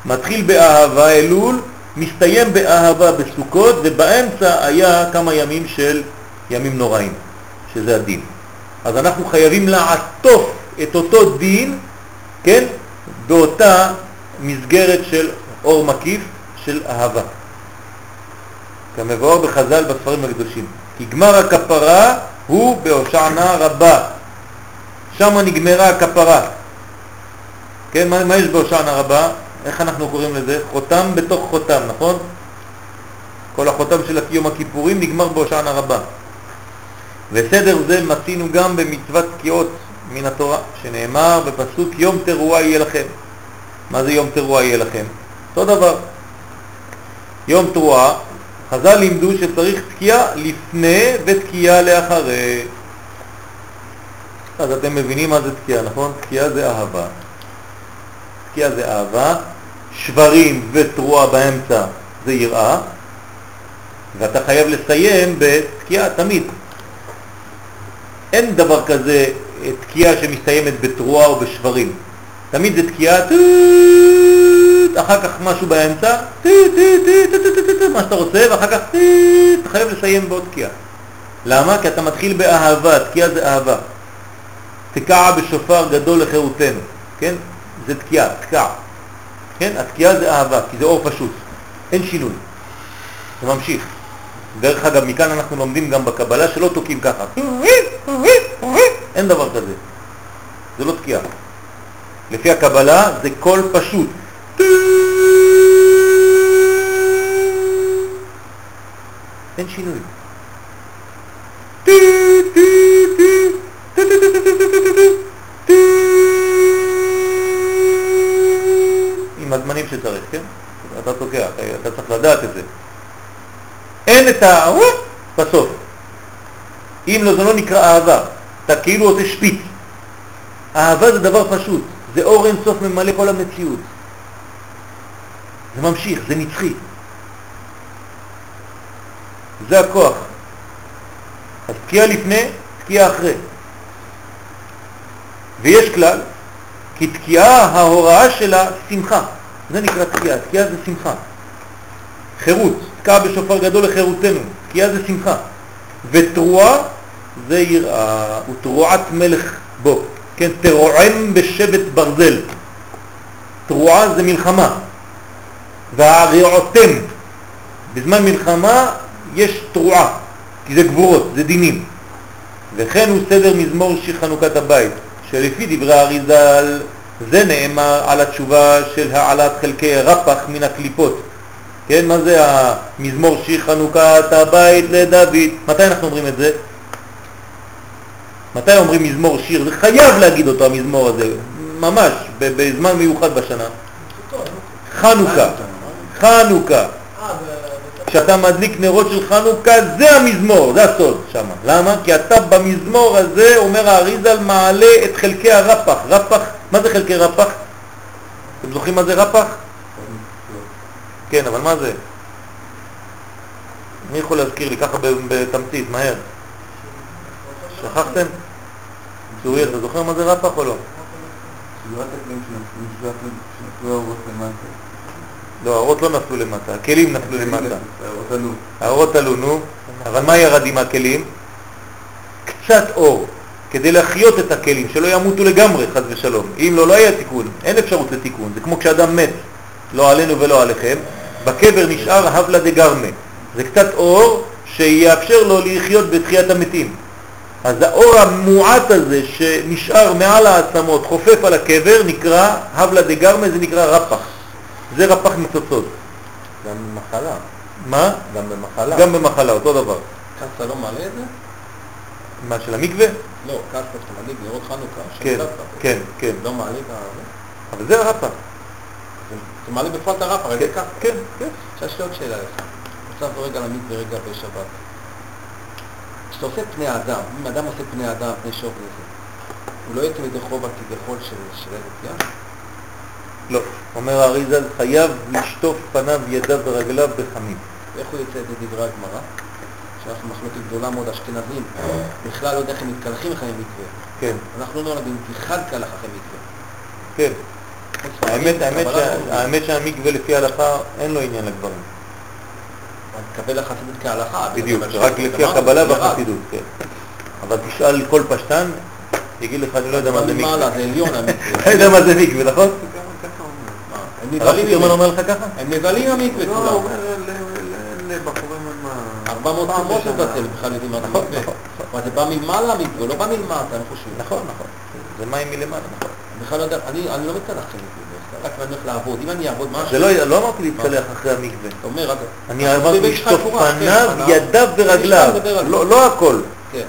מתחיל באהבה אלול, מסתיים באהבה בסוכות, ובאמצע היה כמה ימים של ימים נוראים, שזה הדין. אז אנחנו חייבים לעטוף את אותו דין, כן, באותה מסגרת של אור מקיף של אהבה. כמבואר בחז"ל בספרים הקדושים. כי גמר הכפרה הוא בהושענא רבה. שם נגמרה הכפרה. כן, מה, מה יש בהושענא רבה? איך אנחנו קוראים לזה? חותם בתוך חותם, נכון? כל החותם של יום הכיפורים נגמר בהושענא רבה. וסדר זה מצינו גם במצוות תקיעות מן התורה, שנאמר בפסוק יום תרועה יהיה לכם. מה זה יום תרועה יהיה לכם? אותו דבר. יום תרועה, חז"ל לימדו שצריך תקיעה לפני ותקיעה לאחרי. אז אתם מבינים מה זה תקיעה, נכון? תקיעה זה אהבה. תקיעה זה אהבה, שברים ותרועה באמצע זה יראה, ואתה חייב לסיים בתקיעה תמיד. אין דבר כזה תקיעה שמסתיימת בתרועה או בשברים. תמיד זה תקיעה, אחר כך משהו באמצע, מה שאתה רוצה, ואחר כך אתה חייב לסיים בעוד תקיעה. למה? כי אתה מתחיל באהבה, תקיעה זה אהבה. תקע בשופר גדול לחירותנו, כן? זה תקיעה, תקע. כן? התקיעה זה אהבה, כי זה אור פשוט, אין שינוי. זה ממשיך. דרך אגב, מכאן אנחנו לומדים גם בקבלה שלא תוקעים ככה. אין דבר כזה. זה לא תקיעה. לפי הקבלה זה קול פשוט. אין שינוי. עם הזמנים שצריך, כן? אתה תוקע, אתה צריך לדעת את זה. אין את ה... בסוף. אם לא, זה לא נקרא אהבה. אתה כאילו עושה שפיץ. אהבה זה דבר פשוט. זה אור אין סוף ממלא כל המציאות. זה ממשיך, זה נצחי. זה הכוח. אז תקיעה לפני, תקיעה אחרי. ויש כלל, כי תקיעה, ההוראה שלה, שמחה. זה נקרא תקיעה, תקיעה זה שמחה. חירות, תקעה בשופר גדול לחירותנו, תקיעה זה שמחה. ותרועה זה יראה, ותרועת מלך בו. כן, תרועם בשבט ברזל. תרועה זה מלחמה. והרעותם, בזמן מלחמה יש תרועה, כי זה גבורות, זה דינים. וכן הוא סדר מזמור שיר חנוכת הבית, שלפי דברי האריזל זה נאמר על התשובה של העלת חלקי רפח מן הקליפות. כן, מה זה המזמור שיר חנוכת הבית לדוד? מתי אנחנו אומרים את זה? מתי אומרים מזמור שיר? זה חייב להגיד אותו המזמור הזה, ממש, בזמן מיוחד בשנה. חנוכה, חנוכה. כשאתה מדליק נרות של חנוכה, זה המזמור, זה הסוד שם. למה? כי אתה במזמור הזה, אומר האריזל, מעלה את חלקי הרפח. רפח, מה זה חלקי רפח? אתם זוכרים מה זה רפח? כן, אבל מה זה? מי יכול להזכיר לי ככה בתמצית, מהר? שכחתם? צוריאל, אתה זוכר מה זה רפח או לא? לא, האורות לא נפלו למטה, הכלים נפלו למטה. האורות עלו, נו. אבל מה ירד עם הכלים? קצת אור, כדי להחיות את הכלים, שלא ימותו לגמרי, חז ושלום. אם לא, לא היה תיקון, אין אפשרות לתיקון. זה כמו כשאדם מת, לא עלינו ולא עליכם, בקבר נשאר הבלה דגרמה. זה קצת אור שיאפשר לו לחיות בתחיית המתים. אז האור המועט הזה שנשאר מעל העצמות, חופף על הקבר, נקרא הבלה דגרמה, זה נקרא רפח. זה רפח ניצוצות. גם במחלה. מה? גם במחלה. גם במחלה, אותו דבר. קסה לא מעלה את זה? מה, של המקווה? לא, קסה שאתה מדליק נרות חנוכה. כן, כן, כן. לא מעלה את ה... אבל זה הרפח. זה מעלה את הרף, הרי זה ככה. כן, כן. עכשיו יש לי עוד שאלה לך. עכשיו רגע למקווה רגע בשבת. כשאתה עושה פני האדם, אם אדם עושה פני האדם, פני שור וזה, הוא לא יוצא ידי חובה כביכול של של ארץ ים? לא. אומר האריזל, חייב לשטוף פניו, ידיו ורגליו בחמים. ואיך הוא יוצא ידי דברי הגמרא? שאנחנו מחלוקת גדולה מאוד, אשכנזים, בכלל לא יודע איך הם מתקלחים אחרי מקווה. כן, אנחנו לא יודעים בכלל קלח אחרי מקווה. כן. האמת, האמת, לא- האמת שהמקווה לפי ההלכה אין לו עניין לגברים. אני מקבל לחסידות כהלכה. בדיוק, זה רק לפי הקבלה זה. והחסידות, כן. אבל תשאל כל פשטן, יגיד לך, אני לא יודע מה זה מקווה. זה עליון המקווה. אתה יודע מה זה מקווה, נכון? הם הרב. אומר לך ככה? הם נבהלים מהמקווה לא, הוא כולם. אומר ל- לבחורים מה... 400 פעם תרומות בשנה. לבטל, בכלל יודעים מה זה מקווה. זה בא ממעלה המקווה, לא בא מלמטה, אני חושב. נכון, נכון. זה מים מלמעלה, נכון. אני בכלל לא יודע, אני אני לא מתקלח אחרי מקווה, רק אני הולך לעבוד. אם אני אעבוד משהו, זה לא, לא אמרתי להתקלח אחרי המקווה. אומר, אני אמרתי לשטוף כן, פניו. ידיו ורגליו. לא לא הכל. כן.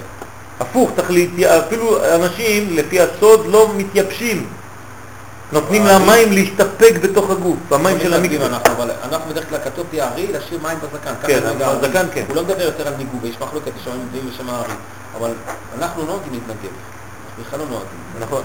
הפוך, תכלית, אפילו אנשים לפי הסוד לא מתייבשים. נותנים למים להסתפק בתוך הגוף, המים של לא המקווה. אנחנו, אבל אנחנו בדרך כלל כתוב תהיה הארי, להשאיר מים בזקן. כן. בזקן כן. הוא לא מדבר יותר על ניגוב, יש מחלוקת, יש שם נביאים ושם הארי. אבל אנחנו לא נוהגים להתנגב. אנחנו בכלל לא נוהגים. נכון,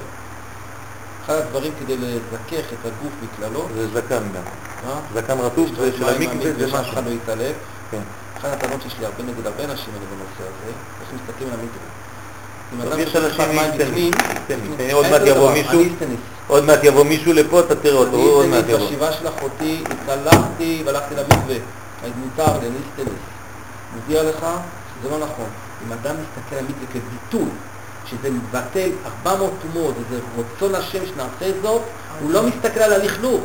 אחד הדברים כדי לזכך את הגוף מכללות, זה זקן גם. אה? זקן רטוב זה של המקווה זה שאף משהו. אחד לא יתעלף. כן. אחת הטענות שיש לי הרבה נגד הרבה אנשים אני בנושא הזה, איך מסתכלים על המקווה. שופך אנשים מים עוד מעט יבוא מישהו. עוד מעט יבוא מישהו לפה, אתה תראה אותו, עוד מעט יבוא. בשבעה של אחותי, התקלחתי והלכתי למקווה. אז מותר לי, אני איסטניס. מודיע לך שזה לא נכון. אם אדם מסתכל על מקווה כביטול, שזה מבטל 400 תומות, וזה רצון השם שנעשה זאת, הוא לא מסתכל על הלכלוך.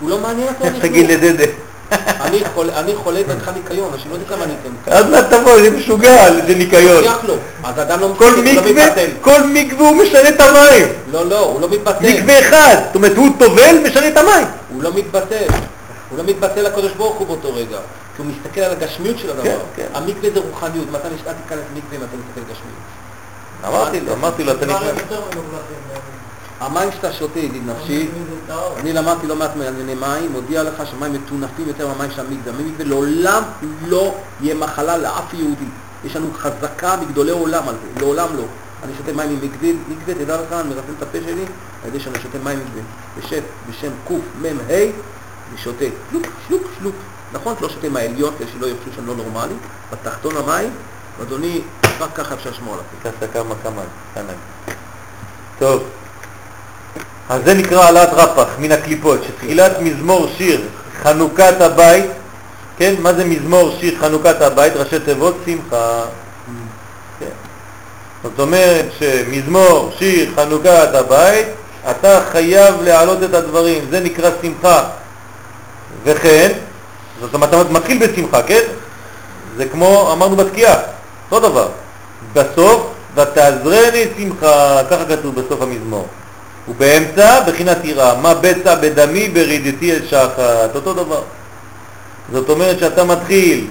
הוא לא מעניין אותו הלכלוך. תגיד לדדה. אני חולה דרך ניקיון, אנשים לא יודעים כמה אני אתן. אז מה תבוא, זה משוגע, זה ניקיון. לא כל לא מקווה. כל מקווה הוא משנה את המים. לא, לא, הוא לא מתבטל. מקווה אחד, זאת אומרת הוא טובל, משנה את המים. הוא לא מתבטל. הוא לא מתבטל לקדוש ברוך הוא באותו רגע. כי הוא מסתכל על הגשמיות של הדבר. כן, כן. המקווה זה רוחניות. מתי נשאל תיכנס למקווה אם אתה מסתכל על גשמיות? אמרתי לו, אמרתי לו, אתה נכנס. המים שאתה שותה, ידיד נפשי, אני למדתי לא מעט מענייני מים, מודיע לך שמים מטונפים יותר מהמים של המקווה. המקווה לעולם לא יהיה מחלה לאף יהודי. יש לנו חזקה מגדולי עולם על זה, לעולם לא. אני שותה מים ממקווה, מקווה, תדע לך, אני מרסן את הפה שלי, על ידי שאני שותה מים מקווה. בשם, בשם קמ"ה, אני שותה שלוק, שלוק, שלוק. נכון, לא שותה מהעליון כדי שלא יחשבו שאני לא נורמלי, בתחתון המים, אדוני, רק ככה אפשר לשמור על הפה. כמה כמה, כנ"ל. טוב, אז זה נקרא העלאת רפח מן הקליפות, שתחילת מזמור שיר חנוכת הבית, כן, מה זה מזמור שיר חנוכת הבית? ראשי תיבות שמחה. כן. זאת אומרת שמזמור שיר חנוכת הבית, אתה חייב להעלות את הדברים, זה נקרא שמחה. וכן, זאת אומרת, אתה מתחיל בשמחה, כן? זה כמו אמרנו בתקיעה, אותו דבר. בסוף, ותעזרני שמחה, ככה כתוב בסוף המזמור. ובאמצע, בחינת יראה, מה בצע בדמי ברידתי אל שחת, אותו דבר. זאת אומרת שאתה מתחיל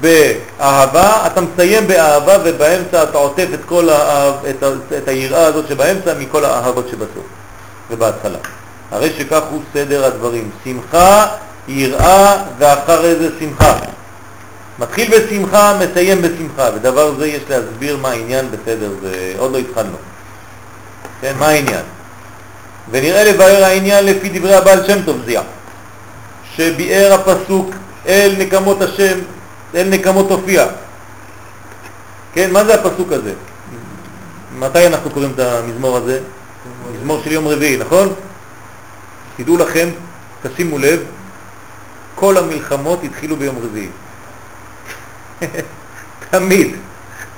באהבה, אתה מסיים באהבה ובאמצע אתה עוטף את כל האהב, את, את היראה הזאת שבאמצע מכל האהבות שבסוף ובהתחלה. הרי שכך הוא סדר הדברים, שמחה, יראה ואחרי זה שמחה. מתחיל בשמחה, מסיים בשמחה, ודבר זה יש להסביר מה העניין בסדר, זה עוד לא התחלנו. כן, מה העניין? ונראה לבאר העניין לפי דברי הבעל שם טוב זיע, שביאר הפסוק אל נקמות השם, אל נקמות תופיע. כן, מה זה הפסוק הזה? מתי אנחנו קוראים את המזמור הזה? מזמור של יום רביעי, נכון? תדעו לכם, תשימו לב, כל המלחמות התחילו ביום רביעי. תמיד.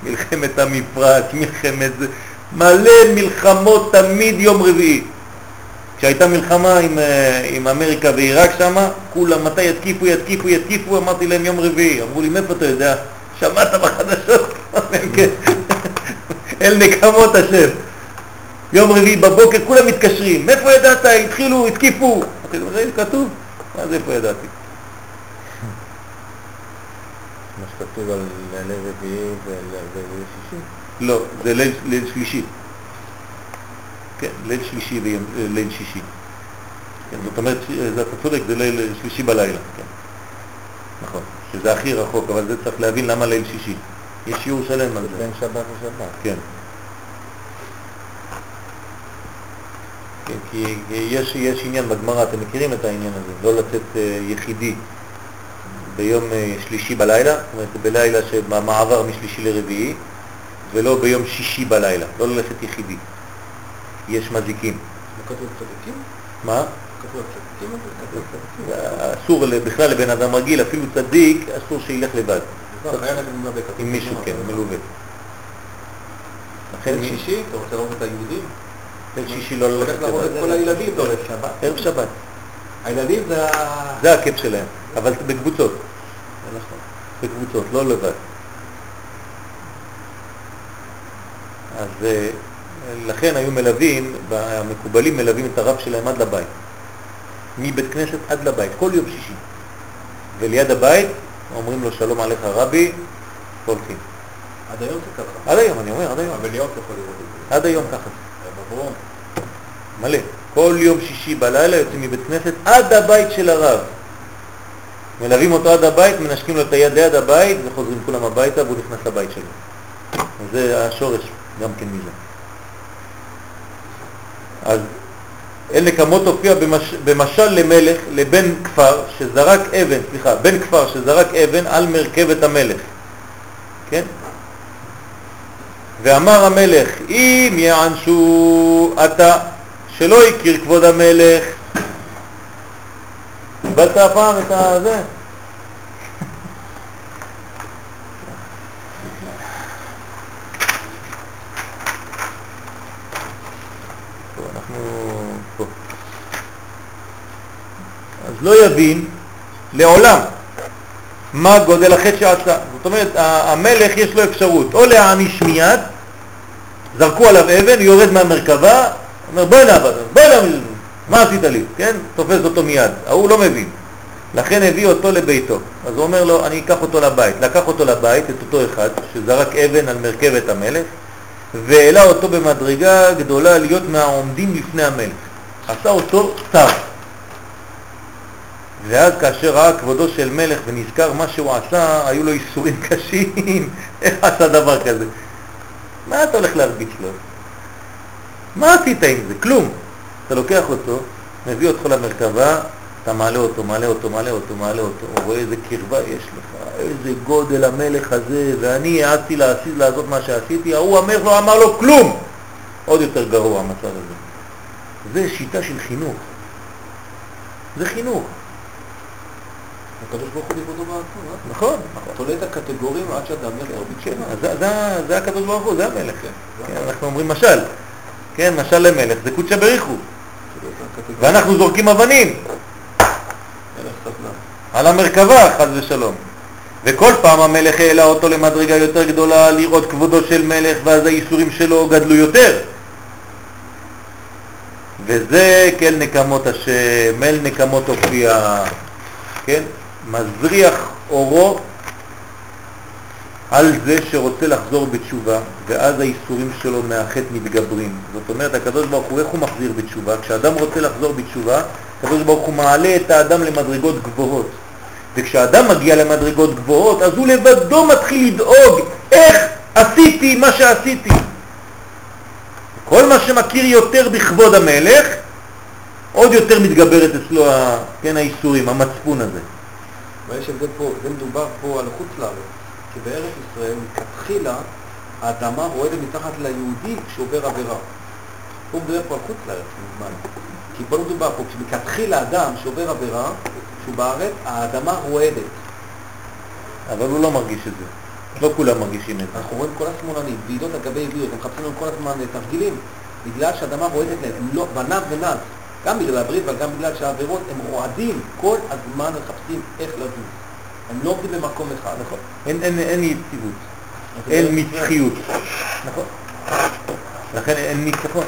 מלחמת המפרץ, מלחמת זה, מלא מלחמות תמיד יום רביעי. כשהייתה מלחמה עם, אה, עם אמריקה ועיראק שם, כולם מתי יתקיפו, יתקיפו, יתקיפו, אמרתי להם יום רביעי. אמרו לי, מאיפה אתה יודע? שמעת בחדשות? אל נקמות השם. יום רביעי בבוקר כולם מתקשרים, מאיפה ידעת? התחילו, התקיפו. אמרתי להם, ראי, כתוב. מה זה איפה ידעתי? מה שכתוב על ליל רביעי וליל שישי. לא, זה ליל שלישי. כן, ליל שלישי וליל שישי. כן, זאת אומרת, זה, אתה צודק, זה ליל שלישי בלילה, כן. נכון, שזה הכי רחוק, אבל זה צריך להבין למה ליל שישי. יש שיעור שלם על זה. בין שבת לשבת. כן. כן, כי יש, יש עניין בגמרא, אתם מכירים את העניין הזה, לא לצאת אה, יחידי ביום אה, שלישי בלילה, זאת אומרת בלילה שבמעבר משלישי לרביעי, ולא ביום שישי בלילה, לא ללכת יחידי. יש מזיקים. כתוב צדיקים? מה? כתוב צדיקים? אסור בכלל לבן אדם רגיל, אפילו צדיק, אסור שילך לבד. לא. עם מישהו, כן, מלווה. לכן שישי, אתה רוצה לראות את היהודים? ליל שישי לא הולך ללכת להרוג את לבד. כל הילדים, לא לשבת. ערב שבת. הילדים זה ה... זה הכיף שלהם, אבל בקבוצות, נכון. בקבוצות, לא לבד. אז אה, לכן היו מלווים, המקובלים מלווים את הרב שלהם עד לבית. מבית כנסת עד לבית, כל יום שישי. וליד הבית אומרים לו שלום עליך רבי, והולכים. עד היום זה ככה. עד היום, אני אומר, עד היום. אבל ליאור יכול לראות את זה. עד היום ככה. רב אברום. מלא. כל יום שישי בלילה יוצאים מבית כנסת עד הבית של הרב. מלווים אותו עד הבית, מנשקים לו את היד ליד הבית וחוזרים כולם הביתה והוא נכנס לבית שלו. זה השורש גם כן מזה. אז אל נקמות הופיע במש, במשל למלך לבן כפר שזרק אבן, סליחה, בן כפר שזרק אבן על מרכבת המלך, כן? ואמר המלך, אם יענשו אתה שלא הכיר כבוד המלך, קיבלת הפעם את הזה? טוב, אנחנו פה. אז לא יבין לעולם מה גודל החטא שעשה. זאת אומרת, המלך יש לו אפשרות או להעניש מיד, זרקו עליו אבן, יורד מהמרכבה, אומר בוא הנה עבד, בוא הנה, מה עשית לי? כן? תופס אותו מיד. ההוא לא מבין. לכן הביא אותו לביתו. אז הוא אומר לו, אני אקח אותו לבית. לקח אותו לבית, את אותו אחד, שזרק אבן על מרכבת המלך, והעלה אותו במדרגה גדולה להיות מהעומדים לפני המלך. עשה אותו שר. ואז כאשר ראה כבודו של מלך ונזכר מה שהוא עשה, היו לו איסורים קשים. איך עשה דבר כזה? מה אתה הולך להרביץ לו? מה עשית עם זה? כלום. אתה לוקח אותו, מביא אותך למרכבה, אתה מעלה אותו, מעלה אותו, מעלה אותו, מעלה אותו, הוא רואה איזה קרבה יש לך, איזה גודל המלך הזה, ואני העזתי לעשות, לעשות מה שעשיתי, ההוא המלך לא אמר לו כלום. עוד יותר גרוע המצב הזה. זה שיטה של חינוך. זה חינוך. הקדוש ברוך הוא לכבודו בעצמו, אה? נכון, נכון. תולה את הקטגורים עד שאדם ירביץ כן. אז זה, הקדוש ברוך הוא, זה המלך. כן, כן, המלך. אנחנו אומרים משל. כן, משל למלך, זה קודשא בריחו. ואנחנו זורקים אבנים. על המרכבה, חס ושלום. וכל פעם המלך העלה אותו למדרגה יותר גדולה לראות כבודו של מלך, ואז האיסורים שלו גדלו יותר. וזה כאל נקמות השם, אל נקמות הופיע, כן? מזריח אורו על זה שרוצה לחזור בתשובה, ואז האיסורים שלו מהחטא מתגברים. זאת אומרת, הקדוש ברוך הוא, איך הוא מחזיר בתשובה? כשאדם רוצה לחזור בתשובה, הקדוש ברוך הוא מעלה את האדם למדרגות גבוהות. וכשאדם מגיע למדרגות גבוהות, אז הוא לבדו מתחיל לדאוג איך עשיתי מה שעשיתי. כל מה שמכיר יותר בכבוד המלך, עוד יותר מתגברת אצלו כן, האיסורים, המצפון הזה. ויש הבדל פה, זה מדובר פה על חוץ לארץ. כי בארץ ישראל, מלכתחילה, האדמה רועדת מתחת ליהודי כשעובר עבירה. הוא מדבר פה על חוץ לארץ, מזמן. כי פה לא מדובר פה, כשמלכתחילה אדם שעובר עבירה, כשהוא בארץ, האדמה רועדת. אבל הוא לא מרגיש את זה. לא כולם מרגישים את זה. אנחנו רואים כל השמאלנים, ועידות על גבי ועידות, הם מחפשים לנו כל הזמן תרגילים, בגלל שהאדמה רועדת להם, הם לא, בנב ונז, גם בגלל הברית, אבל גם בגלל שהעבירות, הם רועדים, כל הזמן מחפשים איך לזוז. הם לא עובדים במקום אחד. נכון. אין, אין, אין יציבות, אז אין מצחיות. נכון. לכן אין ניצחון.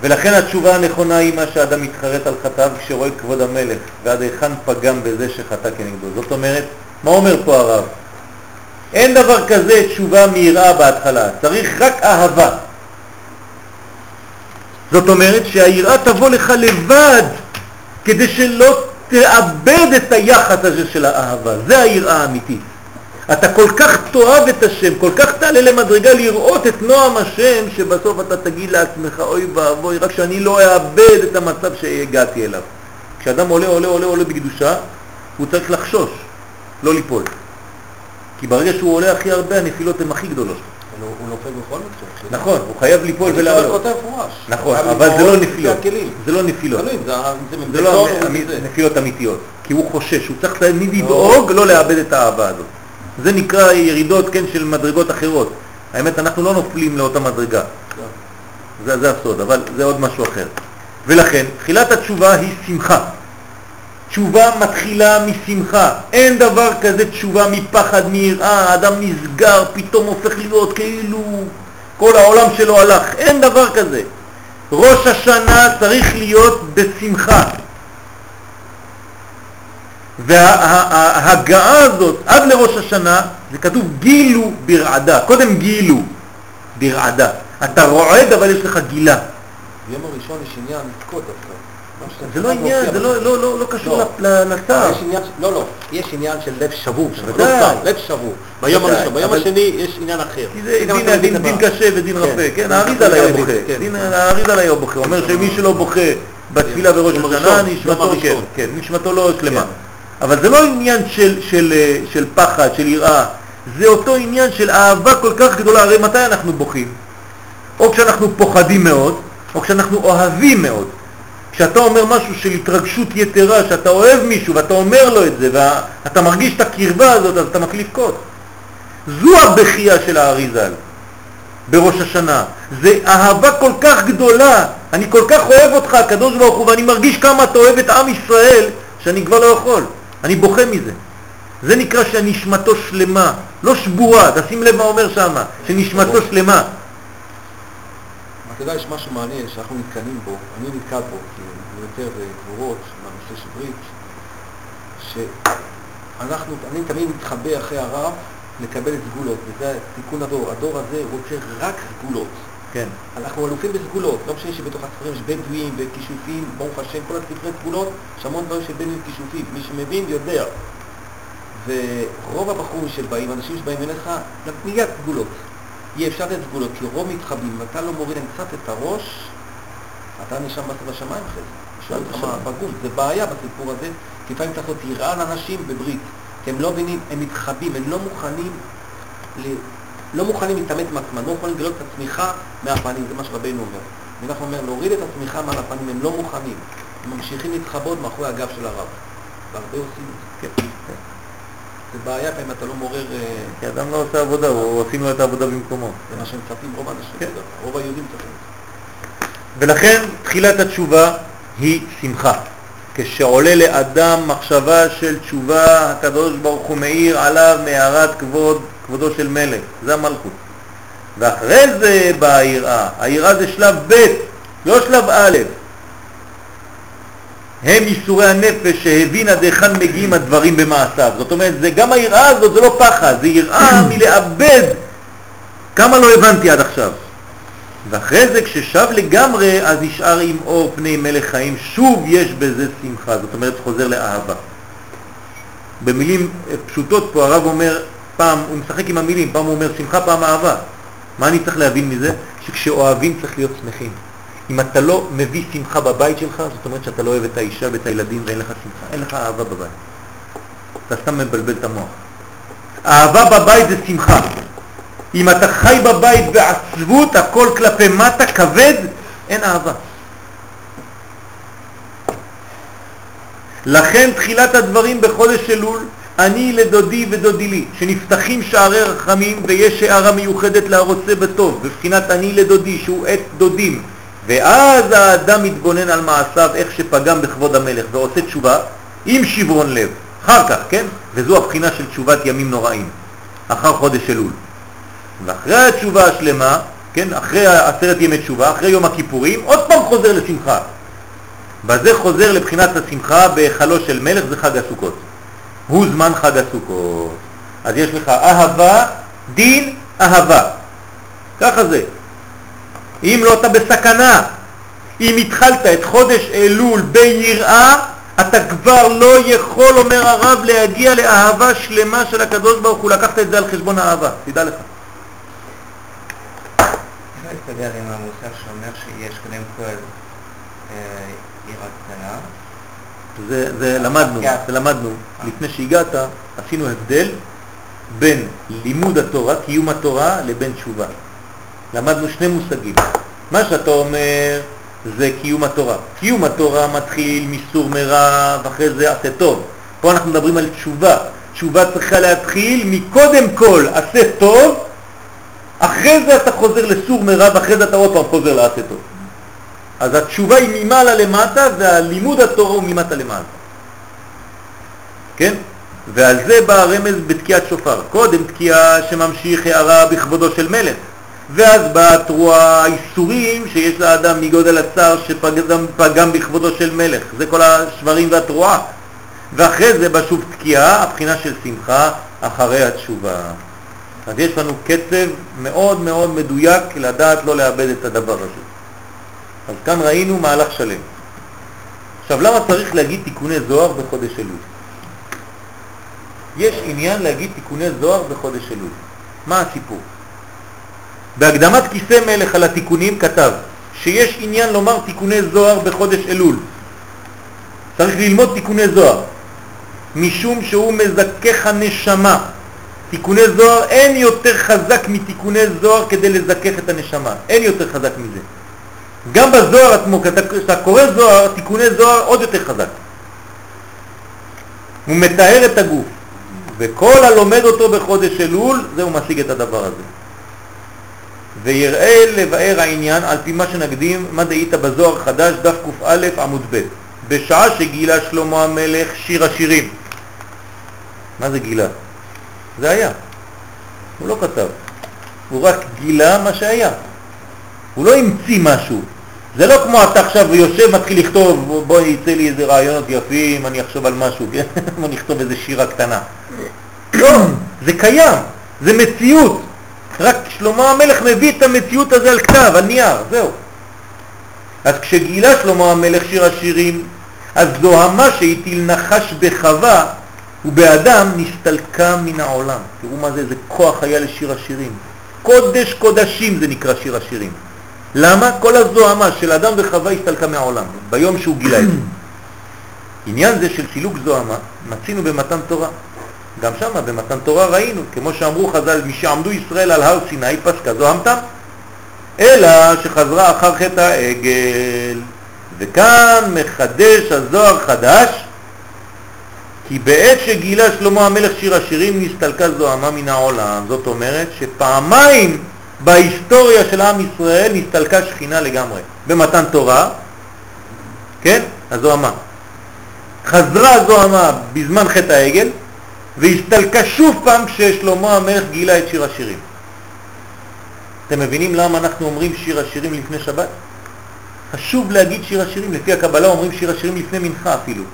ולכן התשובה הנכונה היא מה שאדם מתחרט על חטאיו כשרואה כבוד המלך, ועד היכן פגם בזה שחטא כנגדו. זאת אומרת, מה אומר פה הרב? אין דבר כזה תשובה מיראה בהתחלה, צריך רק אהבה. זאת אומרת שהיראה תבוא לך לבד, כדי שלא תאבד את היחס הזה של האהבה. זה היראה האמיתית. אתה כל כך תאהב את השם, כל כך תעלה למדרגה לראות את נועם השם, שבסוף אתה תגיד לעצמך, אוי ואבוי, רק שאני לא אאבד את המצב שהגעתי אליו. כשאדם עולה, עולה, עולה, עולה בקדושה, הוא צריך לחשוש, לא ליפול. כי ברגע שהוא עולה הכי הרבה, הנפילות הן הכי גדולות. הוא נופל בכל מקרה. נכון, הוא חייב ליפול ולעלות. נכון, אבל זה לא נפילות. זה לא נפילות. זה לא זה. נפילות אמיתיות, כי הוא חושש, הוא צריך תמיד לדאוג לא לאבד את האהבה הזאת. זה נקרא ירידות, כן, של מדרגות אחרות. האמת, אנחנו לא נופלים לאותה מדרגה, זה, זה הסוד, אבל זה עוד משהו אחר. ולכן, תחילת התשובה היא שמחה. תשובה מתחילה משמחה. אין דבר כזה תשובה מפחד, מיראה, האדם נסגר, פתאום הופך להיות כאילו כל העולם שלו הלך. אין דבר כזה. ראש השנה צריך להיות בשמחה. וההגעה הזאת עד לראש השנה, זה כתוב גילו ברעדה. קודם גילו ברעדה. אתה רועד אבל יש לך גילה. ביום הראשון יש עניין לבכות דווקא. זה לא עניין, זה. לא, לא, לא, לא קשור לצער. לא, לא, יש עניין של לב שבור, לב שבור. ביום הראשון, ביום השני יש עניין אחר. כי זה גם דין. קשה ודין כן. רפה, כן, כן, האריזה כן, היה כן, בוכה, כן. דין האריזה היה בוכה, אומר שמי שלא בוכה בתפילה בראש השנה, נשמתו, כן. כן, נשמתו לא שלמה. כן. אבל זה לא עניין של, של, אה, של פחד, של יראה, זה אותו עניין של אהבה כל כך גדולה, הרי מתי אנחנו בוכים? או כשאנחנו פוחדים מאוד, או כשאנחנו אוהבים מאוד. כשאתה אומר משהו של התרגשות יתרה, שאתה אוהב מישהו ואתה אומר לו את זה ואתה מרגיש את הקרבה הזאת, אז אתה מקליף קות. זו הבכייה של האריזל בראש השנה. זה אהבה כל כך גדולה, אני כל כך אוהב אותך, הקדוש ברוך הוא, ואני מרגיש כמה אתה אוהב את עם ישראל, שאני כבר לא יכול. אני בוכה מזה. זה נקרא שנשמתו שלמה, לא שבורה, תשים לב מה אומר שם, שנשמתו שלמה. אתה יודע, יש משהו מעניין שאנחנו נתקלים בו, אני נתקל בו, כי אני יותר בגבורות, מהנושא של ברית, שאנחנו, אני תמיד מתחבא אחרי הרב לקבל סגולות, וזה תיקון הדור. הדור הזה רוצה רק סגולות. כן. אנחנו אלופים בסגולות, לא משנה שבתוך הספרים יש בדואים וכישופים, ברוך השם, כל הספרי סגולות, יש המון דברים של בדואים וכישופים, מי שמבין יודע. ורוב הבחורים שבאים, אנשים שבאים אליך, מיד סגולות. אי אפשר לתת סגולות, כי רוב מתחבאים, אם אתה לא מוריד להם קצת את הראש, אתה נשאר בסוף השמיים אחרי זה. שואל אותך מה פגום, זה בעיה בסיפור הזה, כי לפעמים צריך להיות יראה לאנשים בברית, כי הם לא מבינים, הם מתחבאים, הם לא מוכנים, ל... לא מוכנים להתאמץ מעצמם, לא מוכנים לגלות את הצמיחה מהפנים, זה מה שרבנו אומר. ואנחנו אומר, להוריד את הצמיחה מעל הפנים, הם לא מוכנים, הם ממשיכים להתחבות מאחורי הגב של הרב, והרבה עושים את זה. זה בעיה פעמים אתה לא מעורר, אה, כי אדם לא עושה עבודה, הוא עושים לו את העבודה במקומו. זה מה שמצפים רוב האנשים, כן. רוב היהודים. את ולכן תחילת התשובה היא שמחה. כשעולה לאדם מחשבה של תשובה, הקדוש ברוך הוא מאיר עליו מהרת כבוד, כבודו של מלך, זה המלכות. ואחרי זה באה היראה, היראה זה שלב ב', לא שלב א'. הם ייסורי הנפש שהבין עד היכן מגיעים הדברים במעשיו. זאת אומרת, זה גם היראה הזאת, זה לא פחד, זה יראה מלאבד כמה לא הבנתי עד עכשיו. ואחרי זה כששב לגמרי אז נשאר עם אור פני מלך חיים, שוב יש בזה שמחה, זאת אומרת חוזר לאהבה. במילים אה, פשוטות פה הרב אומר, פעם הוא משחק עם המילים, פעם הוא אומר שמחה, פעם אהבה. מה אני צריך להבין מזה? שכשאוהבים צריך להיות שמחים. אם אתה לא מביא שמחה בבית שלך, זאת אומרת שאתה לא אוהב את האישה ואת הילדים ואין לך שמחה, אין לך אהבה בבית. אתה סתם מבלבל את המוח. אהבה בבית זה שמחה. אם אתה חי בבית בעצבות, הכל כלפי מטה, כבד, אין אהבה. לכן תחילת הדברים בחודש אלול, אני לדודי ודודי לי, שנפתחים שערי רחמים ויש הערה מיוחדת להרוצה בטוב, בבחינת אני לדודי שהוא עת דודים, ואז האדם מתבונן על מעשיו איך שפגם בכבוד המלך ועושה תשובה עם שברון לב, אחר כך, כן? וזו הבחינה של תשובת ימים נוראים, אחר חודש אלול. ואחרי התשובה השלמה, כן, אחרי עשרת ימי תשובה, אחרי יום הכיפורים, עוד פעם חוזר לשמחה. בזה חוזר לבחינת השמחה בהיכלו של מלך, זה חג הסוכות. הוא זמן חג הסוכות. אז יש לך אהבה, דין, אהבה. ככה זה. אם לא אתה בסכנה, אם התחלת את חודש אלול ביראה, אתה כבר לא יכול, אומר הרב, להגיע לאהבה שלמה של הקדוש ברוך הוא. לקחת את זה על חשבון האהבה, תדע לך. מסתדר עם המוסר שאומר שיש קודם כל אה, עיר הקטנה. זה, זה למדנו, זה למדנו. לפני שהגעת עשינו הבדל בין לימוד התורה, קיום התורה, לבין תשובה. למדנו שני מושגים. מה שאתה אומר זה קיום התורה. קיום התורה מתחיל מסור מרע ואחרי זה עשה טוב. פה אנחנו מדברים על תשובה. תשובה צריכה להתחיל מקודם כל עשה טוב, אחרי זה אתה חוזר לסור מרע ואחרי זה אתה עוד פעם חוזר לעשה טוב. אז התשובה היא ממעלה למטה והלימוד התורה הוא ממטה למעלה. כן? ועל זה בא הרמז בתקיעת שופר. קודם תקיעה שממשיך הערה בכבודו של מלך. ואז באה תרועה האיסורים שיש לאדם מגודל הצער שפגם בכבודו של מלך, זה כל השברים והתרועה. ואחרי זה בא שוב תקיעה, הבחינה של שמחה, אחרי התשובה. אז יש לנו קצב מאוד מאוד מדויק לדעת לא לאבד את הדבר הזה. אז כאן ראינו מהלך שלם. עכשיו, למה צריך להגיד תיקוני זוהר בחודש אלול? יש עניין להגיד תיקוני זוהר בחודש אלול. מה הסיפור? בהקדמת כיסא מלך על התיקונים כתב שיש עניין לומר תיקוני זוהר בחודש אלול. צריך ללמוד תיקוני זוהר, משום שהוא מזכך הנשמה. תיקוני זוהר אין יותר חזק מתיקוני זוהר כדי לזכך את הנשמה, אין יותר חזק מזה. גם בזוהר עצמו, כשאתה קורא זוהר, תיקוני זוהר עוד יותר חזק. הוא מתאר את הגוף, וכל הלומד אותו בחודש אלול, זה הוא משיג את הדבר הזה. ויראה לבאר העניין על פי מה שנקדים, מה דהית בזוהר חדש, דף קא עמוד ב', בשעה שגילה שלמה המלך שיר השירים. מה זה גילה? זה היה. הוא לא כתב. הוא רק גילה מה שהיה. הוא לא המציא משהו. זה לא כמו אתה עכשיו יושב, מתחיל לכתוב, בוא יצא לי איזה רעיונות יפים, אני אחשוב על משהו, כן? בוא נכתוב איזה שירה קטנה. לא, זה קיים, זה מציאות. רק שלמה המלך מביא את המציאות הזה על כתב, על נייר, זהו. אז כשגילה שלמה המלך שיר השירים, אז זוהמה שהטיל נחש בחווה ובאדם נסתלקה מן העולם. תראו מה זה, איזה כוח היה לשיר השירים. קודש קודשים זה נקרא שיר השירים. למה? כל הזוהמה של אדם וחווה הסתלקה מהעולם, ביום שהוא גילה את זה. עניין זה של סילוק זוהמה מצינו במתן תורה. גם שם במתן תורה ראינו, כמו שאמרו חז"ל, משעמדו ישראל על הר סיני פסקה זוהמתם, אלא שחזרה אחר חטא העגל. וכאן מחדש הזוהר חדש, כי בעת שגילה שלמה המלך שיר השירים נסתלקה זוהמה מן העולם. זאת אומרת שפעמיים בהיסטוריה של עם ישראל נסתלקה שכינה לגמרי. במתן תורה, כן? הזוהמה. חזרה הזוהמה בזמן חטא העגל, והסתלקה שוב פעם כששלמה המלך גילה את שיר השירים. אתם מבינים למה אנחנו אומרים שיר השירים לפני שבת? חשוב להגיד שיר השירים, לפי הקבלה אומרים שיר השירים לפני מנחה אפילו,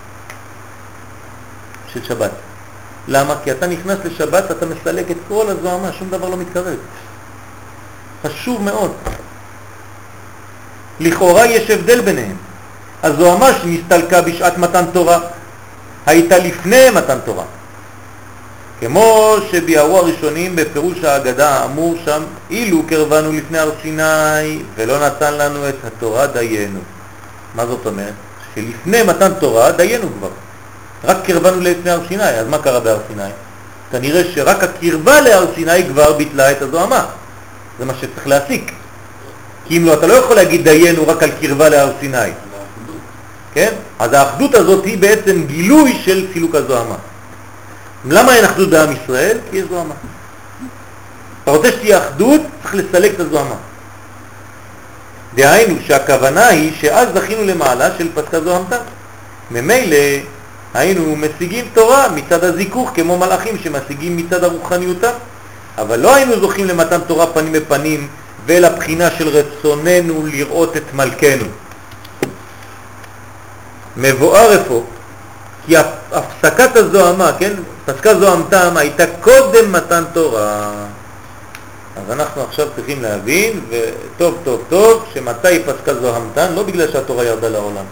של שבת. למה? כי אתה נכנס לשבת, אתה מסלק את כל הזוהמה, שום דבר לא מתקרב. חשוב מאוד. לכאורה יש הבדל ביניהם. הזוהמה שנסתלקה בשעת מתן תורה הייתה לפני מתן תורה. כמו שביארו הראשונים בפירוש ההגדה האמור שם, אילו קרבנו לפני הר סיני ולא נתן לנו את התורה דיינו. מה זאת אומרת? שלפני מתן תורה דיינו כבר. רק קרבנו לפני הר סיני, אז מה קרה בהר סיני? כנראה שרק הקרבה להר סיני כבר ביטלה את הזוהמה. זה מה שצריך להסיק. כי אם לא, אתה לא יכול להגיד דיינו רק על קרבה להר סיני. כן? אז האחדות הזאת היא בעצם גילוי של סילוק הזוהמה. למה אין אחדות בעם ישראל? כי יש זוהמה. אתה רוצה שתהיה אחדות, צריך לסלק את הזוהמה. דהיינו שהכוונה היא שאז זכינו למעלה של פסקה זוהמתה. ממילא היינו משיגים תורה מצד הזיכוך כמו מלאכים שמשיגים מצד הרוחניותה. אבל לא היינו זוכים למתן תורה פנים בפנים ולבחינה של רצוננו לראות את מלכנו. מבואר איפה כי הפסקת הזוהמה, כן, פסקה זוהמתם הייתה קודם מתן תורה. אז אנחנו עכשיו צריכים להבין, וטוב טוב טוב, שמתי פסקה זוהמתן, לא בגלל שהתורה ירדה לעולם.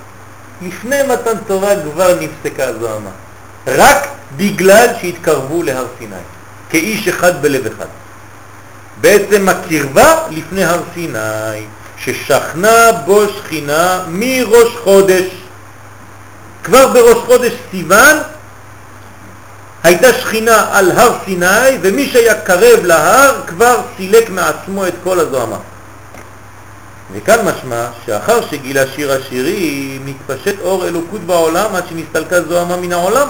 לפני מתן תורה כבר נפסקה זוהמה. רק בגלל שהתקרבו להר סיני, כאיש אחד בלב אחד. בעצם הקרבה לפני הר סיני, ששכנה בו שכינה מראש חודש. כבר בראש חודש סיוון הייתה שכינה על הר סיני, ומי שהיה קרב להר כבר סילק מעצמו את כל הזוהמה. וכאן משמע שאחר שגילה שיר השירים, מתפשט אור אלוקות בעולם עד שנסתלקה זוהמה מן העולם,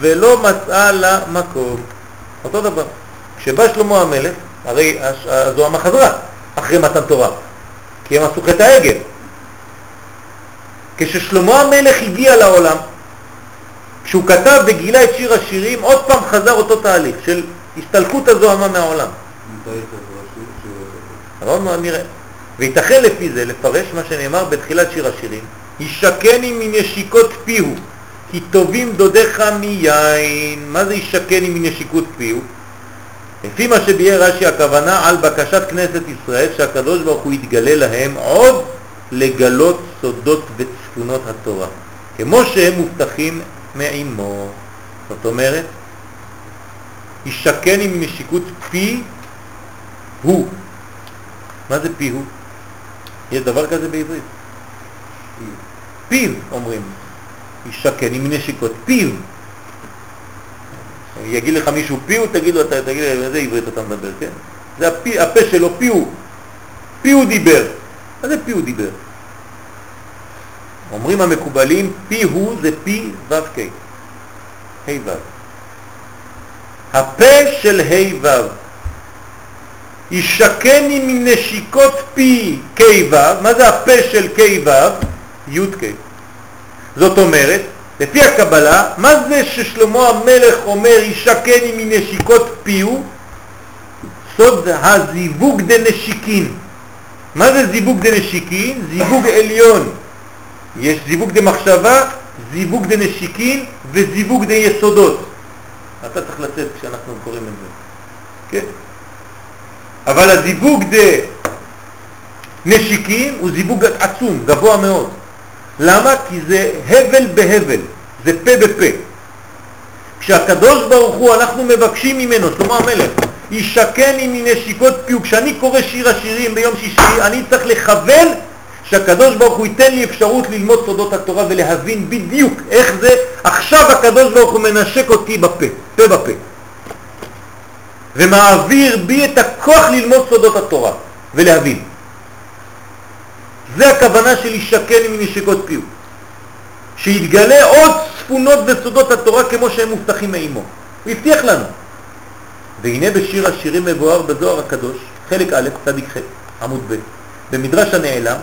ולא מצאה לה מקום. אותו דבר. כשבא שלמה המלך, הרי הזוהמה חזרה אחרי מתן תורה, כי הם עשו חטא העגל. כששלמה המלך הגיע לעולם, כשהוא כתב וגילה את שיר השירים, עוד פעם חזר אותו תהליך של הסתלקות הזוהמה מהעולם. עוד מעט נראה. וייתכן לפי זה לפרש מה שנאמר בתחילת שיר השירים, ישקני מנשיקות פיהו, כי טובים דודיך מיין. מה זה ישקני מנשיקות פיהו? לפי מה שביאר רש"י הכוונה על בקשת כנסת ישראל שהקדוש ברוך הוא יתגלה להם עוד לגלות סודות וצפונות התורה, כמו שהם מובטחים מעמו. זאת אומרת, ישקני מנשיקות פי הוא. מה זה פי הוא? יש דבר כזה בעברית? פיו אומרים, ישקני מנשיקות פיו. יגיד לך מישהו פיו, תגיד לו, תגיד לי, איזה עברית אתה מדבר, כן? זה הפה שלו, פיו. פיו דיבר. מה זה פיו דיבר? אומרים המקובלים, פי הוא זה פי ו' ק', ה' ו'. הפה של ה' ו', ישקני מנשיקות פי ק' ו', מה זה הפה של ק' ו'? י' ק'. זאת אומרת, לפי הקבלה, מה זה ששלמה המלך אומר ישקני מנשיקות פיהו? סוד הזיווג דנשיקין. מה זה זיווג דנשיקין? זיווג עליון. יש זיווג דמחשבה, זיווג דנשיקין וזיווג דיסודות. אתה צריך לצאת כשאנחנו קוראים את זה. כן? אבל הזיווג דנשיקין הוא זיווג עצום, גבוה מאוד. למה? כי זה הבל בהבל, זה פה בפה. כשהקדוש ברוך הוא, אנחנו מבקשים ממנו, שלמה המלך, ישקני מנשיקות פיו. כשאני קורא שיר השירים ביום שישי, אני צריך לכוון שהקדוש ברוך הוא ייתן לי אפשרות ללמוד סודות התורה ולהבין בדיוק איך זה, עכשיו הקדוש ברוך הוא מנשק אותי בפה, פה בפה. ומעביר בי את הכוח ללמוד סודות התורה ולהבין. זה הכוונה של ישקני מנשיקות פיו. שיתגלה עוד צפונות וסודות התורה כמו שהם מובטחים מאימו. הוא הבטיח לנו. והנה בשיר השירים מבואר בזוהר הקדוש, חלק א', צדיק ח', עמוד ב', במדרש הנעלם,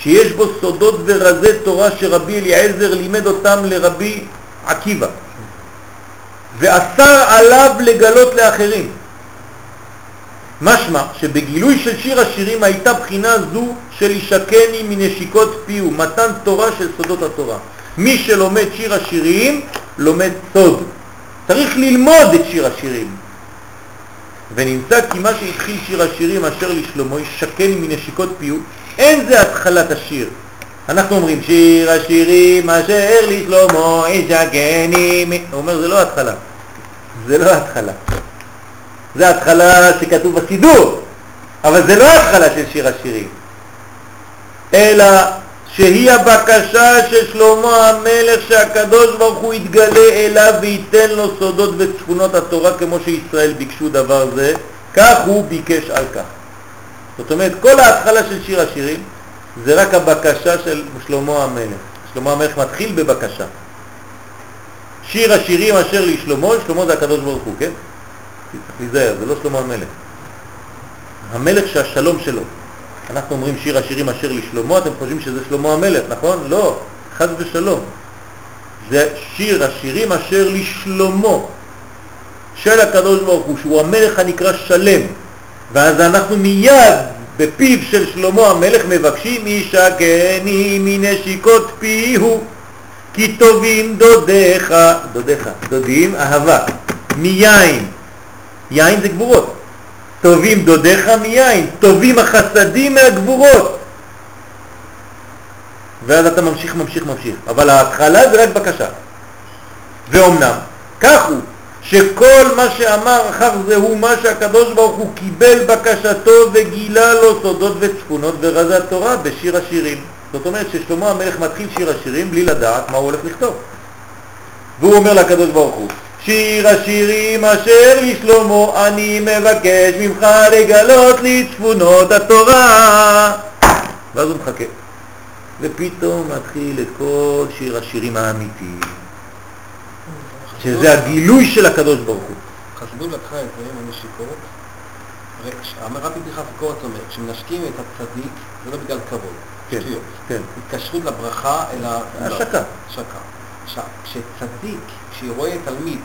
שיש בו סודות ורזי תורה שרבי אליעזר לימד אותם לרבי עקיבא, ואסר עליו לגלות לאחרים. משמע שבגילוי של שיר השירים הייתה בחינה זו של ישקני מנשיקות פיהו, מתן תורה של סודות התורה. מי שלומד שיר השירים לומד סוד. צריך ללמוד את שיר השירים. ונמצא כי מה שהתחיל שיר השירים אשר לשלמה ישקני מנשיקות פיהו, אין זה התחלת השיר. אנחנו אומרים שיר השירים אשר לשלמה ישקני, הוא אומר זה לא התחלה, זה לא התחלה. זה התחלה שכתוב בסידור, אבל זה לא התחלה של שיר השירים, אלא שהיא הבקשה של שלמה המלך שהקדוש ברוך הוא יתגלה אליו וייתן לו סודות וצפונות התורה כמו שישראל ביקשו דבר זה, כך הוא ביקש על כך. זאת אומרת, כל ההתחלה של שיר השירים זה רק הבקשה של שלמה המלך. שלמה המלך מתחיל בבקשה. שיר השירים אשר לשלמה, שלמה זה הקדוש ברוך הוא, כן? צריך להיזהר, זה לא שלמה המלך. המלך שהשלום שלו. אנחנו אומרים שיר השירים אשר לשלמה, אתם חושבים שזה שלמה המלך, נכון? לא, חד ושלום. זה שיר השירים אשר לשלמה של הקדוש ברוך הוא, שהוא המלך הנקרא שלם. ואז אנחנו מיד בפיו של שלמה המלך מבקשים ישקני מנשיקות פיהו כי טובים דודיך, דודיך, דודים, אהבה, מיין, יין זה גבורות, טובים דודיך מיין, טובים החסדים מהגבורות. ואז אתה ממשיך, ממשיך, ממשיך. אבל ההתחלה זה רק בקשה. ואומנם, כך הוא, שכל מה שאמר אחר זה הוא מה שהקדוש ברוך הוא קיבל בקשתו וגילה לו סודות וצפונות ורזי התורה בשיר השירים. זאת אומרת ששלמה המלך מתחיל שיר השירים בלי לדעת מה הוא הולך לכתוב. והוא אומר לקדוש ברוך הוא, שיר השירים אשר לשלמה אני מבקש ממך לגלות לי צפונות התורה. ואז הוא מחכה. ופתאום מתחיל את כל שיר השירים האמיתי, שזה הגילוי של הקדוש ברוך הוא. חסידות לקחה את זה עם הנשיקות. רבי פנחס קורץ אומר, כשמנשקים את הצדיק זה לא בגלל כבוד, כן, שטויות. כן. התקשרות לברכה אלא... השקה. השקה. עכשיו, כשצדיק, כשרואה תלמיד,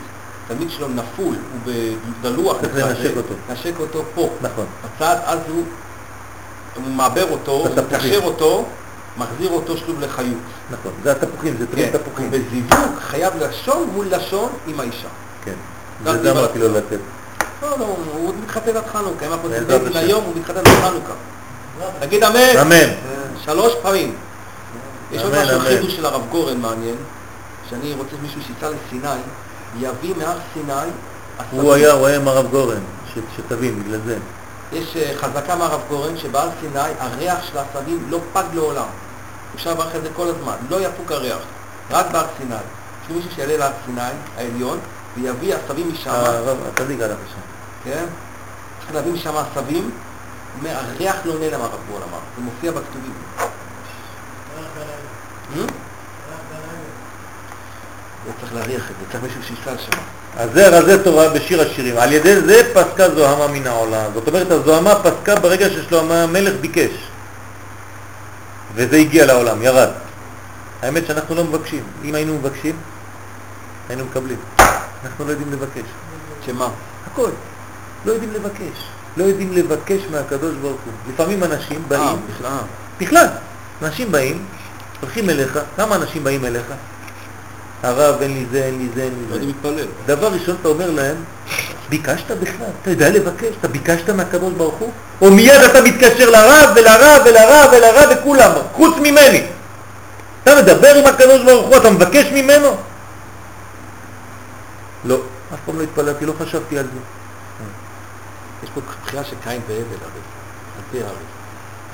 תלמיד שלו נפול, הוא בדלוח, צריך לנשק אותו. לנשק אותו פה, נכון. בצד, אז הוא, מעבר אותו, הוא. מקשר אותו, מחזיר אותו שוב לחיות. נכון, זה התפוחים, זה תמיד כן, תפוחים. בזיווג חייב לשון מול לשון עם האישה. כן. דיבר. אמרתי לו לתת. לא, לא, הוא מתחתן עד חנוכה, אם אנחנו השם. היום, הוא מתחתן עד חנוכה. תגיד אמן. אמן. שלוש פעמים. יש עוד משהו. חידוש של הרב גורן מעניין, שאני רוצה מישהו שייסע לסיני, יביא מהר סיני עשבים. הוא היה, הוא היה עם הרב גורן, שתבין, בגלל זה. יש אה, חזקה מהרב גורן שבהר סיני הריח של העשבים לא פג לעולם. לברך את זה כל הזמן, לא יפוג הריח, רק בהר סיני. יש לי מישהו שיעלה להר סיני העליון ויביא עשבים משם, הצדיק הלך לשם. כן? צריך להביא משם עשבים, הריח לא נעלם הרב גורן אמר, זה מופיע בכתובים. אה? צריך להריח את זה, צריך מישהו שייסע לשם. אז זה רזי תורה בשיר השירים. על ידי זה פסקה זוהמה מן העולם. זאת אומרת, הזוהמה פסקה ברגע ששלמה המלך ביקש. וזה הגיע לעולם, ירד. האמת שאנחנו לא מבקשים. אם היינו מבקשים, היינו מקבלים. אנחנו לא יודעים לבקש. שמה? הכל. לא יודעים לבקש. לא יודעים לבקש מהקדוש ברוך הוא. לפעמים אנשים אה, באים, בכלל. בכלל, אנשים באים, הולכים אליך, כמה אנשים באים אליך? הרב, אין לי זה, אין לי זה, אין לי זה. יודעים להתפלל. דבר ראשון אתה אומר להם, ביקשת בכלל? אתה יודע לבקש? אתה ביקשת מהקדוש ברוך הוא? או מיד אתה מתקשר לרב ולרב ולרב ולרב וכולם, חוץ ממני. אתה מדבר עם הקדוש ברוך הוא, אתה מבקש ממנו? לא, אף פעם לא התפללתי, לא חשבתי על זה. יש פה בחירה של קין והבל הרי, על פי הרי.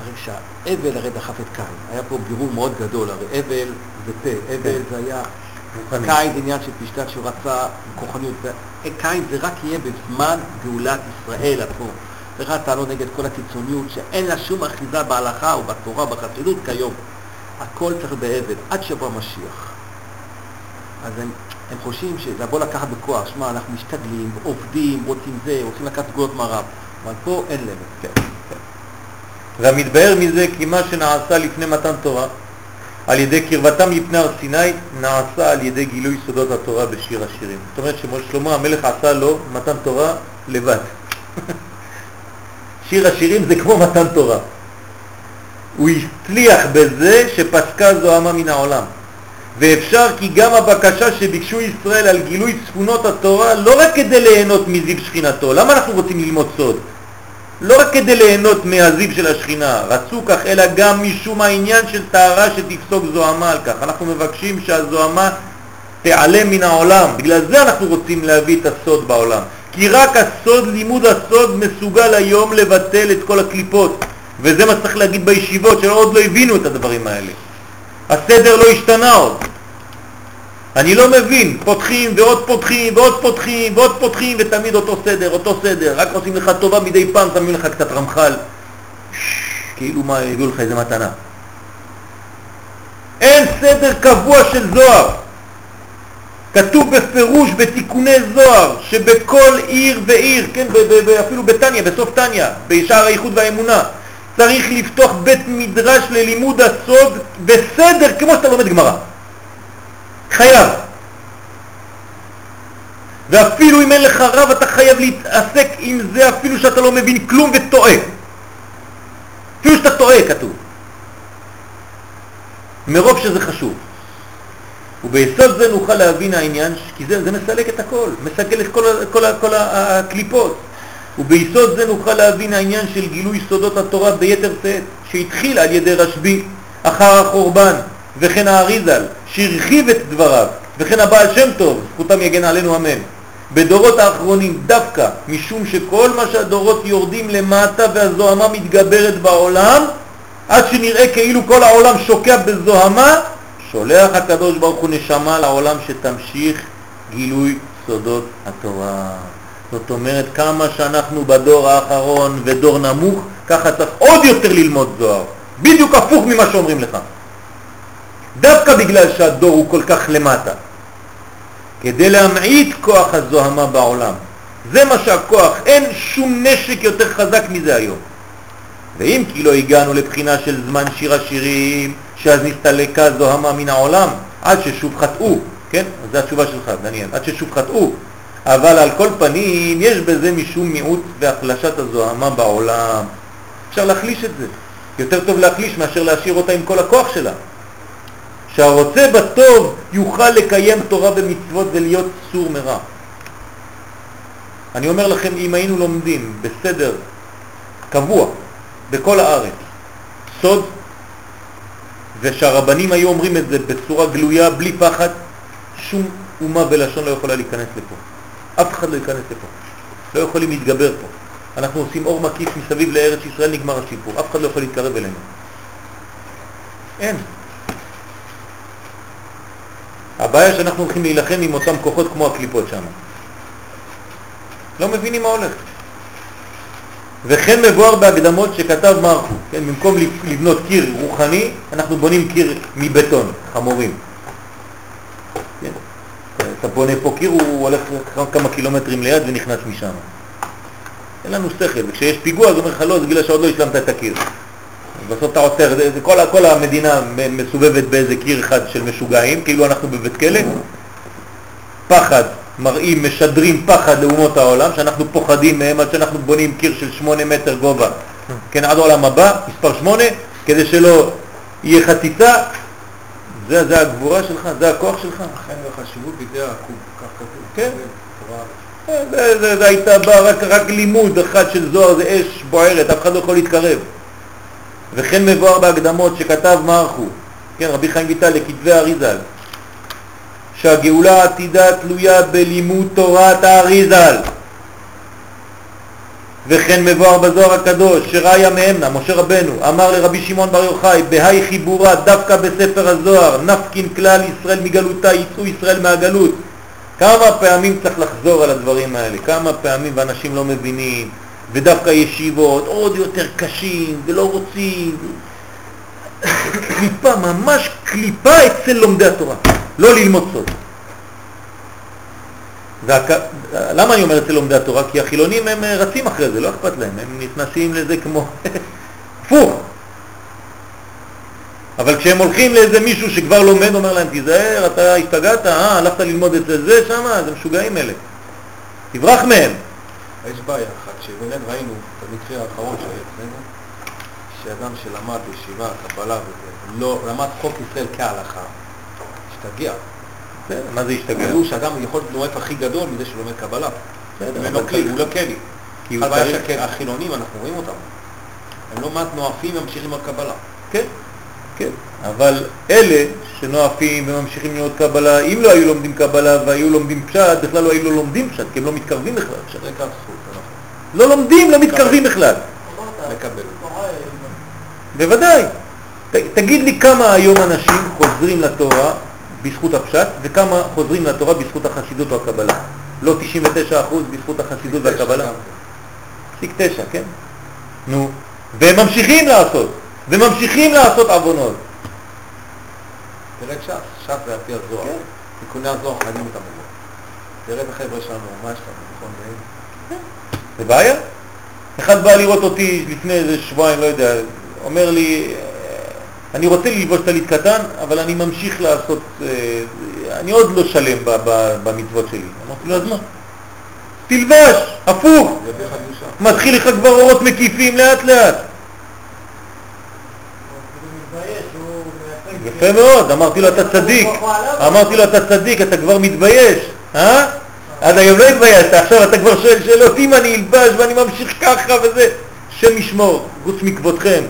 הרי כשהאבל הרי דחף את קין, היה פה בירור מאוד גדול, הרי אבל זה פה, אבל זה היה. קין זה עניין של פשטת שהוא רצה כוחניות, קין זה רק יהיה בזמן גאולת ישראל עצמו. זה רק טענות נגד כל הקיצוניות שאין לה שום אחיזה בהלכה או בתורה או בחסידות כיום. הכל צריך באבל, עד שיבוא המשיח. אז הם, הם חושבים שזה לבוא לקחת בכוח, שמע, אנחנו משתדלים, עובדים, רוצים זה, רוצים לקחת סגולות מהרב, אבל פה אין להם. כן, כן. והמתבהר מזה כי מה שנעשה לפני מתן תורה, על ידי קרבתם לפני הר סיני, נעשה על ידי גילוי סודות התורה בשיר השירים. זאת אומרת ששלמה המלך עשה לו מתן תורה לבד. שיר השירים זה כמו מתן תורה. הוא הצליח בזה שפסקה זוהמה מן העולם. ואפשר כי גם הבקשה שביקשו ישראל על גילוי צפונות התורה לא רק כדי ליהנות מזיו שכינתו, למה אנחנו רוצים ללמוד סוד? לא רק כדי ליהנות מהזיו של השכינה, רצו כך, אלא גם משום העניין של טהרה שתפסוק זוהמה על כך. אנחנו מבקשים שהזוהמה תיעלם מן העולם, בגלל זה אנחנו רוצים להביא את הסוד בעולם. כי רק הסוד, לימוד הסוד, מסוגל היום לבטל את כל הקליפות. וזה מה שצריך להגיד בישיבות, שעוד לא הבינו את הדברים האלה. הסדר לא השתנה עוד. אני לא מבין, פותחים ועוד פותחים ועוד פותחים ועוד פותחים ותמיד אותו סדר, אותו סדר, רק עושים לך טובה מדי פעם, שמים לך קצת רמח"ל, כאילו מה, הביאו לך איזה מתנה. אין סדר קבוע של זוהר. כתוב בפירוש בתיקוני זוהר שבכל עיר ועיר, כן, אפילו בטניה, בסוף טניה, בשער האיחוד והאמונה, צריך לפתוח בית מדרש ללימוד הסוד בסדר כמו שאתה לומד גמרא. חייב. ואפילו אם אין לך רב אתה חייב להתעסק עם זה אפילו שאתה לא מבין כלום וטועה. אפילו שאתה טועה כתוב. מרוב שזה חשוב. וביסוד זה נוכל להבין העניין, כי זה, זה מסלק את הכל, מסגל את כל, כל, כל ה- הקליפות. וביסוד זה נוכל להבין העניין של גילוי סודות התורה ביתר שאת, שהתחיל על ידי רשב"י אחר החורבן, וכן האריזל, שהרחיב את דבריו, וכן הבעל שם טוב, זכותם יגן עלינו אמן. בדורות האחרונים דווקא משום שכל מה שהדורות יורדים למטה והזוהמה מתגברת בעולם עד שנראה כאילו כל העולם שוקע בזוהמה שולח הקדוש ברוך הוא נשמה לעולם שתמשיך גילוי סודות התורה. זאת אומרת, כמה שאנחנו בדור האחרון ודור נמוך, ככה צריך עוד יותר ללמוד זוהר. בדיוק הפוך ממה שאומרים לך. דווקא בגלל שהדור הוא כל כך למטה. כדי להמעיט כוח הזוהמה בעולם. זה מה שהכוח, אין שום נשק יותר חזק מזה היום. ואם כי לא הגענו לבחינה של זמן שיר השירים, שאז נסתלקה זוהמה מן העולם, עד ששוב חטאו, כן? זו התשובה שלך, דניאל, עד ששוב חטאו. אבל על כל פנים, יש בזה משום מיעוט והחלשת הזוהמה בעולם. אפשר להחליש את זה. יותר טוב להחליש מאשר להשאיר אותה עם כל הכוח שלה. שהרוצה בטוב יוכל לקיים תורה במצוות ולהיות סור מרע. אני אומר לכם, אם היינו לומדים בסדר קבוע בכל הארץ סוד, ושהרבנים היו אומרים את זה בצורה גלויה, בלי פחד, שום אומה בלשון לא יכולה להיכנס לפה. אף אחד לא ייכנס לפה. לא יכולים להתגבר פה. אנחנו עושים אור מקיף מסביב לארץ ישראל, נגמר הסיפור. אף אחד לא יכול להתקרב אלינו. אין. הבעיה שאנחנו הולכים להילחם עם אותם כוחות כמו הקליפות שם. לא מבינים מה הולך. וכן מבואר בהקדמות שכתב מרחו, כן, במקום לבנות קיר רוחני, אנחנו בונים קיר מבטון, חמורים. כן. אתה בונה פה קיר, הוא הולך כמה קילומטרים ליד ונכנס משם. אין לנו שכל, וכשיש פיגוע, זה אומר לך לא, זה בגלל שעוד לא השלמת את הקיר. בסוף אתה עוצר, זה, זה כל, כל המדינה מסובבת באיזה קיר אחד של משוגעים, כאילו אנחנו בבית כלא. פחד, מראים, משדרים פחד לאומות העולם, שאנחנו פוחדים מהם עד שאנחנו בונים קיר של שמונה מטר גובה, כן, עד העולם הבא, מספר שמונה, כדי שלא יהיה חציצה, זה, זה הגבורה שלך, זה הכוח שלך. לכן החשיבות בידי העקוב, כך כתוב. כן. זה, זה, זה הייתה בא רק, רק לימוד אחד של זוהר, זה אש בוערת, אף אחד לא יכול להתקרב. וכן מבואר בהקדמות שכתב מרחו, כן, רבי חיים ויטל לכתבי אריזל, שהגאולה העתידה תלויה בלימוד תורת האריזל. וכן מבואר בזוהר הקדוש, שראיה מהמנה, משה רבנו, אמר לרבי שמעון בר יוחאי, בהי חיבורה דווקא בספר הזוהר, נפקין כלל ישראל מגלותה, יצאו ישראל מהגלות. כמה פעמים צריך לחזור על הדברים האלה, כמה פעמים ואנשים לא מבינים, ודווקא ישיבות עוד יותר קשים ולא רוצים. קליפה, ממש קליפה אצל לומדי התורה, לא ללמוד סוד. והק... למה אני אומר אצל לומדי התורה? כי החילונים הם רצים אחרי זה, לא אכפת להם, הם נכנסים לזה כמו הפוך. אבל כשהם הולכים לאיזה מישהו שכבר לומד, אומר להם, תיזהר, אתה השתגעת, אה, הלכת ללמוד את זה שם, זה משוגעים אלה. תברח מהם. יש בעיה שבאמת ראינו את המקרה האחרון שהיה אצלנו, שאדם שלמד בישיבה, קבלה וזה, לא למד חוק ישראל כהלכה, השתגע. מה זה השתגע? אמרו שאדם יכול להיות נואף הכי גדול מזה שהוא לומד קבלה. הוא לא כלי, הוא לא הוא הבעיה שהחילונים, אנחנו רואים אותם. הם לא מעט נואפים וממשיכים בקבלה. כן, כן. אבל אלה שנואפים וממשיכים ללמוד קבלה, אם לא היו לומדים קבלה והיו לומדים פשט, בכלל לא היו לומדים פשט, כי הם לא מתקרבים בכלל פשט. זה כאן זכות, אנחנו לא לומדים, לא מתקרבים בכלל. לקבל. בוודאי. ת, תגיד לי כמה היום אנשים חוזרים לתורה בזכות הפשט, וכמה חוזרים לתורה בזכות החסידות או הקבלה. לא 99% בזכות החסידות והקבלה. פסיק תשע, כן? נו, והם ממשיכים לעשות, וממשיכים לעשות עוונות. תראה את ש"ס, ש"ס זה על פי הזוהר. כן. תיקוני הזוהר חייבים אותם בזה. תראה את החבר'ה שלנו, מה יש לנו, נכון? זה בעיה? אחד בא לראות אותי לפני איזה שבועיים, לא יודע, אומר לי, "אה, אני רוצה ללבוש טלית קטן, אבל אני ממשיך לעשות, אה, אני עוד לא שלם במצוות שלי. אמרתי לו, אז מה? תלבש, הפוך. מתחיל לך כבר אורות מקיפים לאט לאט. יפה מאוד, אמרתי לו אתה צדיק, אמרתי לו אתה צדיק, אתה כבר מתבייש, אה? עד היום לא התביישת, עכשיו אתה כבר שואל שאלות, אם אני אלבש ואני ממשיך ככה וזה, השם ישמור, חוץ מכבודכם.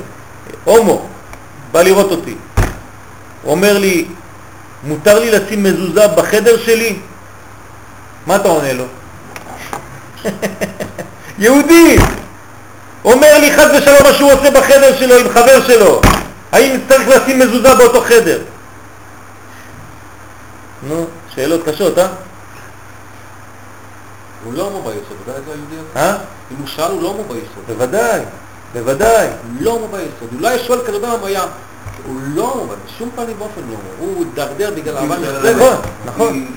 הומו, בא לראות אותי. הוא אומר לי, מותר לי לשים מזוזה בחדר שלי? מה אתה עונה לו? יהודי! אומר לי חד ושלום מה שהוא עושה בחדר שלו עם חבר שלו. האם צריך לשים מזוזה באותו חדר? נו, שאלות קשות, אה? הוא לא הומו ביסוד, יודע איזה היהודי הזה? אה? אם הוא שאל, הוא לא הומו ביסוד. בוודאי, בוודאי. לא הומו ביסוד. הוא לא היה שואל כזה דבר היה... הוא לא הומו, בשום פנים ואופן לא הומו. הוא הידרדר בגלל אהבה נכזבת. נכון, נכון.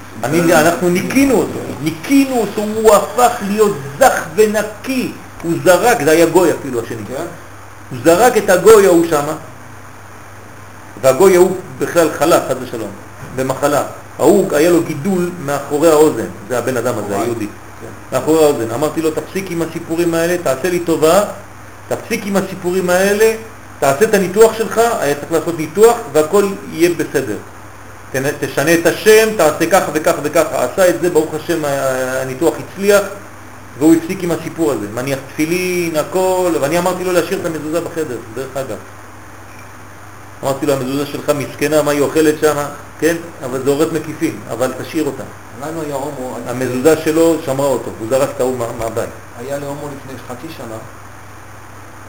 אנחנו ניקינו אותו, ניקינו אותו, הוא הפך להיות זך ונקי. הוא זרק, זה היה גוי אפילו השני. כן? הוא זרק את הגוי ההוא שמה, והגוי ההוא בכלל חלה, חד ושלום, במחלה. ההוא, היה לו גידול מאחורי האוזן, זה הבן אדם הזה, מאחורי. היהודי. מאחורי האוזן. אמרתי לו, תפסיק עם הסיפורים האלה, תעשה לי טובה, תפסיק עם הסיפורים האלה, תעשה את הניתוח שלך, היה צריך לעשות ניתוח והכל יהיה בסדר. תשנה את השם, תעשה ככה וככה וככה. עשה את זה, ברוך השם, הניתוח הצליח, והוא הפסיק עם הסיפור הזה. מניח תפילין, הכל, ואני אמרתי לו להשאיר את המזוזה בחדר, דרך אגב. אמרתי לו, המזוזה שלך מסכנה, מה היא אוכלת שם, כן? אבל זה הורט מקיפים, אבל תשאיר אותה. לנו היה הומו, המזוזה שלו שמרה אותו, הוא זרק את ההוא מה- מהבית. היה לי הומו לפני חצי שנה,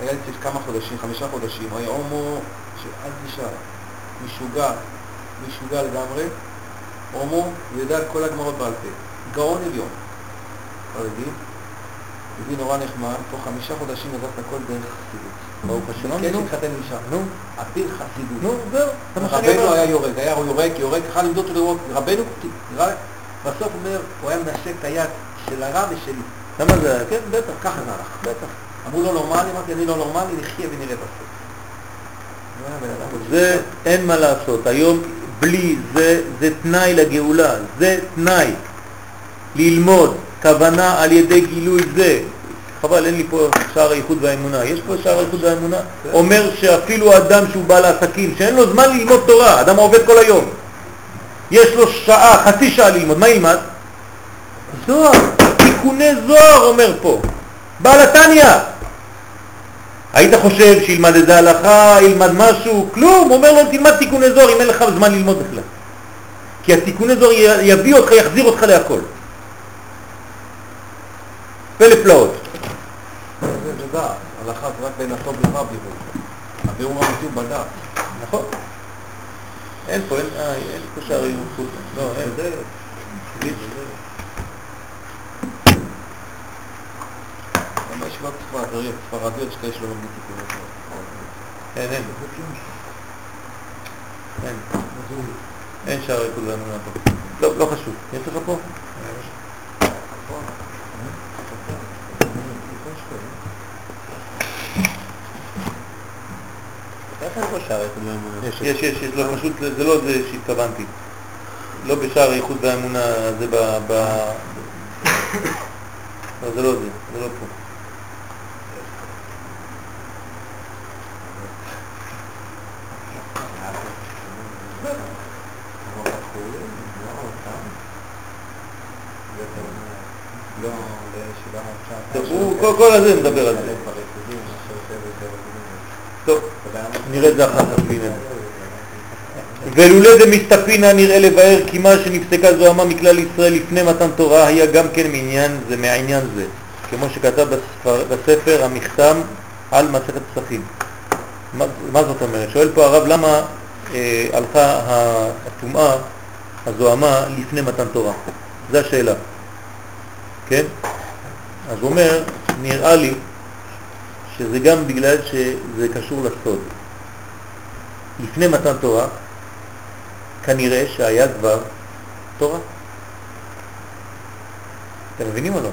היה לפני כמה חודשים, חמישה חודשים, היה הומו שעד נשאר, משוגע, משוגע לגמרי, הומו, הוא יודע כל הגמרות בעל פה, גאון עליון, חרדי, יהודי נורא נחמד, תוך חמישה חודשים עזב את הכל דרך חסידות. ברוך השם, כן, נו, התחתן עם אישה. נו, אפיל חסידות. נו, זהו, זה מה שאני רבנו. היה יורק, היה יורק, יורק, יכול למדוד אותו לראות, רבנו, בסוף אומר, הוא היה מנשק את היד של הרב ושלי. למה זה, כן, בטח, ככה זה הלך. בטח. אמרו לו נורמלי, אמרתי אני לא נורמלי, נחיה ונראה בסוף. זה אין מה לעשות, היום בלי זה, זה תנאי לגאולה, זה תנאי ללמוד, כוונה על ידי גילוי זה. חבל, אין לי פה שער הייחוד והאמונה. יש פה שער הייחוד והאמונה? אומר שאפילו אדם שהוא בעל עסקים, שאין לו זמן ללמוד תורה, אדם העובד כל היום, יש לו שעה, חצי שעה ללמוד, מה ילמד? זוהר, תיקוני זוהר אומר פה, בעל התניא. היית חושב שילמד איזה הלכה, ילמד משהו, כלום, אומר לו תלמד תיקוני זוהר אם אין לך זמן ללמוד בכלל. כי התיקוני זוהר יביא אותך, יחזיר אותך להכל. פלא פלאות. דעת, הלכה זה רק בין הטוב לרע בירור. הבירור האמיתי הוא בדעת. נכון. אין פה, אין, אה, אין פה שער ייחוד. לא, אין. זה... גם בישיבות ספרדיות, ספרדיות יש כאלה שלא לומדים תיקוני זוהר. אין, אין. אין. אין שער ייחוד ואמונה פה. לא, לא חשוב. יש לך פה? איך אין פה שער איחוד ואמונה? יש, יש, יש, לא, פשוט זה לא זה שהתכוונתי. לא בשער הייחוד והאמונה, זה ב... ב... לא, זה לא זה, זה לא פה. הוא כל הזה מדבר על זה. טוב, נראה את זה אחר כך נדר. ולולא דמסתפינא נראה לבאר כי מה שנפסקה זוהמה מכלל ישראל לפני מתן תורה היה גם כן מעניין זה, מעניין זה, כמו שכתב בספר, בספר המכתם על מסכת פסחים. מה, מה זאת אומרת? שואל פה הרב למה אה, הלכה הטומאה, הזוהמה, לפני מתן תורה? זו השאלה. כן? אז הוא אומר, נראה לי שזה גם בגלל שזה קשור לסוד. לפני מתן תורה, כנראה שהיה כבר תורה. אתם מבינים או לא?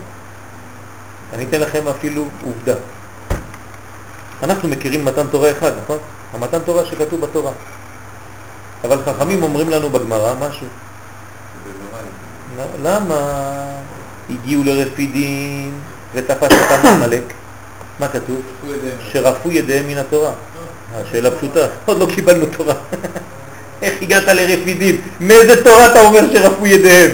אני אתן לכם אפילו עובדה. אנחנו מכירים מתן תורה אחד, נכון? המתן תורה שכתוב בתורה. אבל חכמים אומרים לנו בגמרא משהו. למה הגיעו לרפידים ותפס אותם עמלק? מה כתוב? שרפו ידיהם מן התורה. השאלה פשוטה, עוד לא קיבלנו תורה. איך הגעת לרפידים? מאיזה תורה אתה אומר שרפו ידיהם?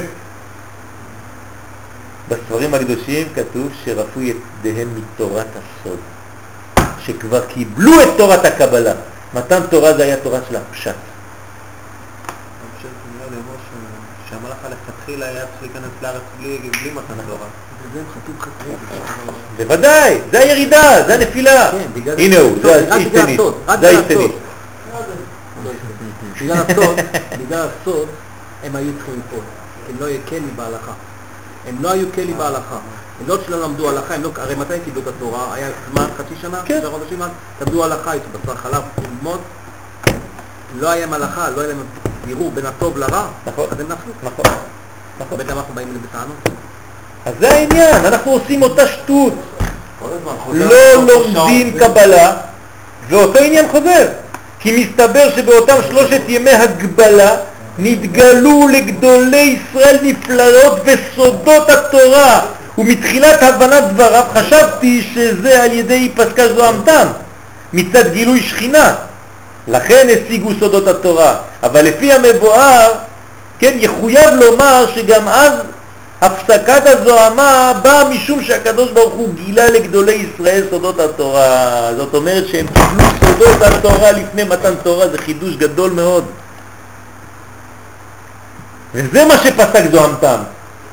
בספרים הקדושים כתוב שרפו ידיהם מתורת הסוד, שכבר קיבלו את תורת הקבלה. מתן תורה זה היה תורה של הפשט. שהמלאך הלכתחילה היה צריך להיכנס לארץ בלי מתן תורה. בוודאי, זה הירידה, זה הנפילה. כן, הנה הוא, זה האיסטניס, זה האיסטניס. בגלל הסוד, בגלל הסוד, הם היו צריכים ליפול, הם לא היו כלי בהלכה. הם לא היו כלי בהלכה. הם לא שלא למדו הלכה, לא, הרי מתי קיבלו את התורה? היה זמן, חצי שנה? כן. שלושה חודשים? למדו הלכה, איתו בשר חלב, ללמוד. לא היה להם הלכה, לא היה להם בירור בין הטוב לרע, נכון. אז הם נפלו. נכון, נכון. בטח אנחנו באים בטענות. אז זה העניין, אנחנו עושים אותה שטות. לא לומדים. קבלה, ואותו עניין חוזר. כי מסתבר שבאותם שלושת ימי הגבלה נתגלו לגדולי ישראל נפלאות וסודות התורה, ומתחילת הבנת דבריו חשבתי שזה על ידי פסקה זוהמתם, מצד גילוי שכינה. לכן השיגו סודות התורה. אבל לפי המבואר, כן, יחויב לומר שגם אז הפסקת הזוהמה באה משום שהקדוש ברוך הוא גילה לגדולי ישראל סודות התורה. זאת אומרת שהם קיבלו סודות התורה לפני מתן תורה, זה חידוש גדול מאוד. וזה מה שפסק זוהמתם.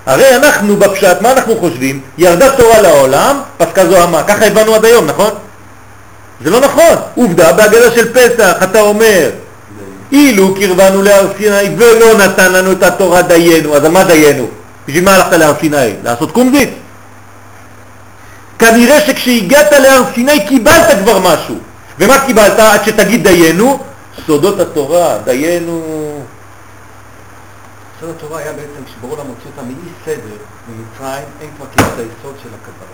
הרי אנחנו בפשט, מה אנחנו חושבים? ירדה תורה לעולם, פסקה זוהמה. ככה הבנו עד היום, נכון? זה לא נכון. עובדה, בהגדה של פסח אתה אומר, אילו קרבנו להר סיני ולא נתן לנו את התורה דיינו, אז מה דיינו? בשביל מה הלכת להר סיני? לעשות קומזיץ? כנראה שכשהגעת להר סיני קיבלת כבר משהו. ומה קיבלת עד שתגיד דיינו? סודות התורה, דיינו. סוד התורה היה בעצם כשברור להם הוציא אותם מאי סדר ממצרים, הם כבר קיבלו את היסוד של הקבלה.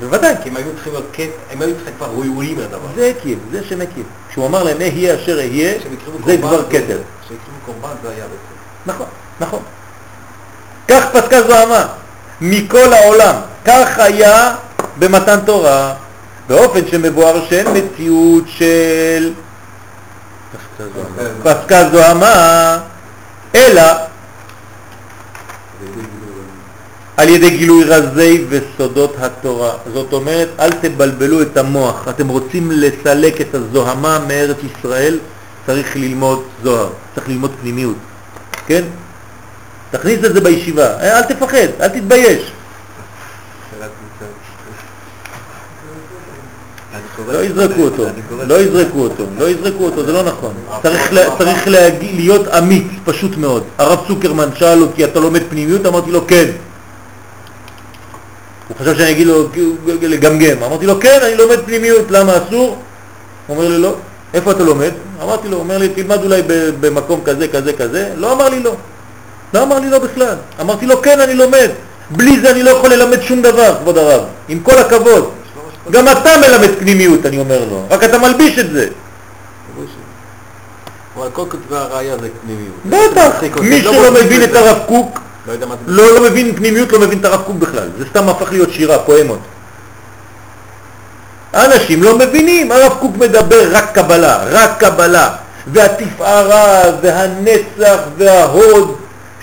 בוודאי. כי הם היו צריכים להיות קט, הם היו צריכים כבר ראויים לדבר. זה הקים, זה שם הקים. כשהוא אמר להם, יהיה אשר אהיה, זה כבר כתר. כשהקריבו קורבן זה היה בעצם. נכון, נכון. כך פסקה זוהמה, מכל העולם. כך היה במתן תורה, באופן שמבואר שאין מציאות של פסקה זוהמה, אלא על ידי גילוי רזי וסודות התורה. זאת אומרת, אל תבלבלו את המוח. אתם רוצים לסלק את הזוהמה מארץ ישראל, צריך ללמוד זוהר, צריך ללמוד פנימיות, כן? תכניס את זה בישיבה, אה, אל תפחד, אל תתבייש. לא יזרקו אותו, לא יזרקו אותו, לא יזרקו אותו, זה לא נכון. צריך, להיות אמיץ, פשוט מאוד. הרב צוקרמן שאל אותי, אתה לומד פנימיות? אמרתי לו, כן. הוא חשב שאני אגיד לו לגמגם. אמרתי לו, כן, אני לומד פנימיות, למה אסור? הוא אומר לי, לא. איפה אתה לומד? אמרתי לו, אומר לי, תלמד אולי במקום כזה, כזה, כזה. לא אמר לי לא. לא אמר לי לא בכלל. אמרתי לו, כן, אני לומד. בלי זה אני לא יכול ללמד שום דבר, כבוד הרב. עם כל הכבוד. גם אתה מלמד פנימיות, אני אומר לו. רק אתה מלביש את זה. אבל כל כתבי הראייה זה פנימיות. בטח. מי לא שלא מבין את. הרב קוק, לא. לא, לא מבין פנימיות, לא מבין את הרב קוק בכלל. זה סתם הפך להיות שירה, פואמות. אנשים לא מבינים, הרב קוק מדבר רק קבלה, רק קבלה. והתפארה והנצח וההוד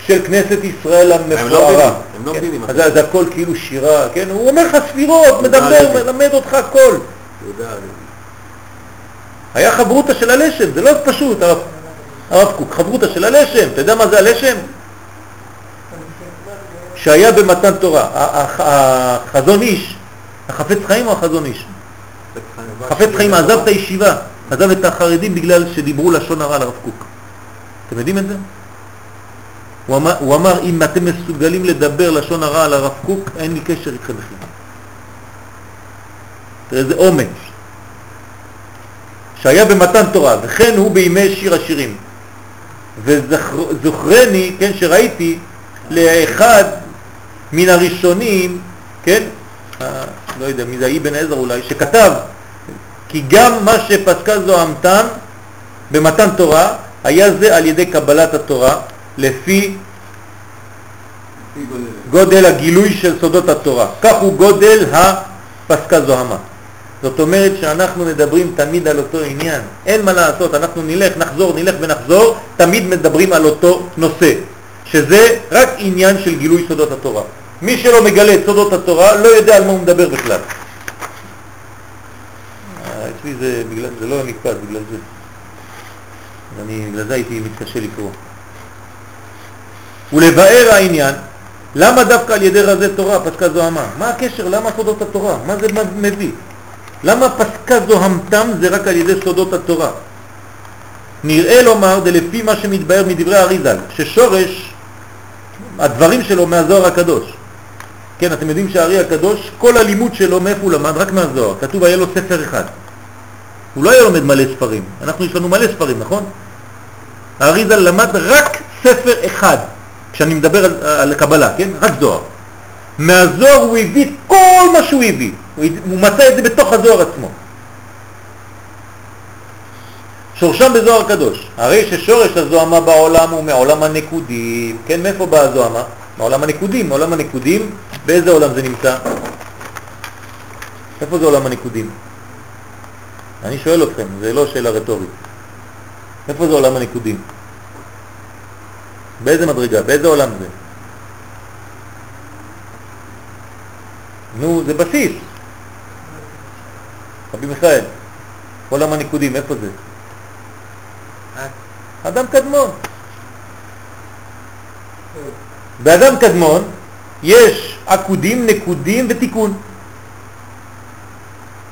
של כנסת ישראל לא המפוארה. מבינים, הם לא כן. מבינים. אז זה הכל כאילו שירה, כן? הוא אומר לך ספירות, מדבר. מלמד אותך הכל. היה חברותה של הלשם, זה לא פשוט, הרב, קוק, חברותה של הלשם, אתה יודע מה זה הלשם? שהיה במתן תורה, החזון איש, החפץ חיים או החזון איש? חפץ חיים עזב את הישיבה, עזב את החרדים בגלל שדיברו לשון הרע לרב קוק. אתם יודעים את זה? הוא אמר, אם אתם מסוגלים לדבר לשון הרע על הרב קוק, אין לי קשר איתכם בכלל. תראה איזה אומץ. שהיה במתן תורה, וכן הוא בימי שיר השירים. וזוכרני, כן, שראיתי לאחד מן הראשונים, כן, אה, לא יודע, מי זה אבן עזר אולי, שכתב כי גם מה שפסקה זוהמתן במתן תורה, היה זה על ידי קבלת התורה, לפי גודל הגילוי של סודות התורה. כך הוא גודל הפסקה זוהמה. זאת אומרת שאנחנו מדברים תמיד על אותו עניין. אין מה לעשות, אנחנו נלך, נחזור, נלך ונחזור, תמיד מדברים על אותו נושא, שזה רק עניין של גילוי סודות התורה. מי שלא מגלה את סודות התורה לא יודע על מה הוא מדבר בכלל. אה, אצלי זה, בגלל, זה לא נקפץ בגלל זה. אני, בגלל זה הייתי מתקשה לקרוא. ולבאר העניין, למה דווקא על ידי רזי תורה פסקה זוהמה? מה הקשר? למה סודות התורה? מה זה מביא? למה פסקה זוהמתם זה רק על ידי סודות התורה? נראה לומר, דלפי מה שמתבהר מדברי אריזל, ששורש הדברים שלו מהזוהר הקדוש. כן, אתם יודעים שהארי הקדוש, כל הלימוד שלו, מאיפה הוא למד? רק מהזוהר. כתוב, היה לו ספר אחד. הוא לא היה לומד מלא ספרים. אנחנו, יש לנו מלא ספרים, נכון? האריזל למד רק ספר אחד, כשאני מדבר על, על קבלה, כן? רק זוהר. מהזוהר הוא הביא כל מה שהוא הביא. הוא, הוא מצא את זה בתוך הזוהר עצמו. שורשם בזוהר קדוש. הרי ששורש הזוהמה בעולם הוא מעולם הנקודים. כן, מאיפה באה הזוהמה? מעולם הנקודים. מעולם הנקודים, באיזה עולם זה נמצא? איפה זה עולם הנקודים? אני שואל אתכם, זה לא שאלה רטורית. איפה זה עולם הנקודים? באיזה מדרגה? באיזה עולם זה? נו, זה בסיס. רבי מיכאל, עולם הנקודים, איפה זה? אדם קדמון. באדם קדמון יש עקודים, נקודים ותיקון.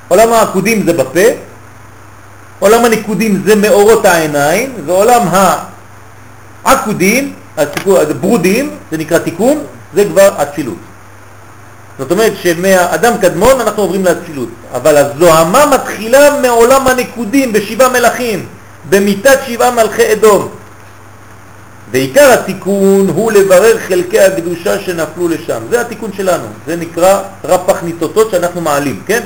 עולם העקודים זה בפה, עולם הנקודים זה מאורות העיניים, ועולם העקודים, הברודים, זה נקרא תיקון, זה כבר אצילות. זאת אומרת שמאדם קדמון אנחנו עוברים לאצילות, אבל הזוהמה מתחילה מעולם הנקודים בשבעה מלכים. במיטת שבעה מלכי אדום. ועיקר התיקון הוא לברר חלקי הקדושה שנפלו לשם. זה התיקון שלנו, זה נקרא רפח ניצוצות שאנחנו מעלים, כן?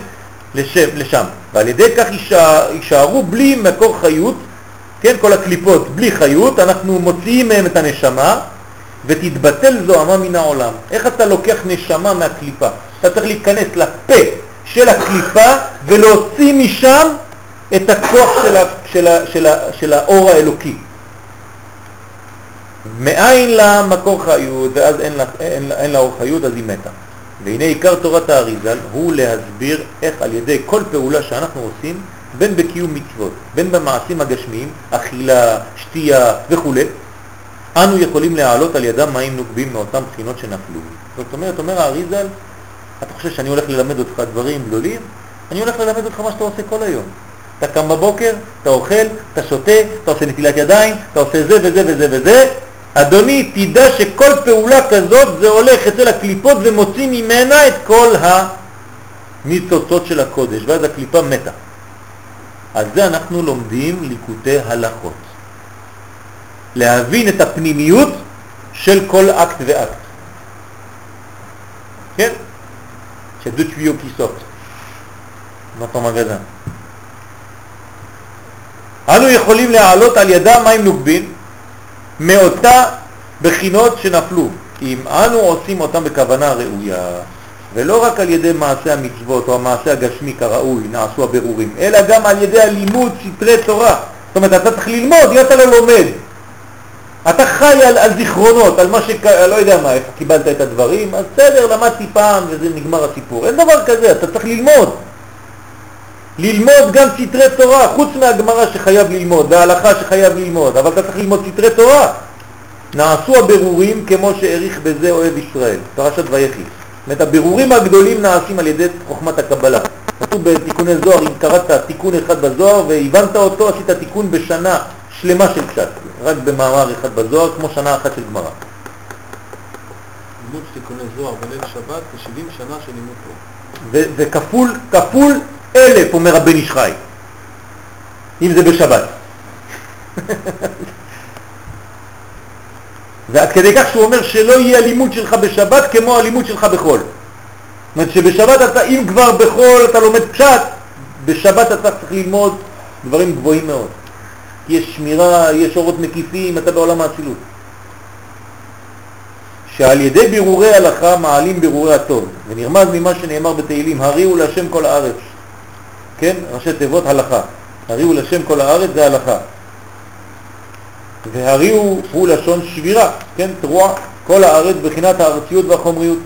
לשם, לשם. ועל ידי כך יישארו בלי מקור חיות, כן? כל הקליפות בלי חיות, אנחנו מוציאים מהם את הנשמה ותתבטל זוהמה מן העולם. איך אתה לוקח נשמה מהקליפה? אתה צריך להיכנס לפה של הקליפה ולהוציא משם את הכוח של, ה, של, ה, של, ה, של האור האלוקי. מאין לה מקור חיות, ואז אין לה, אין, אין לה אור חיות, אז היא מתה. והנה עיקר תורת האריזל הוא להסביר איך על ידי כל פעולה שאנחנו עושים, בין בקיום מצוות, בין במעשים הגשמיים, אכילה, שתייה וכו', אנו יכולים להעלות על ידם מים נוקבים מאותם בחינות שנפלו. זאת אומרת, אומר האריזל, אתה חושב שאני הולך ללמד אותך דברים גדולים? אני הולך ללמד אותך מה שאתה עושה כל היום. אתה קם בבוקר, אתה אוכל, אתה שותה, אתה עושה נטילת ידיים, אתה עושה זה וזה וזה וזה. אדוני, תדע שכל פעולה כזאת זה הולך אצל הקליפות ומוציא ממנה את כל הניצוצות של הקודש, ואז הקליפה מתה. על זה אנחנו לומדים ליקוטי הלכות. להבין את הפנימיות של כל אקט ואקט. כן? שדו צביעו כיסות. מאותו מגזן. אנו יכולים להעלות על ידה מים נוגבים מאותה בחינות שנפלו, אם אנו עושים אותם בכוונה ראויה, ולא רק על ידי מעשה המצוות או המעשה הגשמי כראוי נעשו הבירורים, אלא גם על ידי הלימוד סתרי תורה. זאת אומרת, אתה צריך ללמוד, אם אתה לא לומד. אתה חי על, על זיכרונות, על מה ש... לא יודע מה, איפה קיבלת את הדברים, אז בסדר, למדתי פעם וזה נגמר הסיפור. אין דבר כזה, אתה צריך ללמוד. ללמוד גם סתרי תורה, חוץ מהגמרא שחייב ללמוד, וההלכה שחייב ללמוד, אבל אתה צריך ללמוד סתרי תורה. נעשו הבירורים כמו שהעריך בזה אוהב ישראל, פרשת ויחי. אומרת, הבירורים הגדולים נעשים על ידי חוכמת הקבלה. כתוב בתיקוני זוהר, אם קראת תיקון אחד בזוהר והבנת אותו, עשית תיקון בשנה שלמה של קצת, רק במאמר אחד בזוהר, כמו שנה אחת של גמרא. לימוד תיקוני זוהר בליל שבת זה 70 שנה של לימוד תורה. וכפול, כפול אלף, אומר הבן איש חי, אם זה בשבת. ועד כדי כך שהוא אומר שלא יהיה הלימוד שלך בשבת כמו הלימוד שלך בחול. זאת אומרת שבשבת אתה, אם כבר בחול אתה לומד פשט, בשבת אתה צריך ללמוד דברים גבוהים מאוד. יש שמירה, יש אורות מקיפים, אתה בעולם האצילות. שעל ידי בירורי הלכה מעלים בירורי הטוב, ונרמז ממה שנאמר בתהילים, הריעו להשם כל הארץ. כן? ראשי תיבות הלכה. הריעו לשם כל הארץ זה הלכה. והריעו הוא לשון שבירה, כן? תרועה, כל הארץ בחינת הארציות והחומריות.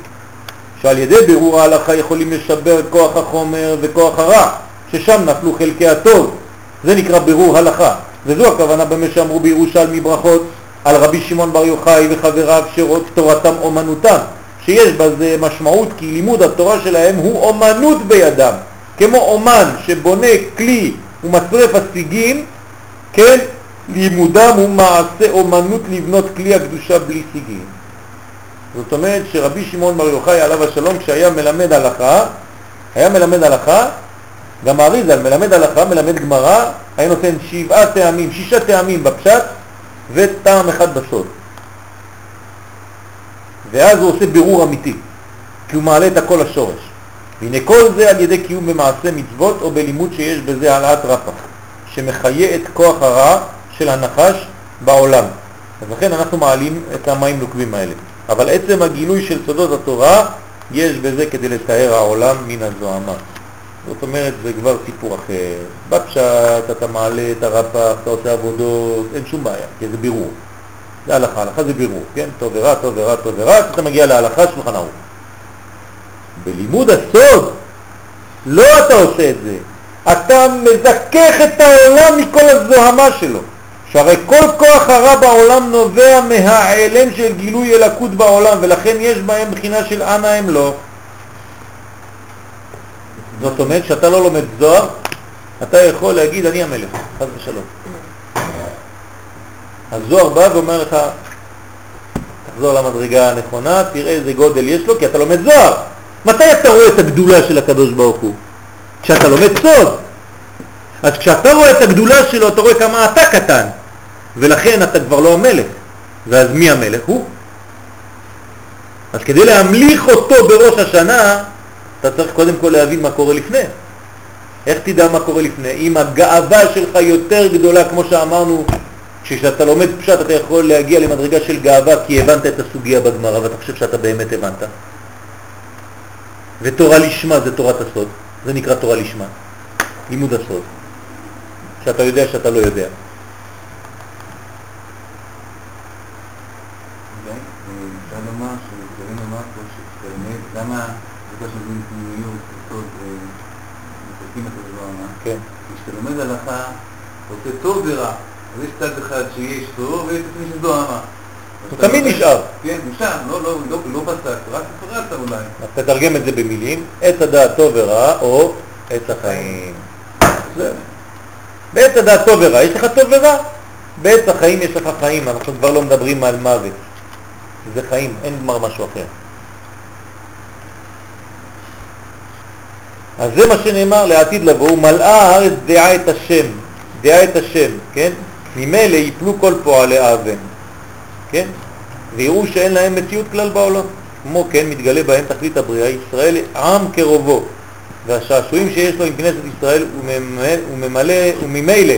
שעל ידי בירור ההלכה יכולים לשבר כוח החומר וכוח הרע, ששם נפלו חלקי הטוב. זה נקרא בירור הלכה. וזו הכוונה במה שאמרו בירושלמי ברכות על רבי שמעון בר יוחאי וחבריו שרות תורתם אומנותם, שיש בזה משמעות כי לימוד התורה שלהם הוא אומנות בידם, כמו אומן שבונה כלי ומצרף השיגים, כן, לימודם הוא מעשה אומנות לבנות כלי הקדושה בלי סיגים. זאת אומרת שרבי שמעון בר יוחאי עליו השלום כשהיה מלמד הלכה, היה מלמד הלכה, גם האריזל מלמד הלכה, מלמד גמרא, היה נותן שבעה טעמים, שישה טעמים בפשט וטעם אחד בסוד. ואז הוא עושה בירור אמיתי, כי הוא מעלה את הכל השורש. והנה כל זה על ידי קיום במעשה מצוות או בלימוד שיש בזה העלאת רפח, שמחיה את כוח הרע של הנחש בעולם. אז לכן אנחנו מעלים את המים נוקבים האלה. אבל עצם הגילוי של סודות התורה, יש בזה כדי לתאר העולם מן הזוהמה. זאת אומרת, זה כבר סיפור אחר. בפשט אתה מעלה את הרפ"ח, אתה עושה עבודות, אין שום בעיה, כי זה בירור. זה הלכה, הלכה זה בירור, כן? טוב ורע, טוב ורע, טוב ורע, אתה מגיע להלכה, שולחן ערוך. בלימוד הסוד, לא אתה עושה את זה, אתה מזכך את העולם מכל הזוהמה שלו. שהרי כל כוח הרע בעולם נובע מהעלם של גילוי אלקות בעולם, ולכן יש בהם בחינה של אנא הם לא. זאת אומרת שאתה לא לומד זוהר, אתה יכול להגיד אני המלך, חס ושלום. הזוהר בא ואומר לך, תחזור למדרגה הנכונה, תראה איזה גודל יש לו, כי אתה לומד זוהר. מתי אתה רואה את הגדולה של הקדוש ברוך הוא? כשאתה לומד סוד. אז כשאתה רואה את הגדולה שלו, אתה רואה כמה אתה קטן, ולכן אתה כבר לא המלך. ואז מי המלך? הוא. אז כדי להמליך אותו בראש השנה, אתה צריך קודם כל להבין מה קורה לפני. איך תדע מה קורה לפני? אם הגאווה שלך יותר גדולה, כמו שאמרנו, כשאתה לומד פשט אתה יכול להגיע למדרגה של גאווה כי הבנת את הסוגיה בגמרא ואתה חושב שאתה באמת הבנת. ותורה לשמה זה תורת הסוד, זה נקרא תורה לשמה, לימוד הסוד, שאתה יודע שאתה לא יודע. למה בגלל שזה פנימיות, סוד, מפרקים את הדבר, כן. כשאתה לומד הלכה, אתה עושה טוב ורע, אז יש צד אחד שיש טוב ויש צד שיש דוהמה. הוא תמיד נשאר. כן, נשאר, לא, לא, לא, לא פסק, רק פרקת אולי. אז תתרגם את זה במילים, עץ הדעת טוב ורע או עץ החיים. בעץ הדעת טוב ורע, יש לך טוב ורע? בעץ החיים יש לך חיים, אנחנו כבר לא מדברים על מוות. זה חיים, אין כבר משהו אחר. אז זה מה שנאמר לעתיד לבוא, מלאה הארץ דעה את השם, דעה את השם, כן? ממילא יפלו כל פועלי אבן, כן? ויראו שאין להם מציאות כלל בעולם. כמו כן מתגלה בהם תכלית הבריאה, ישראל עם כרובו, והשעשועים שיש לו עם כנסת ישראל וממלא, וממילא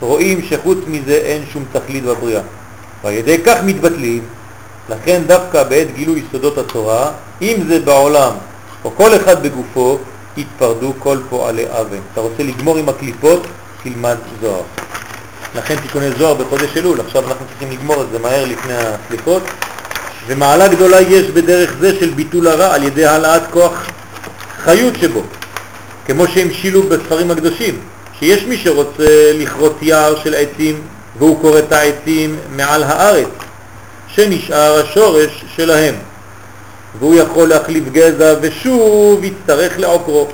רואים שחוץ מזה אין שום תכלית בבריאה. ועל ידי כך מתבטלים, לכן דווקא בעת גילוי יסודות התורה, אם זה בעולם או כל אחד בגופו, התפרדו כל פועלי אבן. אתה רוצה לגמור עם הקליפות, תלמד זוהר. לכן תיקוני זוהר בחודש אלול, עכשיו אנחנו צריכים לגמור את זה מהר לפני הקליפות. ומעלה גדולה יש בדרך זה של ביטול הרע על ידי העלאת כוח חיות שבו, כמו שהם שילו בספרים הקדושים, שיש מי שרוצה לכרות יער של עצים והוא קורא את העצים מעל הארץ, שנשאר השורש שלהם. והוא יכול להחליף גזע ושוב יצטרך לעוקרו.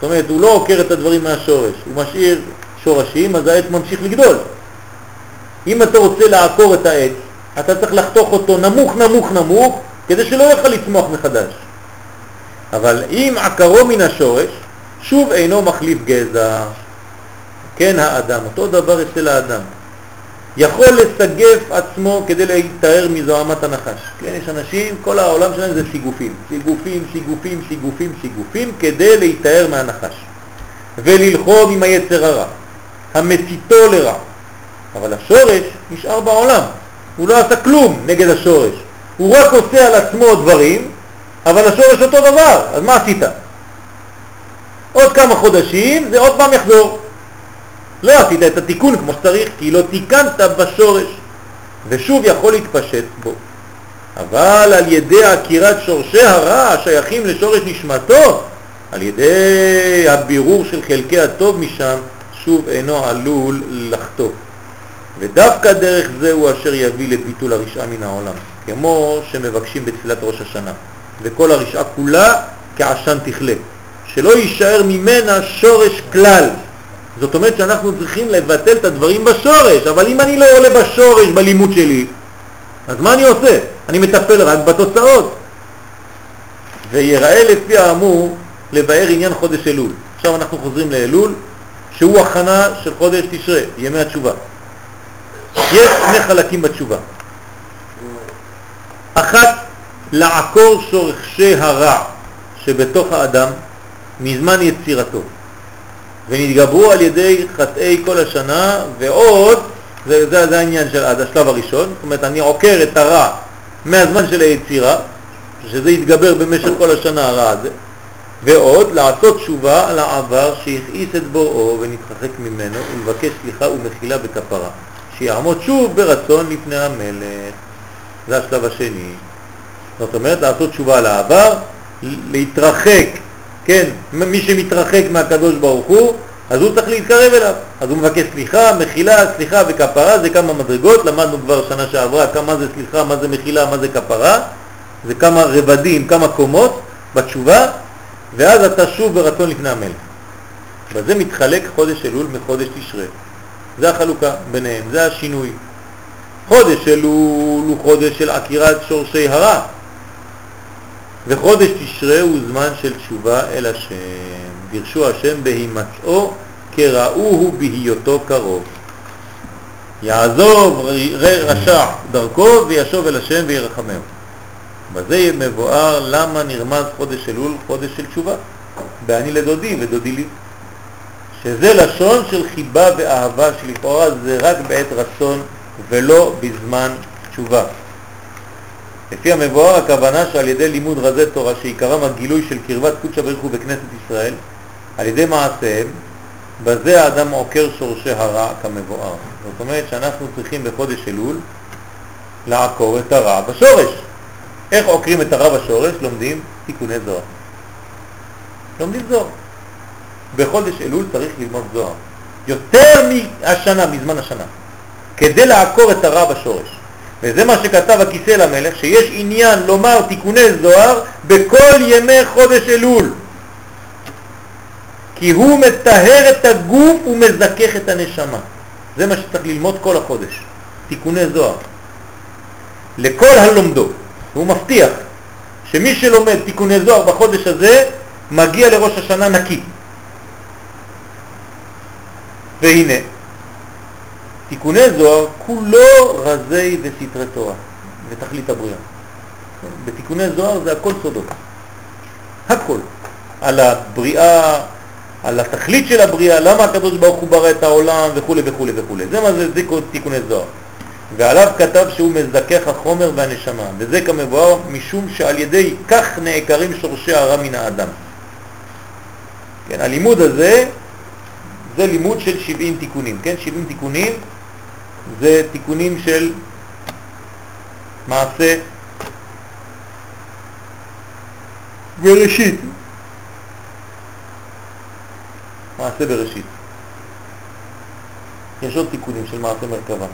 זאת אומרת, הוא לא עוקר את הדברים מהשורש, הוא משאיר שורשים, אז העץ ממשיך לגדול. אם אתה רוצה לעקור את העץ, אתה צריך לחתוך אותו נמוך נמוך נמוך, כדי שלא יוכל לצמוח מחדש. אבל אם עקרו מן השורש, שוב אינו מחליף גזע. כן האדם, אותו דבר אצל האדם. יכול לסגף עצמו כדי להתאר מזוהמת הנחש. כן, יש אנשים, כל העולם שלהם זה סיגופים. סיגופים, סיגופים, סיגופים, סיגופים, כדי להתאר מהנחש. וללחום עם היצר הרע, המציתו לרע. אבל השורש נשאר בעולם. הוא לא עשה כלום נגד השורש. הוא רק עושה על עצמו דברים, אבל השורש אותו דבר. אז מה עשית? עוד כמה חודשים זה עוד פעם יחזור. לא עשית את התיקון כמו שצריך, כי לא תיקנת בשורש, ושוב יכול להתפשט בו. אבל על ידי עקירת שורשי הרע השייכים לשורש נשמתו, על ידי הבירור של חלקי הטוב משם, שוב אינו עלול לחטוא. ודווקא דרך זה הוא אשר יביא לביטול הרשעה מן העולם, כמו שמבקשים בתפילת ראש השנה. וכל הרשעה כולה כעשן תכלה, שלא יישאר ממנה שורש כלל. זאת אומרת שאנחנו צריכים לבטל את הדברים בשורש, אבל אם אני לא עולה בשורש בלימוד שלי, אז מה אני עושה? אני מטפל רק בתוצאות. ויראה לפי האמור לבאר עניין חודש אלול. עכשיו אנחנו חוזרים לאלול, שהוא הכנה של חודש תשרה, ימי התשובה. יש שני חלקים בתשובה. אחת, לעקור שורשי הרע שבתוך האדם מזמן יצירתו, ונתגברו על ידי חטאי כל השנה, ועוד, זה, זה, זה העניין של עד השלב הראשון, זאת אומרת אני עוקר את הרע מהזמן של היצירה, שזה יתגבר במשך כל השנה הרע הזה, ועוד לעשות תשובה על העבר שהכעיס את בוראו ונתרחק ממנו ולבקש סליחה ומחילה בכפרה. שיעמוד שוב ברצון לפני המלך. זה השלב השני. זאת אומרת, לעשות תשובה על העבר, להתרחק, כן, מי שמתרחק מהקדוש ברוך הוא, אז הוא צריך להתקרב אליו. אז הוא מבקש סליחה, מחילה, סליחה וכפרה, זה כמה מדרגות, למדנו כבר שנה שעברה כמה זה סליחה, מה זה מחילה, מה זה כפרה, זה כמה רבדים, כמה קומות בתשובה, ואז אתה שוב ברצון לפני המלך. וזה מתחלק חודש אלול מחודש תשרה. זה החלוקה ביניהם, זה השינוי. חודש אלול הוא חודש של עקירת שורשי הרע, וחודש תשרה הוא זמן של תשובה אל השם. דרשו השם בהימצאו כראוהו בהיותו קרוב. יעזוב רשע דרכו וישוב אל השם וירחמהו. בזה מבואר למה נרמז חודש אלול חודש של תשובה. באני לדודי ודודי לי. שזה לשון של חיבה ואהבה שלכאורה זה רק בעת רצון ולא בזמן תשובה. לפי המבואר הכוונה שעל ידי לימוד רזי תורה שעיקרם הגילוי של קרבת קודשא ברוך הוא בכנסת ישראל, על ידי מעשיהם, בזה האדם עוקר שורשי הרע כמבואר. זאת אומרת שאנחנו צריכים בחודש אלול לעקור את הרע בשורש. איך עוקרים את הרע בשורש? לומדים תיקוני זוהר. לומדים זוהר. בחודש אלול צריך ללמוד זוהר. יותר מהשנה, מזמן השנה, כדי לעקור את הרע בשורש. וזה מה שכתב הכיסא למלך, שיש עניין לומר תיקוני זוהר בכל ימי חודש אלול. כי הוא מטהר את הגוף ומזכך את הנשמה. זה מה שצריך ללמוד כל החודש, תיקוני זוהר. לכל הלומדו. הוא מבטיח שמי שלומד תיקוני זוהר בחודש הזה, מגיע לראש השנה נקי. והנה, תיקוני זוהר כולו רזי וסתרי תורה ותכלית הבריאה. בתיקוני זוהר זה הכל סודות. הכל. על הבריאה, על התכלית של הבריאה, למה הקדוש ברוך הוא ברא את העולם וכו' וכו' וכו'. זה מה זה, תיקוני זוהר. ועליו כתב שהוא מזכך החומר והנשמה, וזה כמבואר משום שעל ידי כך נעקרים שורשי הרע מן האדם. כן, הלימוד הזה זה לימוד של 70 תיקונים, כן? 70 תיקונים זה תיקונים של מעשה בראשית. מעשה בראשית. יש עוד תיקונים של מעשה מרכבה,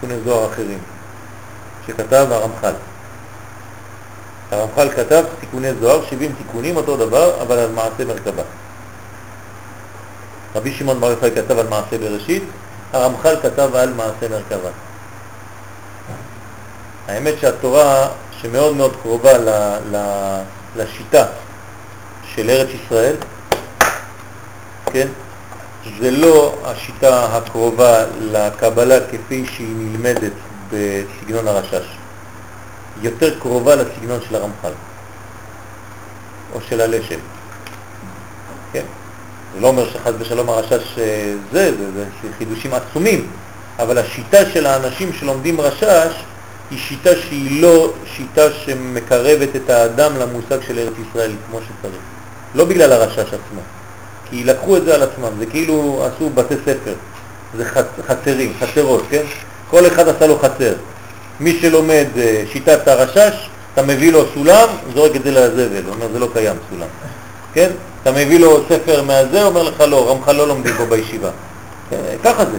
תיקוני זוהר אחרים, שכתב הרמח"ל. הרמח"ל כתב תיקוני זוהר, 70 תיקונים, אותו דבר, אבל על מעשה מרכבה. רבי שמעון בר יוחאי כתב על מעשה בראשית, הרמח"ל כתב על מעשה מרכבה. האמת שהתורה שמאוד מאוד קרובה ל, ל, לשיטה של ארץ ישראל, כן, זה לא השיטה הקרובה לקבלה כפי שהיא נלמדת בסגנון הרשש, יותר קרובה לסגנון של הרמח"ל או של הלשם. כן? זה לא אומר שחז ושלום הרשש אה, זה, זה, זה חידושים עצומים, אבל השיטה של האנשים שלומדים רשש היא שיטה שהיא לא שיטה שמקרבת את האדם למושג של ארץ ישראל כמו שצריך. לא בגלל הרשש עצמו, כי לקחו את זה על עצמם, זה כאילו עשו בתי ספר, זה חצ, חצרים, חצרות, כן? כל אחד עשה לו חצר. מי שלומד אה, שיטת הרשש, אתה מביא לו סולם, זורק את זה לזבל, אומר זה לא קיים סולם, כן? אתה מביא לו ספר מהזה, אומר לך לא, רמך לא לומדים פה בישיבה. כן, ככה זה.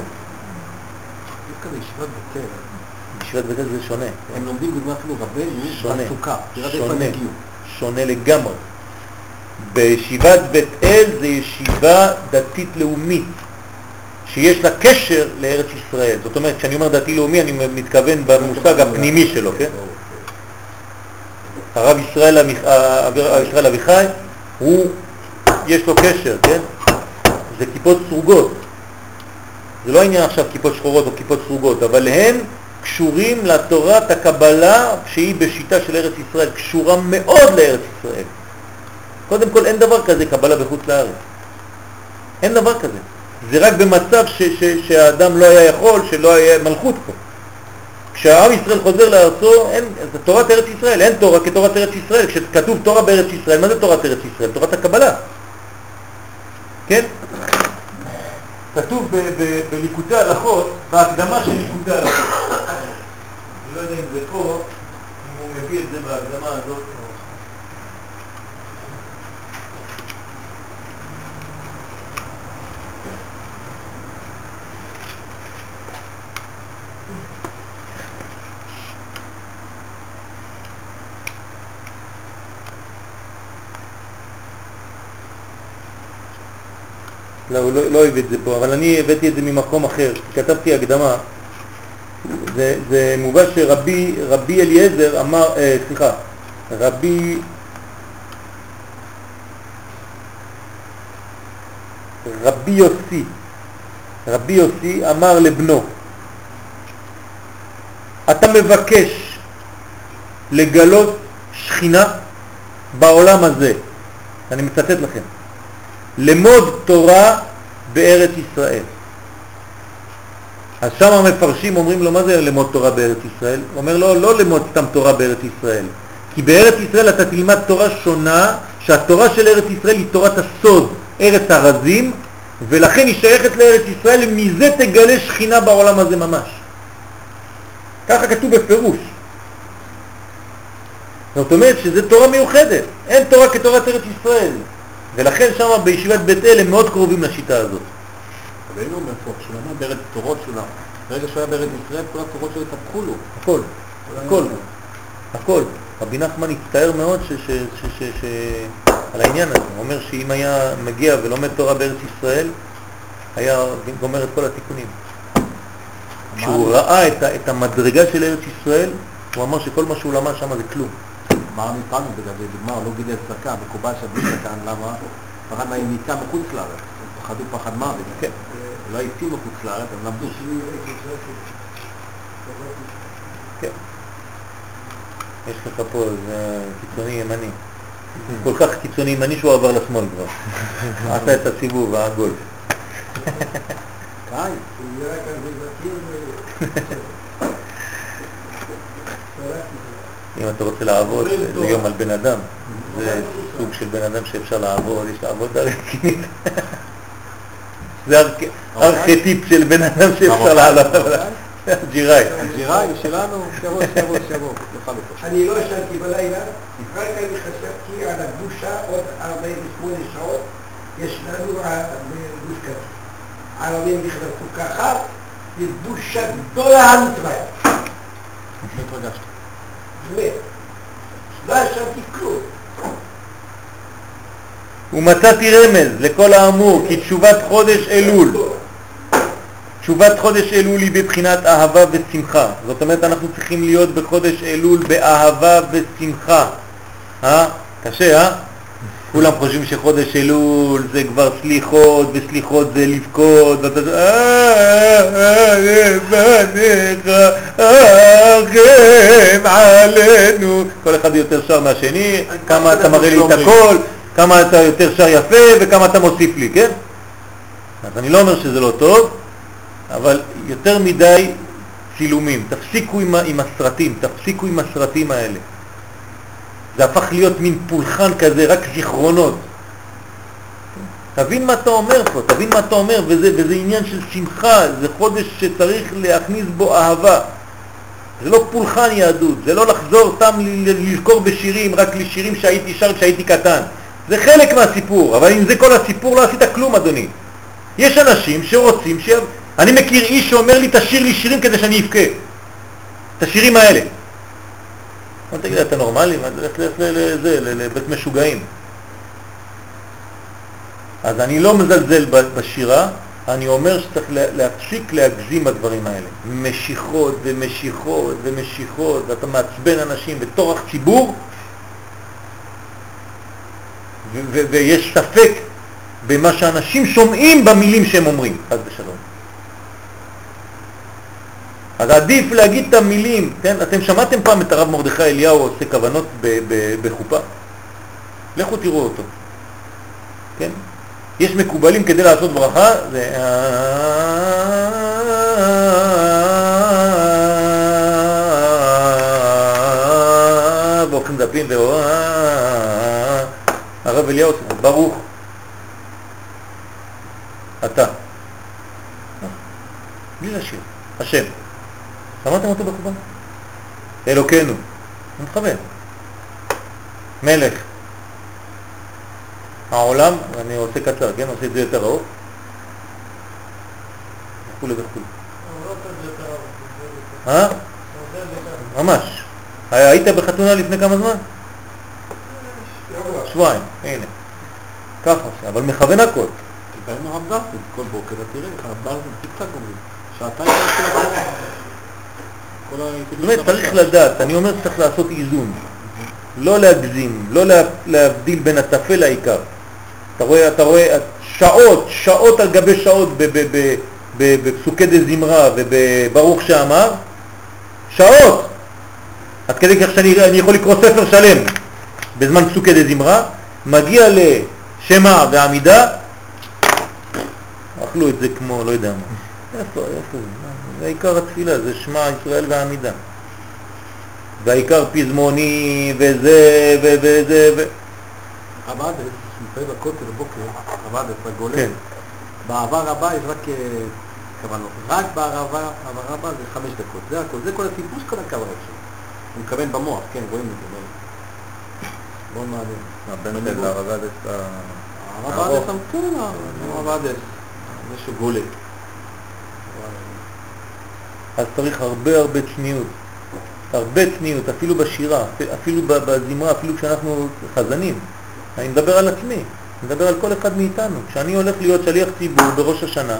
דווקא בישיבת בית אל זה שונה. הם לומדים בגלל אפילו רבנו שונה, בסוכה. שונה. שונה לגמרי. בישיבת בית אל זה ישיבה דתית לאומית, שיש לה קשר לארץ ישראל. זאת אומרת, כשאני אומר דתי לאומי, אני מתכוון במושג הפנימי שלו, כן? המח- הרב ישראל אביחי, הוא, יש לו קשר, כן? זה כיפות סרוגות. זה לא עניין עכשיו כיפות שחורות או כיפות סרוגות, אבל הם קשורים לתורת הקבלה שהיא בשיטה של ארץ ישראל, קשורה מאוד לארץ ישראל. קודם כל אין דבר כזה קבלה בחוץ לארץ. אין דבר כזה. זה רק במצב ש, ש, שהאדם לא היה יכול, שלא היה מלכות פה. כשהעם ישראל חוזר לארצו, אין, זה תורת ארץ ישראל, אין תורה כתורת ארץ ישראל. כשכתוב תורה בארץ ישראל, מה זה תורת ארץ ישראל? תורת הקבלה. כן? כתוב בליקוטי הלכות, בהקדמה של ליקוטי הלכות. אני לא יודע אם זה פה, אם הוא מביא את זה בהקדמה הזאת. לא, הוא לא, לא הביא את זה פה, אבל אני הבאתי את זה ממקום אחר, כתבתי הקדמה. זה, זה מובא שרבי רבי אליעזר אמר, אה, סליחה, רבי רבי יוסי, רבי יוסי אמר לבנו, אתה מבקש לגלות שכינה בעולם הזה, אני מצטט לכם, למוד תורה בארץ ישראל. אז שם המפרשים אומרים לו, מה זה למוד תורה בארץ ישראל? הוא אומר לו, לא למוד סתם תורה בארץ ישראל, כי בארץ ישראל אתה תלמד תורה שונה, שהתורה של ארץ ישראל היא תורת הסוד, ארץ הרזים, ולכן היא שייכת לארץ ישראל, ומזה תגלה שכינה בעולם הזה ממש. ככה כתוב בפירוש. זאת אומרת שזה תורה מיוחדת, אין תורה כתורת ארץ ישראל. ולכן שם בישיבת בית אל הם מאוד קרובים לשיטה הזאת. רבנו אומר פה, כשהוא למד בארץ תורות שלו, ברגע שהוא היה בארץ ישראל, כל התורות שלו התהפכו לו. הכל, הכל, הכל. רבי נחמן הצטער מאוד על העניין הזה. הוא אומר שאם היה מגיע ולומד תורה בארץ ישראל, היה גומר את כל התיקונים. כשהוא ראה את המדרגה של ארץ ישראל, הוא אמר שכל מה שהוא למד שם זה כלום. אמרנו פעם זה, דוגמה, הוא לא גידל צדקה, מקובל שבלי זקן, למה? פחד מהיציאה מחוץ לארץ, פחדו פחד מוות. כן. לא יצאו מחוץ לארץ, הם למדו. כן. יש לך פה איזה קיצוני ימני. כל כך קיצוני ימני שהוא עבר לשמאל כבר. עשה את הסיבוב העגול. די. אם אתה רוצה לעבוד, זה יום על בן אדם. זה סוג של בן אדם שאפשר לעבוד, יש לה עבודה רצינית. זה ארכ- ארכיטיפ של בן אדם שאפשר לעלות עליו. ג'יראי. הג'יראי שלנו, שיבוא, שיבוא, שיבוא, נאכל אותו. אני לא ישנתי בלילה, רק אני חשבתי על הגושה עוד 48 שעות, יש לנו ה- בגוש קטיף. הערבים נכנסו ככה, זה בושה גדולה המצווה. התרגשתי. באמת. לא ישנתי כלום. ומצאתי רמז לכל האמור כי תשובת חודש אלול, תשובת חודש אלול היא בבחינת אהבה ושמחה. זאת אומרת, אנחנו צריכים להיות בחודש אלול באהבה ושמחה. אה? קשה, אה? כולם חושבים שחודש אלול זה כבר סליחות, וסליחות זה לבכות, ואתה... אה, בניך, ארחם עלינו. כל אחד יותר שר מהשני, כמה אתה מראה לי את הכל, כמה אתה יותר שר יפה וכמה אתה מוסיף לי, כן? אז אני לא אומר שזה לא טוב, אבל יותר מדי צילומים. תפסיקו עם, ה- עם הסרטים, תפסיקו עם הסרטים האלה. זה הפך להיות מין פולחן כזה, רק זיכרונות. תבין מה אתה אומר פה, תבין מה אתה אומר, וזה, וזה עניין של שמחה, זה חודש שצריך להכניס בו אהבה. זה לא פולחן יהדות, זה לא לחזור סתם לזכור בשירים, רק לשירים שהייתי שר כשהייתי קטן. זה חלק מהסיפור, אבל אם זה כל הסיפור לא עשית כלום, אדוני. יש אנשים שרוצים ש... אני מכיר איש שאומר לי, תשאיר לי שירים כדי שאני אבכה. את השירים האלה. מה תגיד, אתה נורמלי? מה, לך לזה, לבית משוגעים. אז אני לא מזלזל בשירה, אני אומר שצריך לה- להפסיק להגזים בדברים האלה. משיכות ומשיכות ומשיכות, ואתה מעצבן אנשים בטורח ציבור, ויש ספק במה שאנשים שומעים במילים שהם אומרים, חס ושלום. אז עדיף להגיד את המילים, כן? אתם שמעתם פעם את הרב מרדכי אליהו עושה כוונות בחופה? לכו תראו אותו, כן? יש מקובלים כדי לעשות ברכה, זה... והולכים דפים ו... הרב אליהו, ברוך אתה. בלי לשיר, השם. שמעתם אותו בחובה? אלוקינו. הוא מכוון. מלך. העולם, אני עושה קצר, כן? עושה את זה יותר ארוך. וכו' וכו'. אה? ממש. היית בחתונה לפני כמה זמן? שבועיים, הנה. ככה עושה, אבל מכוון הכל. דיברנו הרב דרפין, כל בוקר תראה, הרב דרפין, טיק-טק אומרים, שעתיים. זאת אומרת, צריך לדעת, אני אומר שצריך לעשות איזון. לא להגזים, לא לה- להבדיל בין הטפל לעיקר. אתה רואה, אתה רואה שעות, שעות על גבי שעות בפסוקי דה זמרה ובברוך שאמר, שעות. עד כדי כך שאני אני יכול לקרוא ספר שלם בזמן פסוקי דה זמרה, מגיע לשמע ועמידה, אכלו את זה כמו, לא יודע מה. איפה, איפה זה? זה עיקר התפילה, זה שמע ישראל והעמידה. והעיקר פזמוני וזה וזה ו... עדס, שמתפלל בכותל בבוקר, הרב עדס, הגולה, כן. בעבר הבא יש רק אה, כוונות. רק בערבה, העבר הבא זה חמש דקות. זה הכל, זה כל הסיפור של כל הכוונות שלו. הוא מכוון במוח, כן, רואים את זה. מאוד- מעניין. הבן של הרב עדס הרב. עדס, כן, הרב עדס, זה שהוא גולה. אז צריך הרבה הרבה צניעות. הרבה צניעות, אפילו בשירה, אפילו בזמרה, אפילו כשאנחנו חזנים. אני מדבר על עצמי, אני מדבר על כל אחד מאיתנו. כשאני הולך להיות שליח ציבור בראש השנה,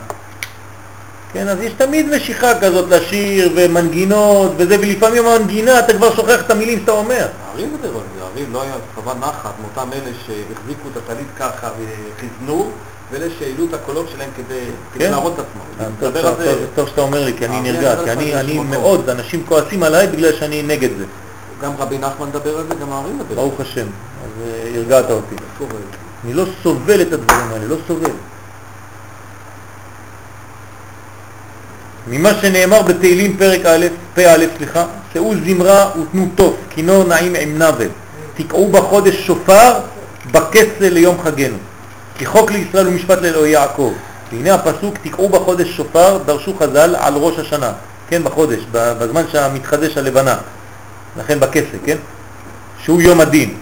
כן, אז יש תמיד משיכה כזאת לשיר ומנגינות וזה, ולפעמים המנגינה אתה כבר שוכח את המילים שאתה אומר. הערים זה, הערים לא היה חווה נחת מאותם אלה שהחזיקו את הטלית ככה וחיזנו, ואלה שהעלו את הקולות שלהם כדי, כן. להראות את עצמם. אה, טוב, זה, שאתה אומר לי, כי אני אה, נרגע, כי אני, זה. מאוד, אנשים כועסים עליי בגלל שאני נגד זה, גם רבי נחמן מדבר על זה, גם הערים מדבר על ברוך השם, אז אה, הרגעת אותי. זה. אני לא סובל את הדברים האלה, לא סובל. ממה שנאמר בתהילים פרק א', פ"א, סליחה, שאו זמרה ותנו תוף, כינור נעים עם נבל, תקעו בחודש שופר, בכסל ליום חגנו. כי חוק לישראל ומשפט לאלוהי יעקב. והנה הפסוק, תקעו בחודש שופר, דרשו חז"ל על ראש השנה, כן, בחודש, בזמן שהמתחדש הלבנה, לכן בכסל, כן? שהוא יום הדין.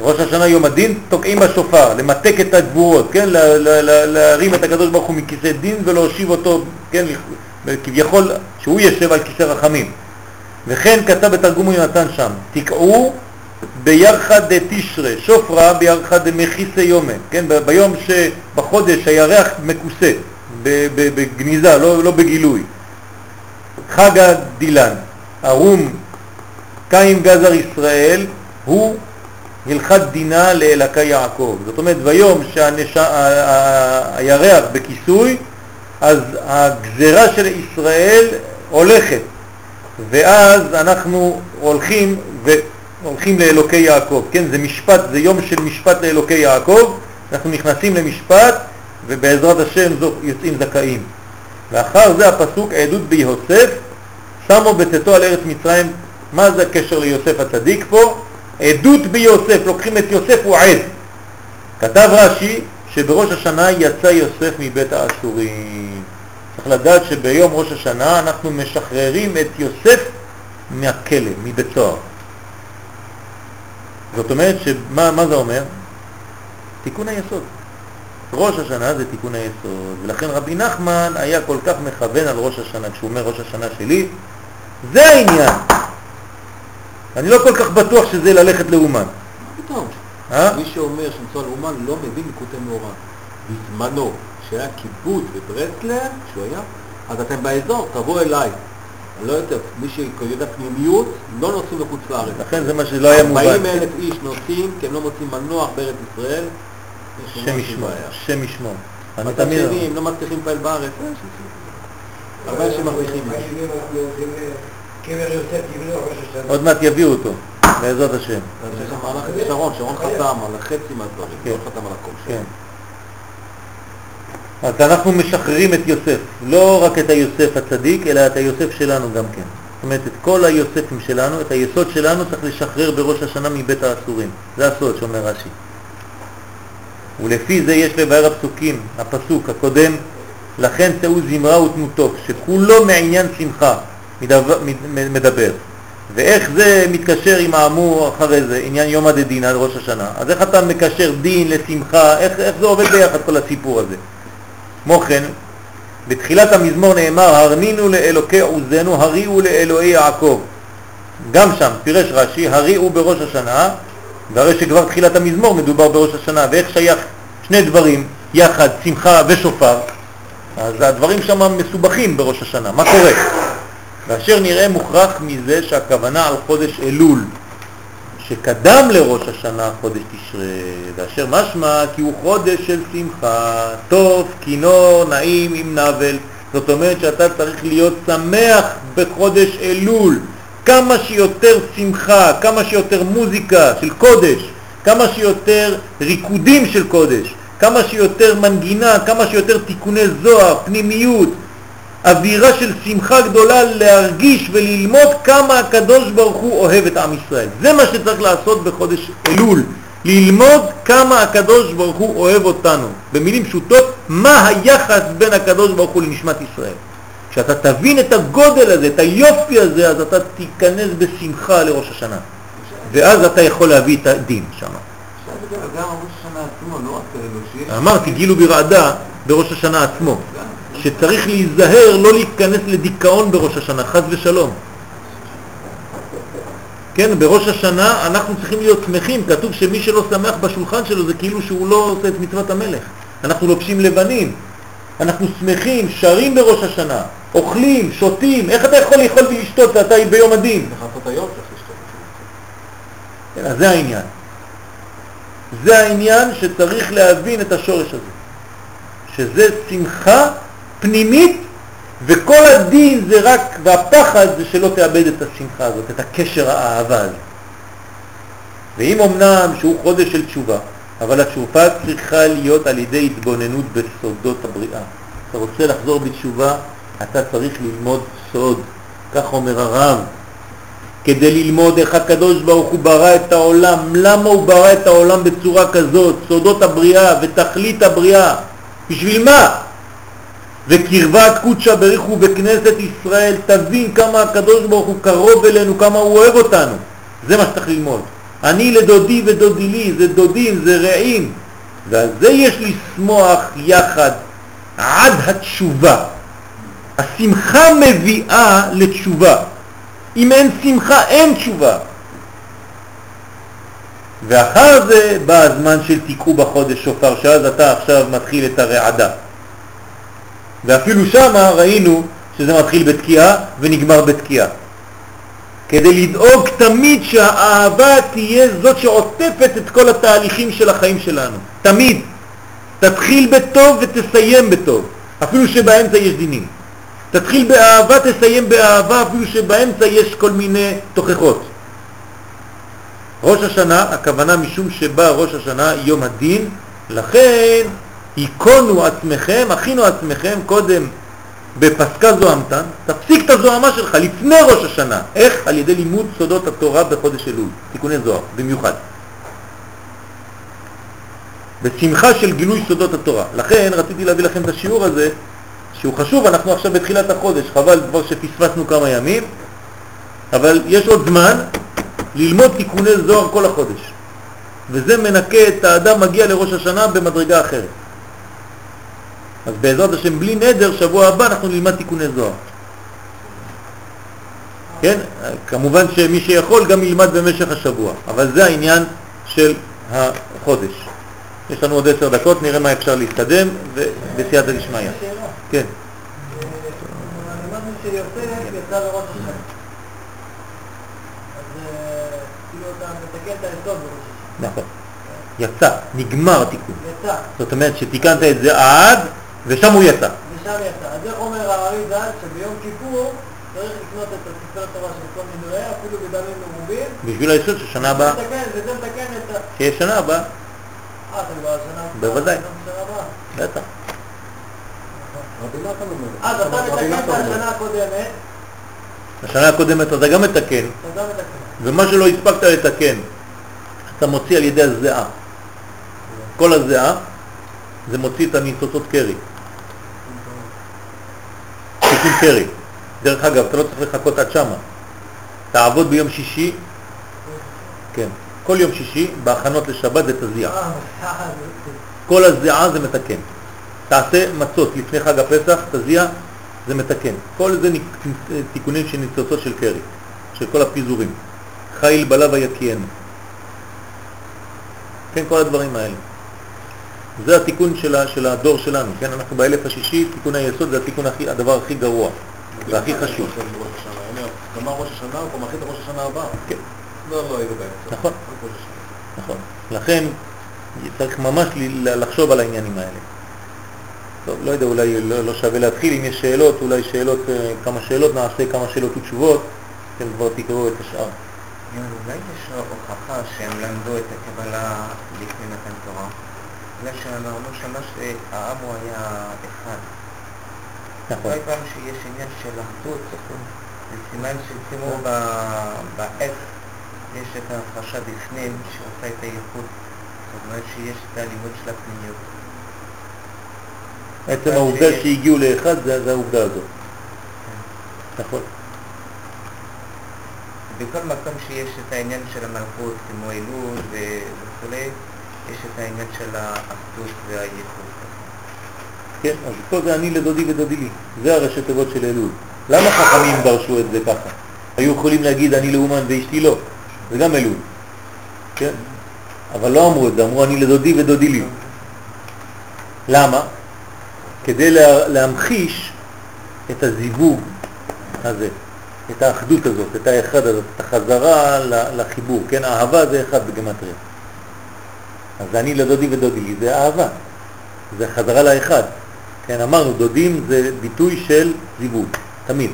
ראש השנה יום הדין, תוקעים בשופר, למתק את הגבורות, כן? להרים את הקדוש ברוך הוא מכיסא דין ולהושיב אותו, כן? כביכול שהוא יושב על כיסא רחמים. וכן כתב בתרגום יונתן שם, תקעו בירחא דתשרה, שופרה בירחא דמכיסא יומא, כן? ביום שבחודש הירח מכוסה, בגניזה, לא, לא בגילוי. חג הדילן, ערום קיים גזר ישראל, הוא הלכת דינה לאלקה יעקב. זאת אומרת, ביום שהירח בכיסוי, אז הגזרה של ישראל הולכת, ואז אנחנו הולכים והולכים לאלוקי יעקב. כן, זה משפט, זה יום של משפט לאלוקי יעקב, אנחנו נכנסים למשפט, ובעזרת השם יוצאים זכאים. ואחר זה הפסוק עדות ביוסף, שמו בצאתו על ארץ מצרים, מה זה הקשר ליוסף הצדיק פה? עדות ביוסף, לוקחים את יוסף, הוא עד. כתב רש"י שבראש השנה יצא יוסף מבית האסורים. צריך לדעת שביום ראש השנה אנחנו משחררים את יוסף מהכלא, מבית סוהר. זאת אומרת, שמה מה זה אומר? תיקון היסוד. ראש השנה זה תיקון היסוד, ולכן רבי נחמן היה כל כך מכוון על ראש השנה, כשהוא אומר ראש השנה שלי, זה העניין. אני לא כל כך בטוח שזה ללכת לאומן. מה פתאום? אה? מי שאומר שמצוא על אומן לא מבין ליקוטי מאורע. בזמנו, כשהיה קיבוץ בברסלר, כשהוא היה, אז אתם באזור, תבוא אליי. לא יותר, מי שיודע פנימיות, לא נוסעים לחוץ לארץ. לכן זה מה שלא היה מובן. 40 אלף איש נוסעים, כי הם לא מוצאים מנוח בארץ ישראל. יש שם ישמור. שם ישמור. אני מצד תמיד... שני, הם לא מצליחים לפעול בארץ. אה, שיצאו. הרבה אנשים מרוויחים מה מזה. שנים אנחנו הולכים לקבר יוסף יבנו ראש השנה. עוד מעט יביאו אותו, בעזרת השם. יש שם מהלך את שרון, שרון חתם על חצי מהדברים, כן. לא חתם על הכל. אז אנחנו משחררים את יוסף, לא רק את היוסף הצדיק, אלא את היוסף שלנו גם כן. זאת אומרת, את כל היוספים שלנו, את היסוד שלנו צריך לשחרר בראש השנה מבית האסורים. זה הסוד שאומר רש"י. ולפי זה יש לבאר הפסוקים, הפסוק הקודם, לכן שאו זמרה ותנו טוב, שכולו מעניין שמחה מדבר, מד- מדבר. ואיך זה מתקשר עם האמור אחרי זה, עניין יום הדדין עד ראש השנה? אז איך אתה מקשר דין לשמחה, איך, איך זה עובד ביחד כל הסיפור הזה? כמו כן, בתחילת המזמור נאמר, הרנינו לאלוקי עוזנו, הריעו לאלוהי יעקב. גם שם, פירש רש"י, הריעו בראש השנה, והרי שכבר תחילת המזמור מדובר בראש השנה, ואיך שייך שני דברים יחד, שמחה ושופר, אז הדברים שם מסובכים בראש השנה. מה קורה? ואשר נראה מוכרח מזה שהכוונה על חודש אלול, שקדם לראש השנה חודש תשרה, ואשר משמע כי הוא חודש של שמחה, טוב, כינור, נעים עם נבל. זאת אומרת שאתה צריך להיות שמח בחודש אלול, כמה שיותר שמחה, כמה שיותר מוזיקה של קודש, כמה שיותר ריקודים של קודש, כמה שיותר מנגינה, כמה שיותר תיקוני זוהר, פנימיות, אווירה של שמחה גדולה להרגיש וללמוד כמה הקדוש ברוך הוא אוהב את עם ישראל. זה מה שצריך לעשות בחודש אלול, ללמוד כמה הקדוש ברוך הוא אוהב אותנו. במילים פשוטות, מה היחס בין הקדוש ברוך הוא לנשמת ישראל. כשאתה תבין את הגודל הזה, את היופי הזה, אז אתה תיכנס בשמחה לראש השנה. ואז אתה יכול להביא את הדין שם. לא. אמרתי, גילו ברעדה בראש השנה עצמו, שצריך להיזהר לא להיכנס לדיכאון בראש השנה, חז ושלום. כן, בראש השנה אנחנו צריכים להיות שמחים, כתוב שמי שלא שמח בשולחן שלו זה כאילו שהוא לא עושה את מצוות המלך. אנחנו לובשים לבנים, אנחנו שמחים, שרים בראש השנה, אוכלים, שותים, איך אתה יכול לאכול ולשתות ואתה ביום הדין? כן, אז זה העניין. זה העניין שצריך להבין את השורש הזה, שזה שמחה פנימית וכל הדין זה רק, והפחד זה שלא תאבד את השמחה הזאת, את הקשר האהבה הזה. ואם אמנם שהוא חודש של תשובה, אבל התשובה צריכה להיות על ידי התבוננות בסודות הבריאה. אתה רוצה לחזור בתשובה, אתה צריך ללמוד סוד, כך אומר הרב, כדי ללמוד איך הקדוש ברוך הוא ברא את העולם, למה הוא ברא את העולם בצורה כזאת, סודות הבריאה ותכלית הבריאה, בשביל מה? וקרבת קודשא בריחו בכנסת ישראל, תבין כמה הקדוש ברוך הוא קרוב אלינו, כמה הוא אוהב אותנו. זה מה שצריך ללמוד. אני לדודי ודודי לי, זה דודים, זה רעים. ועל זה יש לשמוח יחד עד התשובה. השמחה מביאה לתשובה. אם אין שמחה, אין תשובה. ואחר זה בא הזמן של תיקעו בחודש שופר, שאז אתה עכשיו מתחיל את הרעדה. ואפילו שם ראינו שזה מתחיל בתקיעה ונגמר בתקיעה. כדי לדאוג תמיד שהאהבה תהיה זאת שעוטפת את כל התהליכים של החיים שלנו. תמיד. תתחיל בטוב ותסיים בטוב, אפילו שבאמצע יש דינים. תתחיל באהבה, תסיים באהבה, אפילו שבאמצע יש כל מיני תוכחות. ראש השנה, הכוונה משום שבא ראש השנה יום הדין, לכן היכונו עצמכם, הכינו עצמכם קודם בפסקה זוהמתן, תפסיק את הזוהמה שלך לפני ראש השנה. איך? על ידי לימוד סודות התורה בחודש אלול, תיקוני זוהר, במיוחד. בשמחה של גילוי סודות התורה. לכן רציתי להביא לכם את השיעור הזה, שהוא חשוב, אנחנו עכשיו בתחילת החודש, חבל כבר שפספסנו כמה ימים, אבל יש עוד זמן ללמוד תיקוני זוהר כל החודש. וזה מנקה את האדם מגיע לראש השנה במדרגה אחרת. אז בעזרת השם, בלי נדר, שבוע הבא אנחנו נלמד תיקוני זוהר. כן? כמובן שמי שיכול גם ילמד במשך השבוע, אבל זה העניין של החודש. יש לנו עוד עשר דקות, נראה מה אפשר להתקדם, ובסייעתא דשמיא. כן. נכון. יצא, נגמר התיקון. יצא, זאת אומרת שתיקנת את זה עד, ושם הוא יצא. ושם יצא. אז איך אומר הארי ז"ל שביום כיפור צריך לקנות את הספרי תורה של כל מינויי, אפילו בדמים מרובים. בשביל היסוד של שנה הבאה. וזה מתקן את ה... שיש שנה הבאה, אה, אתה כבר השנה הבאה. בוודאי. בטח. אומר. אז אתה מתקן את. השנה הקודמת, השנה הקודמת אתה גם מתקן, אתה גם מתקן. ומה שלא הספקת לתקן, אתה מוציא על ידי הזיעה. כל הזיעה, זה מוציא את הניצוצות קרי. תיקון קרי. דרך אגב, אתה לא צריך לחכות עד שמה. תעבוד ביום שישי, כן, כל יום שישי, בהכנות לשבת זה תזיע. אה, כל הזיעה זה מתקן. תעשה מצות לפני חג הפסח, תזיע, זה מתקן. כל זה תיקונים של ניצוצות של קרי, של כל הפיזורים. חיל בלב היקיין. כן, כל הדברים האלה. זה התיקון של, של הדור שלנו, כן? אנחנו באלף השישי, תיקון היסוד זה התיקון הכי, הדבר הכי גרוע והכי חשוב. ראש השנה. הנה, גמר ראש השנה, הוא את ראש השנה הבא. כן, לא, לא, באמצע. נכון. נכון. לכן צריך ממש לחשוב על העניינים האלה. טוב, לא יודע, אולי לא, לא שווה להתחיל, אם יש שאלות, אולי שאלות, אה, כמה שאלות, נעשה כמה שאלות ותשובות, אתם כבר תקראו את השאר. אולי יש הוכחה שהם למדו את הקבלה לפני מתן תורה? בגלל שאמרנו שמה שהעם הוא היה אחד. נכון. כל פעם שיש עניין של אחדות, זה סימן כמו ב- בעץ יש את ההפרשה בפנים שעושה את הייחוד. זאת אומרת שיש את הלימוד של הפנימיות. עצם העובדה שהגיעו לאחד זה, העובדה הזאת. נכון. בכל מקום שיש את העניין של המלכות, כמו אלול ו- וכו', יש את העניין של האחדות והייחוד. כן, אז פה זה אני לדודי ודודי לי. זה הראשי תיבות של אלול. למה חכמים דרשו את זה ככה? היו יכולים להגיד אני לאומן ואשתי לא. זה גם אלול. כן? אבל לא אמרו את זה, אמרו אני לדודי ודודי לי. למה? כדי לה, להמחיש את הזיווג הזה, את האחדות הזאת, את האחד הזאת, את החזרה לחיבור, כן? אהבה זה אחד בגמטריה. אז אני לדודי ודודי לי זה אהבה, זה חזרה לאחד. כן, אמרנו, דודים זה ביטוי של זיווג, תמיד.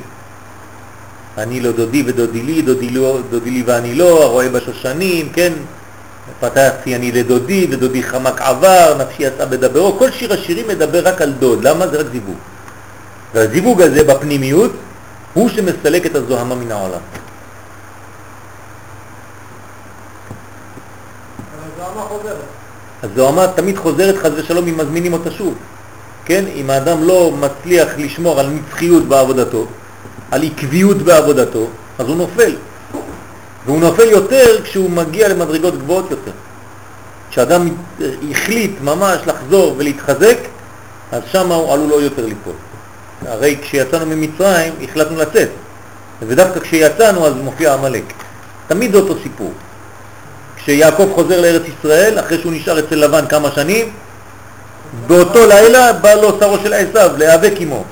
אני לא דודי ודודי לי, דודי, לא, דודי לי ואני לא, הרואה בשושנים, כן? פתחתי אני לדודי ודודי חמק עבר, נפשי יצא בדברו, כל שיר השירים מדבר רק על דוד, למה? זה רק זיווג. והזיווג הזה בפנימיות הוא שמסלק את הזוהמה מן העולם. אבל זוהמה חוזרת. הזוהמה תמיד חוזרת חז ושלום אם מזמינים אותה שוב. כן, אם האדם לא מצליח לשמור על נצחיות בעבודתו, על עקביות בעבודתו, אז הוא נופל. והוא נופל יותר כשהוא מגיע למדרגות גבוהות יותר. כשאדם החליט ממש לחזור ולהתחזק, אז שם הוא עלול עוד יותר ליפול. הרי כשיצאנו ממצרים החלטנו לצאת, ודווקא כשיצאנו אז מופיע עמלק. תמיד זה אותו סיפור. כשיעקב חוזר לארץ ישראל, אחרי שהוא נשאר אצל לבן כמה שנים, באותו לילה בא לו שרו של עשיו להיאבק עמו.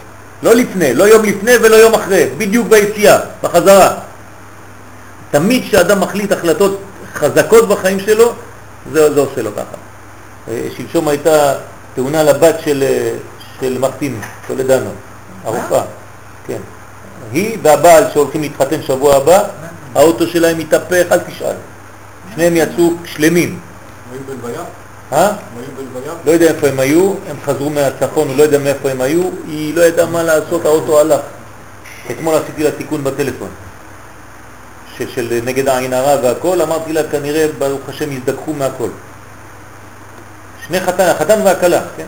לא לפני, לא יום לפני ולא יום אחרי, בדיוק ביציאה, בחזרה. תמיד כשאדם מחליט החלטות חזקות בחיים שלו, זה, זה עושה לו ככה. אה, שלשום הייתה תאונה לבת של, אה, של מרטין טולדנו, הרופאה. כן. היא והבעל שהולכים להתחתן שבוע הבא, האוטו שלהם התהפך, אל תשאל. שניהם יצאו שלמים. היו בלוויה? אה? היו בלוויה? לא יודע איפה הם היו, הם חזרו מהצפון, הוא לא יודע מאיפה הם היו, היא לא ידעה מה לעשות, האוטו הלך. אתמול עשיתי לה תיקון בטלפון, של, נגד העין הרע והכל, אמרתי לה, כנראה, ברוך השם, יזדכחו מהכל. שני חתן, החתן והכלה, כן?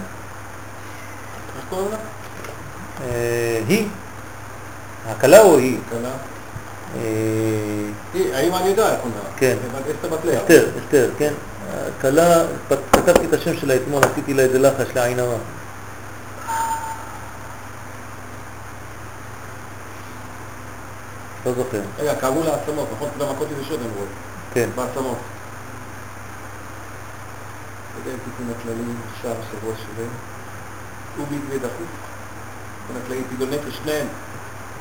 איך קוראים לה? אה, היא, הכלה או היא? כלה? אה, האם אני יודע איך הוא נראה? כן. אסתר. אסתר, כן. כלה, כתבתי את השם שלה אתמול, עשיתי לה איזה לחש לעין הרע. לא זוכר. רגע, כאבו לה עצמות, נכון? גם מכות יבשות רואים. כן. בעצמות. אתה יודע, תיקון הכללי, שער השבוע שלהם. אובי ודחוף. תיקון הכללי, תגדול נפש, שניהם.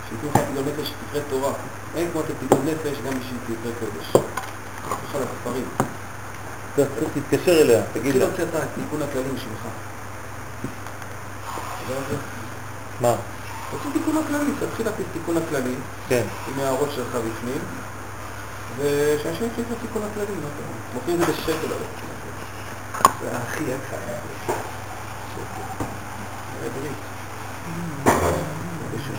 שייתנו לך תגדול נפש שתקרא תורה. אין כמו תגדול נפש גם בשביל תקרא קודש. יש. צריך צריך להתקשר אליה, תגיד תתחיל לה. להוציא את התיקון הכללי בשבילך. יודע מה? תוציא תיקון הכללי, תתחיל להפיס תיקון הכללי, כן. עם הערות שלך בפנים, ושאנשים יקחו את התיקון הכללי? מוכרים את זה בשקל הרי. זה הכי יקר. שקל. זה ברית. יש לך מהספרים.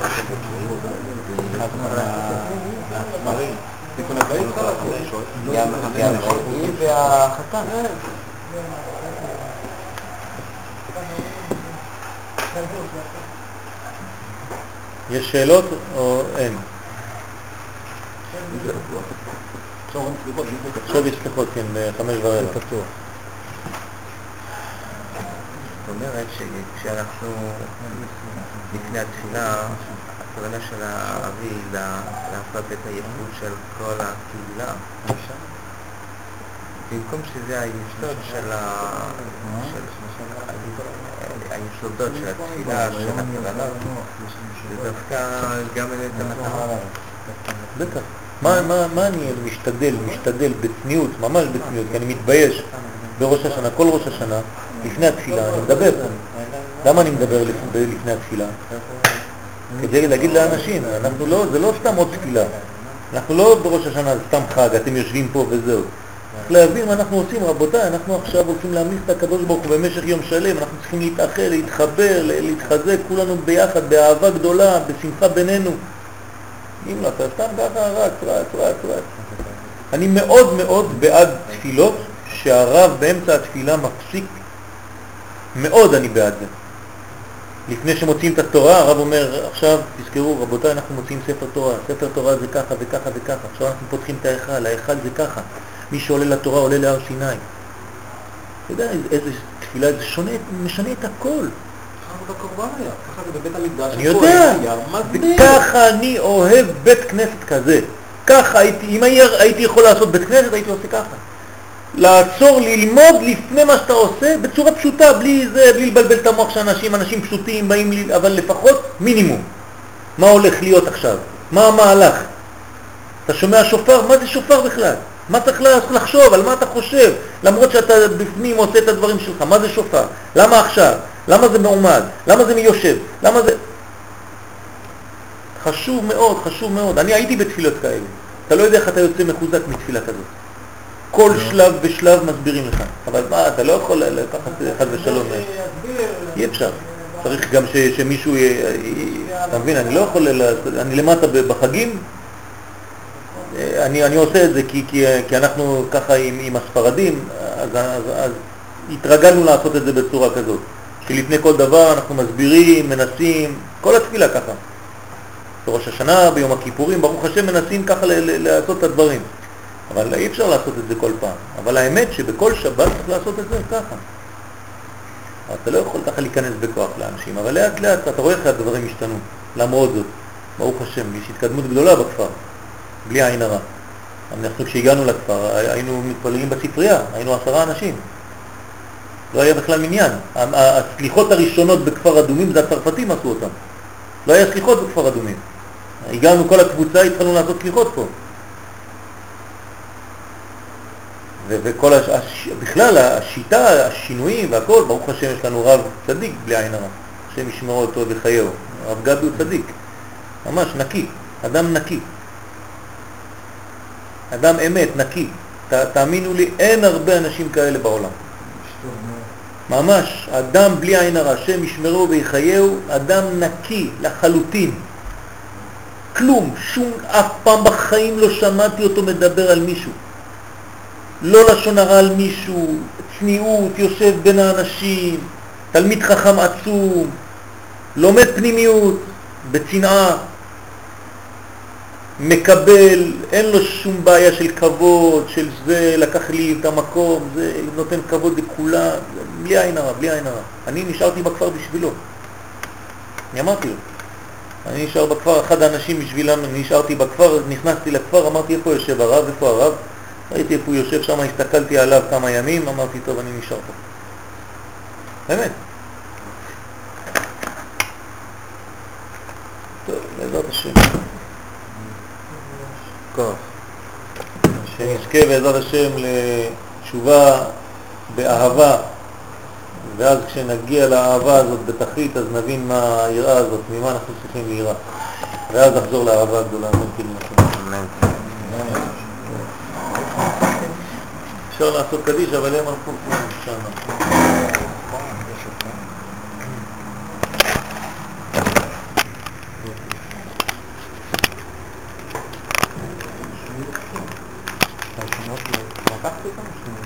תיקון. היא והחתן. יש שאלות או אין? עכשיו יש סליחות, כן, בחמש ורבע. זאת אומרת שכשאנחנו לפני התפילה, הכוונה של לה- לעשות את הייחוד של כל הקהילה. במקום שזה היסוד של ה... היסודות של התפילה, של הכוונה, זה דווקא גם את המטרה. בטח. מה, אני משתדל, משתדל בצניעות, ממש בצניעות, כי אני מתבייש בראש השנה, כל ראש השנה, לפני התפילה, אני מדבר. למה אני מדבר לפ- לפני התפילה? כדי להגיד לאנשים, אנחנו לא, זה לא סתם עוד תפילה. אנחנו לא בראש השנה, סתם חג, אתם יושבים פה וזהו. צריך להבין מה אנחנו עושים, רבותיי, אנחנו עכשיו הולכים להמליך את הקדוש ברוך הוא במשך יום שלם, אנחנו צריכים להתאחד, להתחבר, להתחזק כולנו ביחד, באהבה גדולה, בשמחה בינינו. אם לא, אתה סתם ככה רץ, רץ, רץ, רץ. אני מאוד מאוד בעד תפילות שהרב באמצע התפילה מפסיק, מאוד אני בעד זה. לפני שמוציאים את התורה, הרב אומר, עכשיו תזכרו, רבותיי, אנחנו מוציאים ספר תורה, ספר תורה זה ככה וככה וככה, עכשיו אנחנו פותחים את ההיכל, ההיכל זה ככה, מי שעולה לתורה עולה להר סיני. אתה יודע איזה- תפילה, זה שונה, משנה את הכל. אני יודע. וככה אני אוהב בית כנסת כזה. ככה הייתי, אם הי- הייתי יכול לעשות בית כנסת, הייתי עושה ככה. לעצור, ללמוד לפני מה שאתה עושה בצורה פשוטה, בלי זה, בלי לבלבל את המוח של אנשים, פשוטים באים, אבל לפחות מינימום. מה הולך להיות עכשיו? מה המהלך? אתה שומע שופר? מה זה שופר בכלל? מה צריך לחשוב? על מה אתה חושב? למרות שאתה בפנים עושה את הדברים שלך, מה זה שופר? למה עכשיו? למה זה מעומד? למה זה מיושב? למה זה... חשוב מאוד, חשוב מאוד. אני הייתי בתפילות כאלה. אתה לא יודע איך אתה יוצא מחוזק מתפילה כזאת. כל שלב ושלב מסבירים לך. אבל מה, אתה לא יכול לקחת חד ושלום. אי אפשר. צריך גם שמישהו, י, י, אתה מבין, אני לא יכול, ל- אני למטה בחגים, אני, אני עושה את זה כי, כי, כי אנחנו ככה עם, עם הספרדים, אז, אז, אז התרגלנו לעשות את זה בצורה כזאת, שלפני כל דבר אנחנו מסבירים, מנסים, כל התפילה ככה. בראש השנה, ביום הכיפורים, ברוך השם מנסים ככה לעשות את הדברים. אבל אי אפשר לעשות את זה כל פעם. אבל האמת שבכל שבת צריך לעשות את זה ככה. אתה לא יכול ככה להיכנס בכוח לאנשים, אבל לאט לאט אתה רואה איך הדברים השתנו, למרות זאת. ברוך השם, יש התקדמות גדולה בכפר, בלי עין הרע. אנחנו כשהגענו לכפר היינו מתפללים בספרייה, היינו עשרה אנשים. לא היה בכלל מניין. הסליחות הראשונות בכפר אדומים זה הצרפתים עשו אותם. לא היה סליחות בכפר אדומים. הגענו כל הקבוצה, התחלנו לעשות סליחות פה. ו- וכל הש... הש... בכלל השיטה, השינויים והכל, ברוך השם יש לנו רב צדיק בלי עין הרע, השם ישמרו אותו וחייהו, הרב גבי הוא צדיק, ממש נקי, אדם נקי, אדם אמת, נקי, ת, תאמינו לי, אין הרבה אנשים כאלה בעולם, ממש, אדם בלי עין הרע, השם ישמרו ויחייהו, אדם נקי לחלוטין, כלום, שום, אף פעם בחיים לא שמעתי אותו מדבר על מישהו. לא לשון הרע על מישהו, צניעות, יושב בין האנשים, תלמיד חכם עצום, לומד פנימיות, בצנעה. מקבל, אין לו שום בעיה של כבוד, של זה, לקח לי את המקום, זה נותן כבוד לכולם, בלי עין הרע, בלי עין הרע. אני נשארתי בכפר בשבילו. אני אמרתי לו, אני נשאר בכפר, אחד האנשים בשבילם, נשארתי בכפר, נכנסתי לכפר, אמרתי איפה יושב הרב, איפה הרב, ראיתי איפה הוא יושב שם, הסתכלתי עליו כמה ימים, אמרתי טוב, אני נשאר פה. באמת. טוב, בעזרת השם. כוח. שנזכה בעזרת השם לתשובה באהבה, ואז כשנגיע לאהבה הזאת בתכלית, אז נבין מה היראה הזאת, ממה אנחנו צריכים ליראה. ואז נחזור לאהבה הגדולה. אמן כן יהי רצון. אפשר לעשות קדיש, אבל הם הלכו כבר שם.